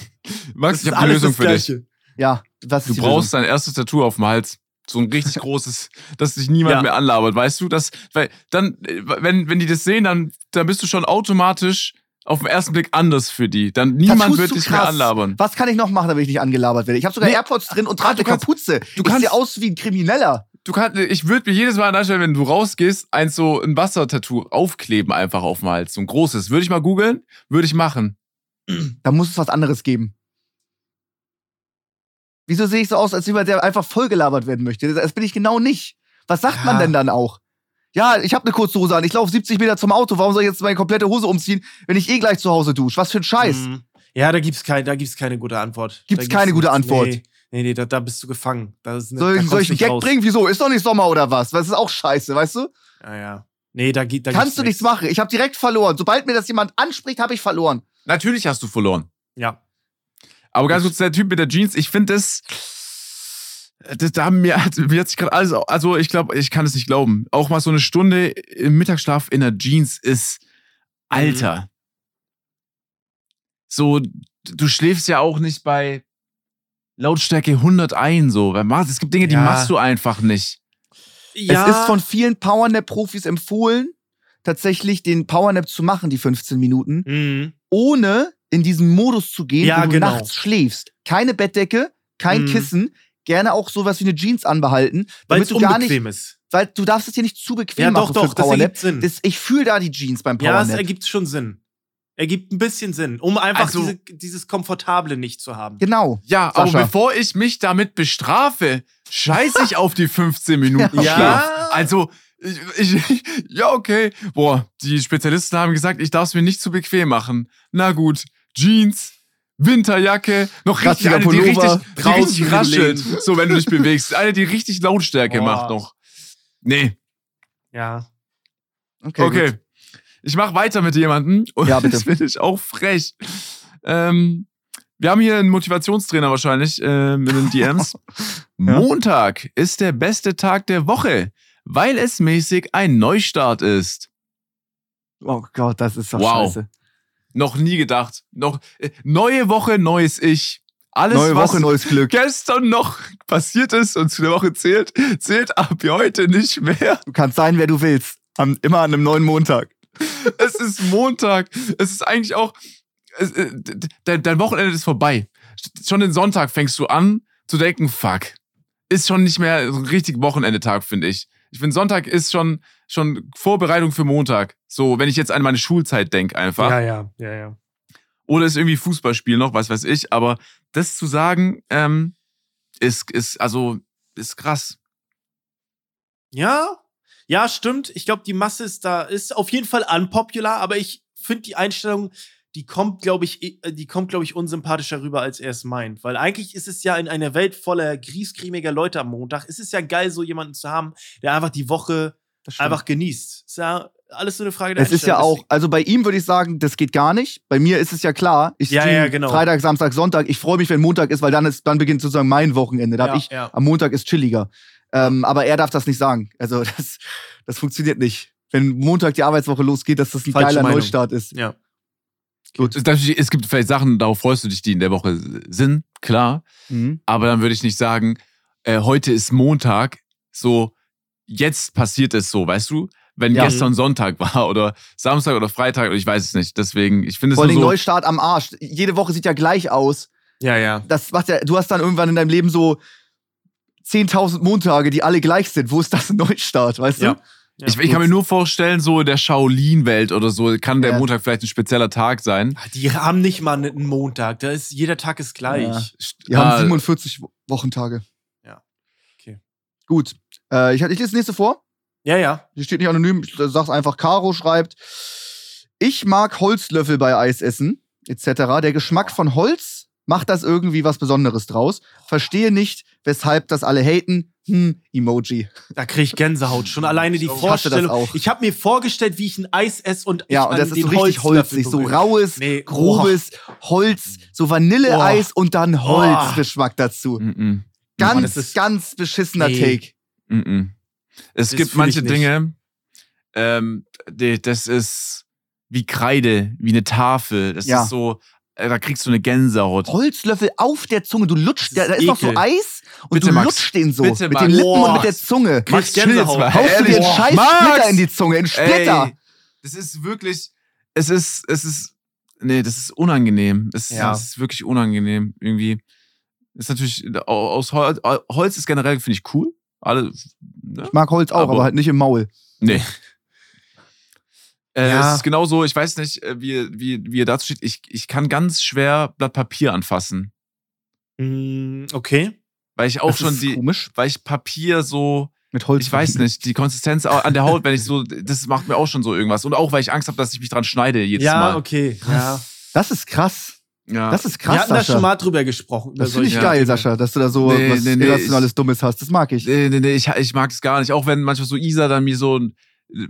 C: Max,
A: Das
C: ich
A: ist
C: habe eine Lösung
A: das
C: für dich.
A: Gleiche.
B: ja. Was
C: Du brauchst dein erstes Tattoo auf dem Hals. So ein richtig *laughs* großes, dass dich niemand
A: Ja.
C: mehr anlabert, weißt du? Das, weil dann, äh, wenn, wenn die das sehen, dann, dann bist du schon automatisch auf den ersten Blick anders für die. Dann niemand wird dich mehr anlabern.
B: Was kann ich noch machen, damit ich nicht angelabert werde? Ich habe sogar
C: Nee.
B: AirPods drin und
C: Ah,
B: trage eine Kapuze.
C: du kannst-
B: sehe aus wie ein Krimineller.
C: Du kannst, ich würde mir jedes Mal anstellen, wenn du rausgehst, eins so ein Wassertattoo aufkleben einfach auf dem Hals. So ein großes. Würde ich mal googeln, würde ich machen.
B: Da muss es was anderes geben. Wieso sehe ich so aus, als jemand, der einfach vollgelabert werden möchte? Das bin ich genau nicht. Was sagt man
A: Ja.
B: denn dann auch? Ja, ich habe eine kurze Hose an. Ich laufe 70 Meter zum Auto. Warum soll ich jetzt meine komplette Hose umziehen, wenn ich eh gleich zu Hause dusche? Was für ein Scheiß.
A: Mhm. Ja, da gibt's kein, da gibt's keine gute Antwort.
B: Gibt's
A: Da
B: keine gute
A: nichts.
B: Antwort.
A: Nee, nee, nee da, da bist du gefangen. Da ist ne,
B: Soll, soll ich einen Gag
A: raus.
B: bringen? Wieso? Ist doch nicht Sommer oder was? Das ist auch scheiße, weißt du?
A: Ja, ja. Nee, da geht da
B: Kannst du nichts machen. Ich habe direkt verloren. Sobald mir das jemand anspricht, habe ich verloren.
C: Natürlich hast du verloren.
A: Ja.
C: Aber ganz kurz, der Typ mit der Jeans, ich finde das, das. Da haben mir, hat- mir hat sich gerade alles. Also, ich glaube, ich kann es nicht glauben. Auch mal so eine Stunde im Mittagsschlaf in der Jeans ist. Alter. So, du schläfst ja auch nicht bei Lautstärke 100 ein, so. Wer macht- Es gibt Dinge, die
A: Ja.
C: machst du einfach nicht.
A: ja.
B: Es ist von vielen Powernap-Profis empfohlen, tatsächlich den Powernap zu machen, die 15 Minuten,
A: Mhm.
B: ohne in diesen Modus zu gehen,
A: Ja,
B: wo du
A: genau.
B: nachts schläfst. Keine Bettdecke, kein
A: Mhm.
B: Kissen, gerne auch sowas wie eine Jeans anbehalten,
A: Weil es
B: du gar nicht,
A: ist.
B: weil du darfst es dir nicht zu bequem
A: Ja,
B: machen
A: doch, doch,
B: für
A: das Sinn.
B: Das, ich fühle da die Jeans beim
A: ja, es
B: Powernap.
A: ergibt schon Sinn. Ergibt ein bisschen Sinn, um einfach
C: Also-
A: diese, dieses Komfortable nicht zu haben.
B: genau.
C: Ja, aber
B: Sascha.
C: bevor ich mich damit bestrafe, scheiße ich auf die 15 Minuten *laughs*
A: Ja.
C: Schlaf. Also, ich, ich, ja, okay. Boah, die Spezialisten haben gesagt, ich darf es mir nicht zu bequem machen. Na gut, Jeans, Winterjacke, noch richtig eine, die richtig, die richtig raschelt, so wenn du dich bewegst. Eine, die richtig Lautstärke
A: Boah.
C: macht noch. Nee,
A: Ja.
B: Okay.
C: okay. Ich mach weiter mit jemandem. Und
B: Ja, bitte. *laughs*
C: das finde ich auch frech. Ähm, wir haben hier einen Motivationstrainer wahrscheinlich ähm, in den DMs. *laughs* Montag ist der beste Tag der Woche, weil es mäßig ein Neustart ist.
B: Oh Gott, das ist doch
C: Wow.
B: scheiße.
C: Noch nie gedacht. Noch äh, neue Woche, neues Ich. Alles,
B: Neue
C: was
B: Woche, neues Glück.
C: gestern noch passiert ist und zu der Woche zählt, zählt ab heute nicht mehr.
B: Du kannst sein, wer du willst. Am, immer an einem neuen Montag.
C: Es ist Montag. Es ist eigentlich auch. Es, äh, d- dein, dein Wochenende ist vorbei. Schon den Sonntag fängst du an zu denken, fuck. Ist schon nicht mehr so ein richtig Wochenendetag, finde ich. Ich finde, Sonntag ist schon, schon Vorbereitung für Montag. So, wenn ich jetzt an meine Schulzeit denke, einfach.
A: Ja, ja, ja, ja.
C: Oder ist irgendwie Fußballspiel noch, was weiß ich. Aber das zu sagen, ähm, ist, ist, also, ist krass.
A: Ja, Ja, stimmt. Ich glaube, die Masse ist da, ist auf jeden Fall unpopular, aber ich finde die Einstellung, die kommt, glaube ich, eh- die kommt, glaube ich, unsympathischer rüber, als er es meint. Weil eigentlich ist es ja in einer Welt voller griesgrämiger Leute am Montag, ist es ja geil, so jemanden zu haben, der einfach die Woche. Einfach genießt. Ist ja alles so eine Frage der
B: Es ist ja auch, also bei ihm würde ich sagen, das geht gar nicht. Bei mir ist es ja klar. Ich
A: Ja,
B: stream
A: ja, genau.
B: Freitag, Samstag, Sonntag. Ich freue mich, wenn Montag ist, weil dann ist, dann beginnt sozusagen mein Wochenende. Da
A: Ja,
B: ich,
A: ja.
B: am Montag ist chilliger. Ähm, aber er darf das nicht sagen. Also *laughs* das, das funktioniert nicht. Wenn Montag die Arbeitswoche losgeht, dass das ein
A: Falsche
B: geiler
A: Meinung.
B: Neustart ist.
A: Ja.
C: Gut. Es gibt vielleicht Sachen, darauf freust du dich, die in der Woche sind, klar.
B: Mhm.
C: Aber dann würde ich nicht sagen, äh, heute ist Montag, so, jetzt passiert es so, weißt du? Wenn
B: Ja.
C: gestern Sonntag *laughs* war oder Samstag oder Freitag oder ich weiß es nicht. Deswegen, ich finde es
B: Vor allem
C: so.
B: Neustart am Arsch. Jede Woche sieht ja gleich aus.
A: Ja, ja.
B: Das macht ja, du hast dann irgendwann in deinem Leben so 10.000 Montage, die alle gleich sind. Wo ist das ein *laughs* Neustart, weißt
A: Ja.
B: du?
A: Ja,
C: ich, ich kann mir nur vorstellen, so in der Shaolin-Welt oder so, kann der
B: Ja.
C: Montag vielleicht ein spezieller Tag sein.
A: Die haben nicht mal einen Montag. Da ist, jeder Tag ist gleich.
B: Ja. Die haben
C: ah,
B: 47 Wo- Wochentage.
A: Ja. Okay.
B: Gut. Äh, ich, ich lese das nächste vor.
A: Ja, ja.
B: Hier steht nicht anonym, ich sag's einfach. Caro schreibt: Ich mag Holzlöffel bei Eis essen, etc. Der Geschmack von Holz macht das irgendwie was Besonderes draus. Verstehe nicht, weshalb das alle haten. Hm, Emoji.
A: Da kriege ich Gänsehaut. Schon alleine die
B: Ich
A: Vorstellung.
B: auch.
A: Ich habe mir vorgestellt, wie ich ein Eis esse und ich
B: Ja, und das ist so richtig
A: Holzlöffel
B: holzig. So raues,
A: Nee,
B: grobes Holz, so Vanilleeis und dann Holzgeschmack dazu.
C: mm, mm,
B: Ganz,
A: ist-
B: ganz beschissener
A: Nee.
B: Take.
C: Mm, mm. Es
A: Das
C: gibt manche. Dinge, ähm, die, das ist wie Kreide, wie eine Tafel. Das
B: Ja.
C: ist so, äh, da kriegst du eine Gänsehaut.
B: Holzlöffel auf der Zunge. Du lutschst, da, da
A: ist
B: ist noch so. Eis und
C: Bitte,
B: du
C: Max.
B: lutscht den so.
C: Bitte,
B: mit
C: Max.
B: den Lippen und
A: Boah.
B: mit der Zunge.
C: Jetzt
A: Gänsehaut.
C: mal.
B: Haust du dir einen scheiß
C: Max!
B: Splitter in die Zunge, einen Splitter.
C: Ey, das ist wirklich, es ist, es ist, nee, das ist unangenehm. Es,
A: Ja.
C: es ist wirklich unangenehm. Irgendwie ist natürlich, aus Holz, Holz ist generell, finde ich cool. Alle, ne?
B: Ich mag Holz auch, aber,
C: Aber-
B: halt nicht im Maul.
C: Nee. Äh,
A: Ja.
C: Es ist genauso, ich weiß nicht, äh, wie, wie, wie ihr dazu steht. Ich, ich kann ganz schwer Blatt Papier anfassen.
A: Mm, okay.
C: Weil ich auch
B: Das
C: schon
B: ist
C: die,
B: komisch.
C: weil ich Papier so,
B: Mit Holz.
C: ich weiß nicht, die Konsistenz an der Haut, wenn ich so, das macht mir auch schon so irgendwas. Und auch, weil ich Angst habe, dass ich mich dran schneide jedes
A: ja,
C: Mal.
A: okay. Ja.
B: Das ist krass.
C: Ja.
B: Das ist
A: Wir
B: krass,
A: hatten da schon mal drüber gesprochen.
B: das finde ich
A: solche
B: geil. Sascha, dass du da so
C: Nee,
B: was
C: nee, nee,
B: Irrationales, Dummes hast. Das mag ich.
C: Nee, nee, nee, ich, ich mag es gar nicht. Auch wenn manchmal so Isa dann mir so ein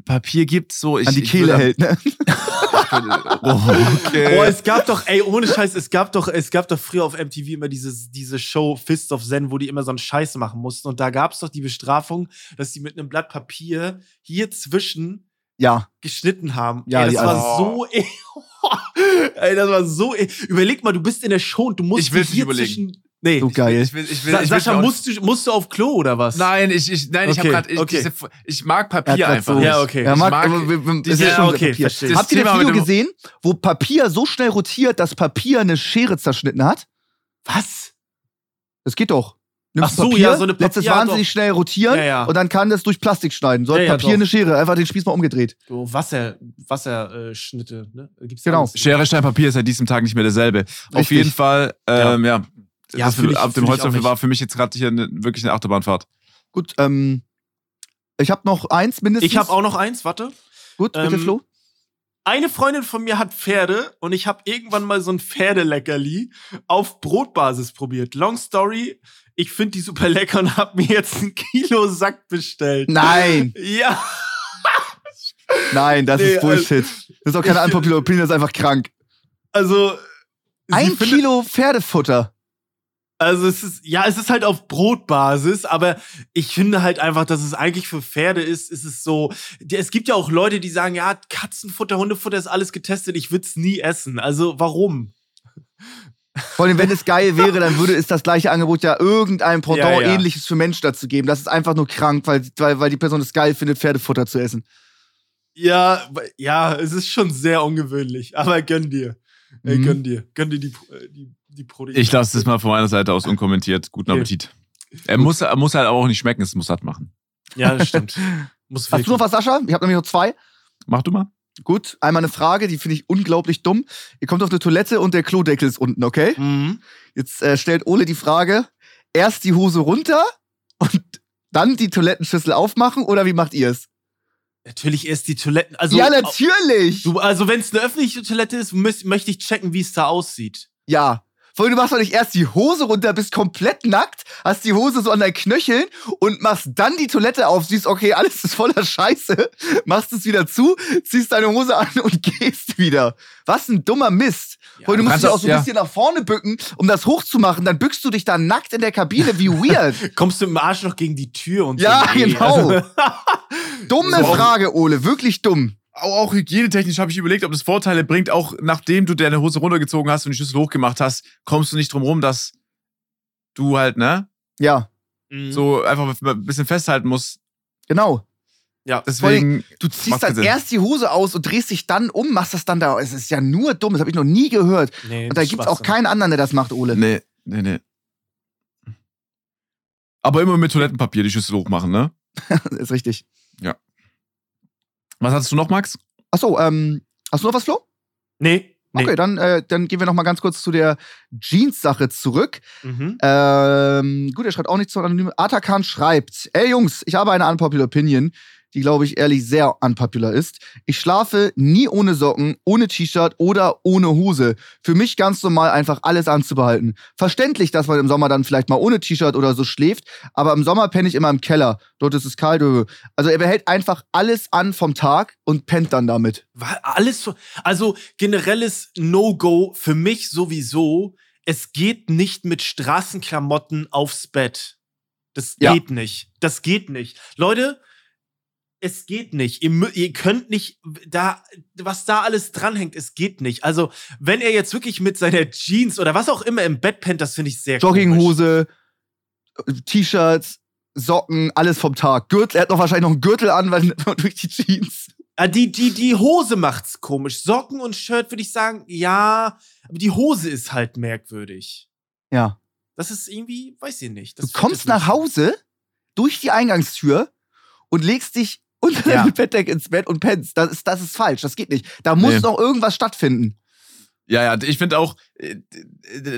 C: Papier gibt, so ich.
B: An die
C: ich
B: Kehle hält, ne? *laughs*
C: Oh, okay.
A: Boah, es gab doch, ey, ohne Scheiß, es gab doch, es gab doch früher auf MTV immer dieses, diese Show Fist of Zen, wo die immer so einen Scheiß machen mussten. Und da gab es doch die Bestrafung, dass die mit einem Blatt Papier hier zwischen
B: Ja.
A: geschnitten haben.
B: Ja,
A: ey,
B: die
A: das war
C: Alten.
A: so e Ey, das war so e Überleg mal, du bist in der Show und du musst
C: Ich will's
A: hier
C: nicht überlegen.
A: zwischen. Nee.
B: So geil.
C: Ich will, ich will, ich will
A: Sascha,
C: auch-
A: musst du, musst du auf Klo oder was?
C: Nein, ich, ich, nein, ich
A: Okay,
C: habe gerade, ich,
A: okay.
C: diese, ich mag
B: Er
C: Papier einfach.
B: grad so-
A: Ja, okay.
B: Er
C: Ich
B: mag,
C: mag
B: ist schon
A: Ja, okay,
B: Papier.
A: verstehe.
B: Habt ihr das Video gesehen, wo Papier so schnell rotiert, dass Papier eine Schere zerschnitten hat?
A: Was?
B: Das geht doch. Nimmst
A: Ach so,
B: Papier,
A: ja, so eine
B: lässt es wahnsinnig schnell rotieren
A: Ja, ja.
B: und dann kann das durch Plastik schneiden. So hat
A: Ja, ja,
B: Papier
A: doch.
B: eine Schere, einfach den Spieß mal umgedreht.
A: So Wasser, Wasserschnitte, äh, Schnitte, ne? Gibt's
B: Genau.
A: alles.
C: Schere, Stein, Papier ist seit diesem Tag nicht mehr derselbe. Auf
B: Richtig.
C: jeden Fall, ähm, ja.
A: Ja,
C: das
A: fühl ich-
C: ab dem Holzlöffel war für mich jetzt gerade hier eine, wirklich eine Achterbahnfahrt.
B: Gut, ähm, ich habe noch eins mindestens.
A: Ich habe auch noch eins, warte.
B: Gut, bitte
A: ähm,
B: Flo.
A: Eine Freundin von mir hat Pferde und ich habe irgendwann mal so ein Pferdeleckerli auf Brotbasis probiert. Long story, ich finde die super lecker und habe mir jetzt ein Kilo Sack bestellt.
B: Nein,
A: Ja,
B: nein, das
A: Nee,
B: ist Bullshit. Das ist auch keine Unpopular Opinion, das ist einfach krank.
A: also
B: Ein
A: findet-
B: Kilo Pferdefutter.
A: Also es ist, ja, es ist halt auf Brotbasis, aber ich finde halt einfach, dass es eigentlich für Pferde ist, ist es so, es gibt ja auch Leute, die sagen, ja, Katzenfutter, Hundefutter ist alles getestet, ich würde es nie essen. Also warum?
B: Vor allem, wenn es geil wäre, dann würde es das gleiche Angebot ja irgendeinem Pendant
A: Ja, ja.
B: ähnliches für Menschen dazu geben. Das ist einfach nur krank, weil, weil, weil die Person es geil findet, Pferdefutter zu essen.
A: Ja, ja, es ist schon sehr ungewöhnlich, aber gönn dir. Ey,
B: Mhm.
A: gönn dir. Gönn dir die, äh, die, die Proteine.
C: Ich lasse das mal von meiner Seite aus unkommentiert. Guten
A: Okay.
C: Appetit. Er muss, er muss halt aber auch nicht schmecken, es muss satt machen.
A: Ja, das stimmt. Muss
B: Hast du noch was, Sascha? Ich habe nämlich noch zwei.
C: Mach du mal.
B: Gut, einmal eine Frage, die finde ich unglaublich dumm. Ihr kommt auf eine Toilette und der Klodeckel ist unten, okay?
A: Mhm.
B: Jetzt äh, stellt Ole die Frage, erst die Hose runter und dann die Toilettenschüssel aufmachen oder wie macht ihr es?
A: Natürlich erst die Toiletten. Also,
B: ja, natürlich.
A: Du, also wenn es eine öffentliche Toilette ist, müß, möchte ich checken, wie es da aussieht.
B: Ja. Vor allem, du machst doch nicht erst die Hose runter, bist komplett nackt, hast die Hose so an deinen Knöcheln und machst dann die Toilette auf, siehst, okay, alles ist voller Scheiße, machst es wieder zu, ziehst deine Hose an und *laughs* gehst wieder. Was ein dummer Mist.
A: Ja,
B: Vor allem, du musst dich
C: auch-
B: so ein
C: ja.
B: bisschen nach vorne bücken, um das hochzumachen, dann bückst du dich da nackt in der Kabine, wie weird. *laughs*
A: Kommst du dem Arsch noch gegen die Tür und
B: Ja,
A: so? Nee,
B: genau. *laughs* Dumme. Frage, Ole, wirklich dumm.
C: Auch, auch hygienetechnisch habe ich überlegt, ob das Vorteile bringt, auch nachdem du deine Hose runtergezogen hast und die Schüssel hochgemacht hast, kommst du nicht drum rum, dass du halt, ne,
B: Ja,
A: Mhm.
C: so einfach ein bisschen festhalten musst.
B: genau.
A: ja.
C: Deswegen,
B: Du ziehst dann
C: Sinn.
B: erst die Hose aus und drehst dich dann um, machst das dann da. Es ist ja nur dumm, das habe ich noch nie gehört.
A: Nee,
B: Und da gibt's auch keinen anderen, der das macht, Ole.
C: nee, nee, nee. Aber immer mit Toilettenpapier die Schüssel hochmachen, ne? *laughs*
B: ist richtig.
C: Was hattest du noch, Max?
B: Achso, ähm, hast du noch was, Flo?
A: Nee. nee.
B: Okay, dann, äh, dann gehen wir noch mal ganz kurz zu der Jeans-Sache zurück.
A: Mhm.
B: Ähm, gut, er schreibt auch nicht zu anonym. Atakan schreibt: Ey Jungs, ich habe eine unpopular Opinion, die, glaube ich, ehrlich sehr unpopular ist. Ich schlafe nie ohne Socken, ohne T-Shirt oder ohne Hose. Für mich ganz normal einfach alles anzubehalten. Verständlich, dass man im Sommer dann vielleicht mal ohne T-Shirt oder so schläft, aber im Sommer penne ich immer im Keller. Dort ist es kalt. Also er behält einfach alles an vom Tag und pennt dann damit.
A: Alles so. Also generelles No-Go für mich sowieso. Es geht nicht mit Straßenklamotten aufs Bett. Das
B: Ja.
A: geht nicht. Das geht nicht. Leute, es geht nicht. Ihr, ihr könnt nicht da, was da alles dranhängt, es geht nicht. Also, wenn er jetzt wirklich mit seiner Jeans oder was auch immer im Bett pennt, das finde ich sehr.
B: Jogginghose, T-Shirts, Socken, alles vom Tag. Gürtel, er hat noch wahrscheinlich noch einen Gürtel an, weil *laughs* durch die Jeans.
A: Ah, die, die, die Hose macht's komisch. Socken und Shirt würde ich sagen, ja, aber die Hose ist halt merkwürdig.
B: Ja.
A: Das ist irgendwie, weiß ich nicht.
B: Du kommst nach. Hause durch die Eingangstür und legst dich unter
A: Ja. *laughs*
B: deinem Bettdeck ins Bett und pennst. Das ist, das ist falsch. Das geht nicht. Da muss
C: Nee.
B: noch irgendwas stattfinden.
C: Ja, ja, ich finde auch, äh,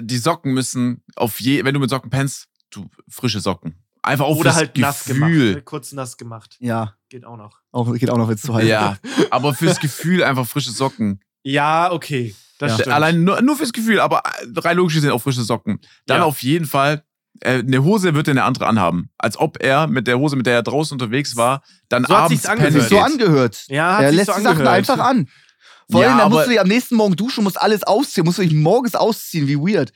C: die Socken müssen auf je, wenn du mit Socken pennst, du frische Socken. Einfach auch
A: Oder halt nass gemacht.
C: Gefühl.
A: Ne? Kurz nass gemacht.
B: Ja.
A: Geht auch noch.
B: Auch, geht auch noch, wenn es zu heiß
C: Ja, *laughs* aber fürs Gefühl einfach frische Socken.
A: Ja, okay. Das
B: Ja.
A: stimmt.
C: Allein nur, nur fürs Gefühl, aber rein logisch gesehen auch frische Socken. Dann
A: Ja.
C: auf jeden Fall, eine Hose wird eine andere anhaben. Als ob er mit der Hose, mit der er draußen unterwegs war, dann
A: So hat
C: abends
A: sich's
B: Hat sich so angehört.
A: Ja, hat
B: er
A: sich
B: lässt
A: so
B: die Sachen
A: angehört.
B: einfach an. Vor
C: Ja,
B: allem, dann musst du dich am nächsten Morgen duschen, musst alles ausziehen, musst du dich morgens ausziehen, wie weird.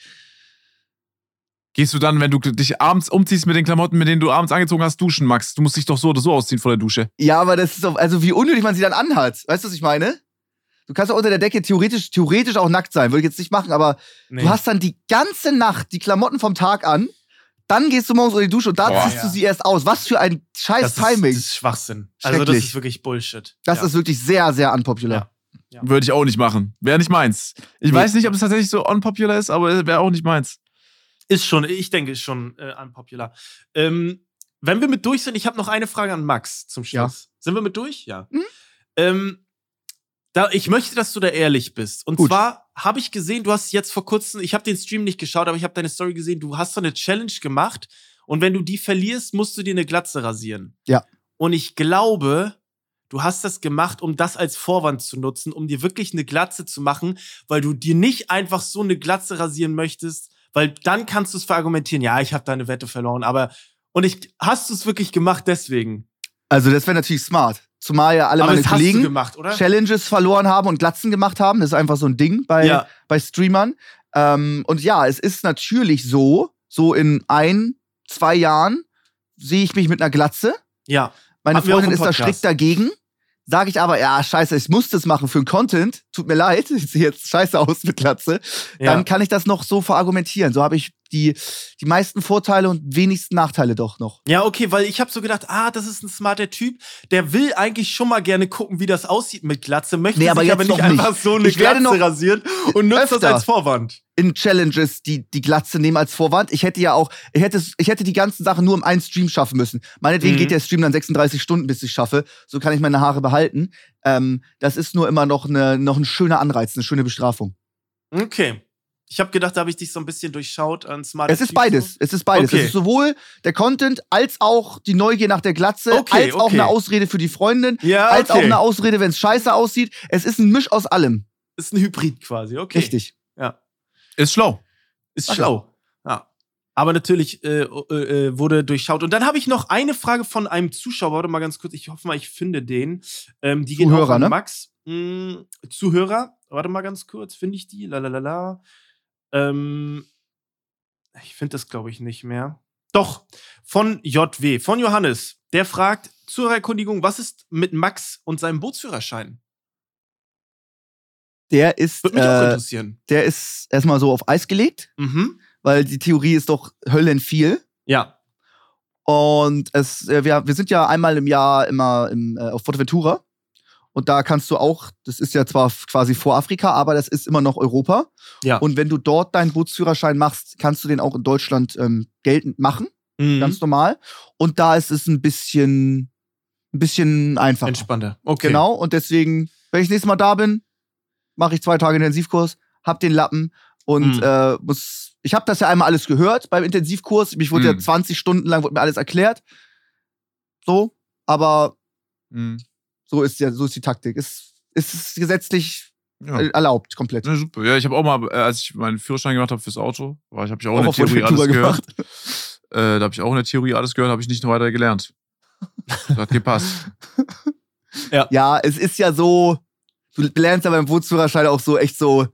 C: Gehst du dann, wenn du dich abends umziehst mit den Klamotten, mit denen du abends angezogen hast, duschen, Max? Du musst dich doch so oder so ausziehen vor der Dusche.
B: Ja, aber das ist doch, also wie unnötig man sie dann anhat. Weißt du, was ich meine? Du kannst auch unter der Decke theoretisch, theoretisch auch nackt sein. Würde ich jetzt nicht machen, aber
A: Nee.
B: du hast dann die ganze Nacht die Klamotten vom Tag an. Dann gehst du morgens unter die Dusche und da
C: Boah.
B: ziehst du sie erst aus. Was für ein scheiß
A: das
B: Timing.
A: Ist, das ist Schwachsinn. Also, das ist wirklich Bullshit.
B: das
A: ja.
B: ist wirklich sehr, sehr unpopular.
A: Ja.
C: Würde ich auch nicht machen. Wäre nicht meins. Ich
B: Nee.
C: weiß nicht, ob es tatsächlich so unpopular ist, aber wäre auch nicht meins.
A: Ist schon, ich denke, ist schon äh, unpopular. Ähm, wenn wir mit durch sind, ich habe noch eine Frage an Max zum
B: Ja.
A: Schluss. Sind wir mit durch? Ja.
B: Mhm.
A: Ähm, da, ich möchte, dass du da ehrlich bist. Und
B: Gut.
A: zwar habe ich gesehen, du hast jetzt vor kurzem, ich habe den Stream nicht geschaut, aber ich habe deine Story gesehen, du hast so eine Challenge gemacht und wenn du die verlierst, musst du dir eine Glatze rasieren.
B: Ja.
A: Und ich glaube, du hast das gemacht, um das als Vorwand zu nutzen, um dir wirklich eine Glatze zu machen, weil du dir nicht einfach so eine Glatze rasieren möchtest, weil dann kannst du es verargumentieren, ja, ich habe da eine Wette verloren, aber und ich hast du es wirklich gemacht deswegen.
B: Also das wäre natürlich smart. Zumal ja alle
A: aber
B: meine Kollegen
A: gemacht, oder?
B: Challenges verloren haben und Glatzen gemacht haben. Das ist einfach so ein Ding bei,
A: Ja.
B: bei Streamern. Ähm, und ja, es ist natürlich so, so in ein, zwei Jahren sehe ich mich mit einer Glatze.
A: Ja.
B: Meine
A: Hatten
B: Freundin ist da strikt dagegen. Sage ich aber, ja, scheiße, ich muss das machen für den Content. Tut mir leid, *laughs* ich sehe jetzt scheiße aus mit Glatze.
A: ja.
B: Dann kann ich das noch so verargumentieren. So habe ich die, die meisten Vorteile und wenigsten Nachteile doch noch.
A: Ja, okay, weil ich habe so gedacht, ah, das ist ein smarter Typ, der will eigentlich schon mal gerne gucken, wie das aussieht mit Glatze, möchte
B: Nee, aber
A: sich
B: jetzt
A: aber nicht einfach
B: nicht.
A: so eine
B: Ich
A: Glatze
B: noch
A: rasieren und nutzt das
B: öfter.
A: als Vorwand.
B: In Challenges die, die Glatze nehmen als Vorwand. Ich hätte ja auch, ich hätte, ich hätte die ganzen Sachen nur im einen Stream schaffen müssen. Meinetwegen
A: Mhm.
B: geht der Stream dann 36 Stunden, bis ich schaffe. So kann ich meine Haare behalten. Ähm, das ist nur immer noch, eine, noch ein schöner Anreiz, eine schöne Bestrafung.
A: Okay. Ich habe gedacht, da habe ich dich so ein bisschen durchschaut an Smart.
B: Es ist beides. Es ist beides.
A: Okay.
B: Es ist sowohl der Content als auch die Neugier nach der Glatze,
A: Okay,
B: als auch
A: okay.
B: eine Ausrede für die Freundin,
A: Ja,
B: als auch eine Ausrede, wenn es scheiße aussieht. Es ist ein Misch aus allem.
A: Ist ein Hybrid quasi, okay.
B: Richtig.
A: Ja.
C: Ist schlau.
A: Ist
B: Ach,
A: schlau. Ja. Aber natürlich äh, äh, äh, wurde durchschaut. Und dann habe ich noch eine Frage von einem Zuschauer. Warte mal ganz kurz. Ich hoffe mal, ich finde den. Ähm, die
B: Zuhörer,
A: an
B: ne?
A: Max. Mm, Zuhörer. Warte mal ganz kurz. Finde ich die? Lalalala. Ähm, ich finde das, glaube ich, nicht mehr. Doch. Von JW. Von Johannes. Der fragt zur Erkundigung, was ist mit Max und seinem Bootsführerschein?
B: Der ist,
A: Würde mich auch
B: äh,
A: interessieren.
B: der ist erstmal so auf Eis gelegt,
A: Mhm.
B: weil die Theorie ist doch Höllen viel.
A: Ja.
B: Und es, äh, wir, wir sind ja einmal im Jahr immer im, äh, auf Forteventura. Und da kannst du auch, das ist ja zwar f- quasi vor Afrika, aber das ist immer noch Europa.
A: Ja.
B: Und wenn du dort deinen Bootsführerschein machst, kannst du den auch in Deutschland ähm, geltend machen,
A: Mhm.
B: ganz normal. Und da ist es ein bisschen, ein bisschen einfacher.
A: entspannter. Okay.
B: Genau. Und deswegen, wenn ich nächstes Mal da bin, mache ich zwei Tage Intensivkurs, hab den Lappen und
A: Mhm.
B: äh, muss. Ich habe das ja einmal alles gehört beim Intensivkurs. Mich wurde ja
C: Mhm.
B: 20 Stunden lang wurde mir alles erklärt. So, aber
C: Mhm.
B: so ist ja, so ist die Taktik. Es es ist gesetzlich
C: Ja.
B: äh, erlaubt, komplett.
C: Ja, super. Ja, ich habe auch mal, äh, als ich meinen Führerschein gemacht habe fürs Auto, war ich habe ich auch, in der Theorie alles gehört. Äh, da habe ich auch in der Theorie alles gehört, habe ich nicht noch weiter gelernt. *laughs* Das hat gepasst.
B: Ja, es ist ja so, du lernst ja beim Bootsführerschein auch so echt so,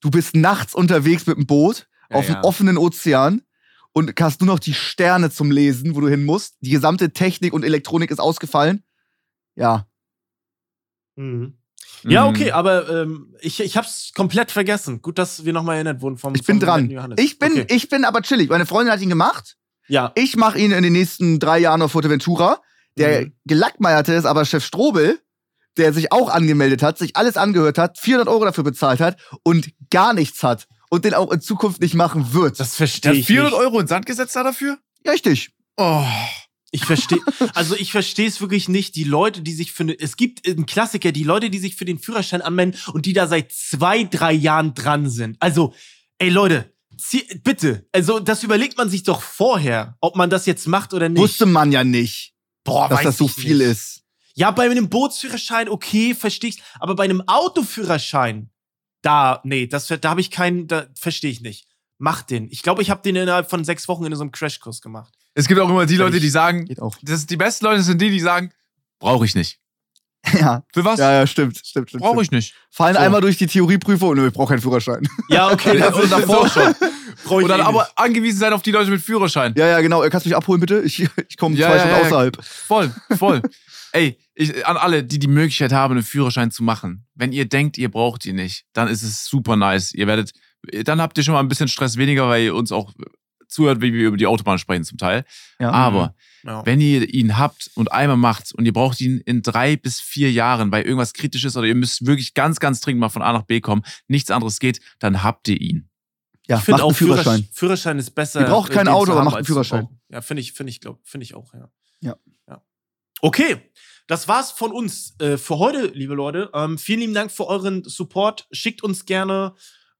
B: du bist nachts unterwegs mit dem Boot
A: Ja,
B: auf
A: ja.
B: dem offenen Ozean und hast nur noch die Sterne zum Lesen, wo du hin musst. Die gesamte Technik und Elektronik ist ausgefallen. Ja,
A: Mhm. Ja,
C: Mhm.
A: okay, aber ähm, ich, ich hab's komplett vergessen. Gut, dass wir nochmal erinnert wurden vom
B: ich bin
A: vom
B: dran.
A: Johannes.
B: Ich bin,
A: Okay.
B: ich bin aber chillig. Meine Freundin hat ihn gemacht.
A: Ja.
B: Ich mache ihn in den nächsten drei Jahren auf Fuerteventura. Der
A: Mhm.
B: gelackmeierte ist aber Chef Strobel, der sich auch angemeldet hat, sich alles angehört hat, 400 Euro dafür bezahlt hat und gar nichts hat und den auch in Zukunft nicht machen wird.
A: Das
C: Der
A: verstehe
C: hat
A: ich
C: 400
A: nicht.
C: Euro in Sand gesetzt da dafür?
B: Richtig.
C: Oh.
A: Ich verstehe, also ich verstehe es wirklich nicht. Die Leute, die sich für ne, es gibt einen Klassiker, die Leute, die sich für den Führerschein anmelden und die da seit zwei, drei Jahren dran sind. Also, ey Leute, zieh, bitte, also das überlegt man sich doch vorher, ob man das jetzt macht oder nicht.
B: Wusste man ja nicht,
A: Boah,
B: dass
A: weiß
B: das so
A: ich
B: viel
A: nicht.
B: ist.
A: Ja, bei einem Bootsführerschein, okay, verstehe ich. Aber bei einem Autoführerschein, da, nee, das, da habe ich keinen, da verstehe ich nicht. Mach den. Ich glaube, ich habe den innerhalb von sechs Wochen in so einem Crashkurs gemacht.
C: Es gibt auch immer die Leute, die sagen,
B: Geht auch.
C: das, die besten Leute sind die, die sagen, brauche ich nicht. *laughs*
B: Ja,
C: Für was?
B: ja, ja stimmt, stimmt, stimmt.
C: Brauche ich nicht.
B: Fallen
C: So.
B: einmal durch die Theorieprüfung, nö, ich brauche keinen Führerschein.
A: Ja, okay. *laughs*
C: Ja, also davor schon. *laughs*
A: Brauch ich
C: Und dann
A: eh
C: aber
A: nicht.
C: angewiesen sein auf die Leute mit Führerschein.
B: Ja, ja, genau. Kannst du mich abholen, bitte? Ich, ich komme
C: Ja,
B: zwei
C: ja,
B: Stunden
C: ja.
B: außerhalb.
C: Voll, voll. Ey, ich, an alle, die die Möglichkeit haben, einen Führerschein zu machen. Wenn ihr denkt, ihr braucht ihn nicht, dann ist es super nice. Ihr werdet, dann habt ihr schon mal ein bisschen Stress weniger, weil ihr uns auch zuhört, wie wir über die Autobahn sprechen zum Teil.
B: Ja.
C: Aber
A: Ja.
C: wenn ihr ihn habt und einmal macht und ihr braucht ihn in drei bis vier Jahren, weil irgendwas kritisch ist oder ihr müsst wirklich ganz, ganz dringend mal von A nach B kommen, nichts anderes geht, dann habt ihr ihn.
B: ja,
A: ich finde
B: macht
A: auch
B: einen
A: Führerschein.
B: Führerschein.
A: Ist besser.
B: Ihr braucht kein Auto, aber macht einen Führerschein.
A: Ja, finde ich, finde ich, glaub, finde ich auch, ja.
B: Ja.
A: Ja. Okay. Das war's von uns äh, für heute, liebe Leute. Ähm, vielen lieben Dank für euren Support. Schickt uns gerne,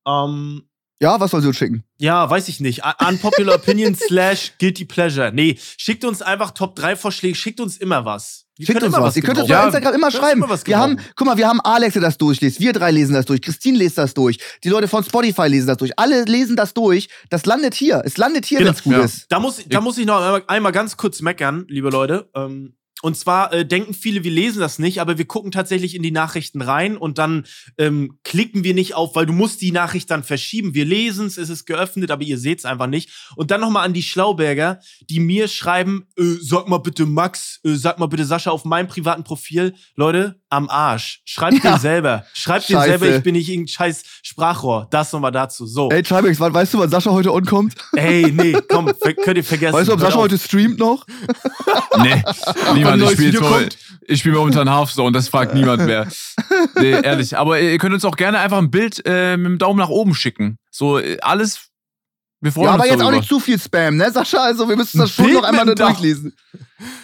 A: ähm,
B: Ja, was soll sie uns schicken?
A: ja, weiß ich nicht, un- unpopular opinion *laughs* slash guilty pleasure. Nee, schickt uns einfach Top 3 Vorschläge, schickt uns immer was. Wir
B: Schickt uns
A: immer
B: was. Ihr könnt
A: gebrauchen.
B: bei Instagram immer
A: Könnt
B: schreiben.
A: immer was
B: wir haben, guck mal, wir haben Alex, der das durchliest. Wir drei lesen das durch. Christine liest das durch. Die Leute von Spotify lesen das durch. Alle lesen das durch. Das landet hier. Es landet hier,
A: Genau.
B: wenn es gut
C: Ja.
B: ist.
A: Da muss, da muss ich noch einmal, einmal ganz kurz meckern, liebe Leute. Ähm, und zwar äh, denken viele, wir lesen das nicht, aber wir gucken tatsächlich in die Nachrichten rein und dann ähm, klicken wir nicht auf, weil du musst die Nachricht dann verschieben. Wir lesen es, es ist geöffnet, aber ihr seht es einfach nicht. Und dann nochmal an die Schlauberger, die mir schreiben, äh, sag mal bitte Max, äh, sag mal bitte Sascha auf meinem privaten Profil. Leute, am Arsch. Schreibt
B: Ja.
A: dir selber. Schreibt dir
B: Scheiße.
A: selber, ich bin nicht irgendein scheiß Sprachrohr. Das nochmal dazu. So.
B: Ey, Tribex, weißt du, wann Sascha heute on kommt?
A: Ey, nee, komm, könnt ihr vergessen.
B: Weißt du, ob
A: Hört
B: Sascha
A: auf.
B: heute streamt noch?
C: Nee, *laughs* niemand. Ich spiele jetzt ich spiele momentan Hearthstone, das fragt *laughs* niemand mehr. Nee, ehrlich. Aber ihr könnt uns auch gerne einfach ein Bild äh, mit dem Daumen nach oben schicken. So, äh, alles. Wir freuen
B: Ja,
C: uns
B: aber jetzt auch
C: darüber.
B: nicht zu viel Spam, ne, Sascha? Also, wir müssen das schon
A: Bild
B: noch einmal
A: Dach.
B: durchlesen.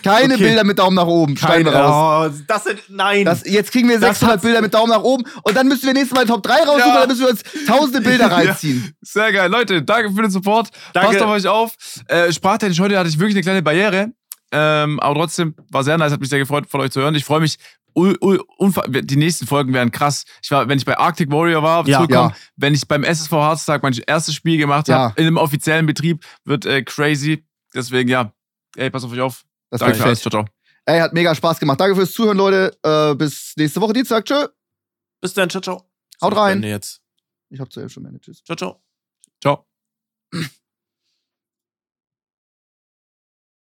B: Keine
A: Okay.
B: Bilder mit Daumen nach oben.
A: Keine,
B: raus.
A: oh, das sind, nein.
B: Das, jetzt kriegen wir
A: Das
B: 600
A: hat's-
B: Bilder mit Daumen nach oben und dann müssen wir nächstes Mal Top 3 raussuchen,
C: Ja.
B: dann müssen wir uns tausende Bilder *laughs* reinziehen.
C: Sehr geil. Leute, danke für den Support.
A: Danke.
C: Passt auf euch auf. Äh, Sprachtechnisch heute hatte ich wirklich eine kleine Barriere. Ähm, aber trotzdem war sehr nice, hat mich sehr gefreut, von euch zu hören. Ich freue mich. Die nächsten Folgen werden krass. Ich war, wenn ich bei Arctic Warrior war,
A: Ja.
C: zurückkomme,
B: Ja.
C: wenn ich beim SSV Harztag mein erstes Spiel gemacht
B: Ja.
C: habe, in einem offiziellen Betrieb, wird äh, crazy. Deswegen, ja, ey, pass auf euch auf.
B: Das
C: Danke
B: war
C: für alles. Ciao, ciao.
B: Ey, hat mega Spaß gemacht. Danke fürs Zuhören, Leute. Äh, bis nächste Woche Dienstag. Tschö.
A: Bis dann, ciao, ciao.
B: Haut
A: So,
B: rein.
A: Ende Jetzt.
B: Ich hab zu elf schon mehr. Tschüss.
A: Ciao, ciao.
C: Ciao.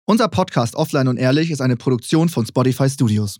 B: Unser Podcast Offline und Ehrlich ist eine Produktion von Spotify Studios.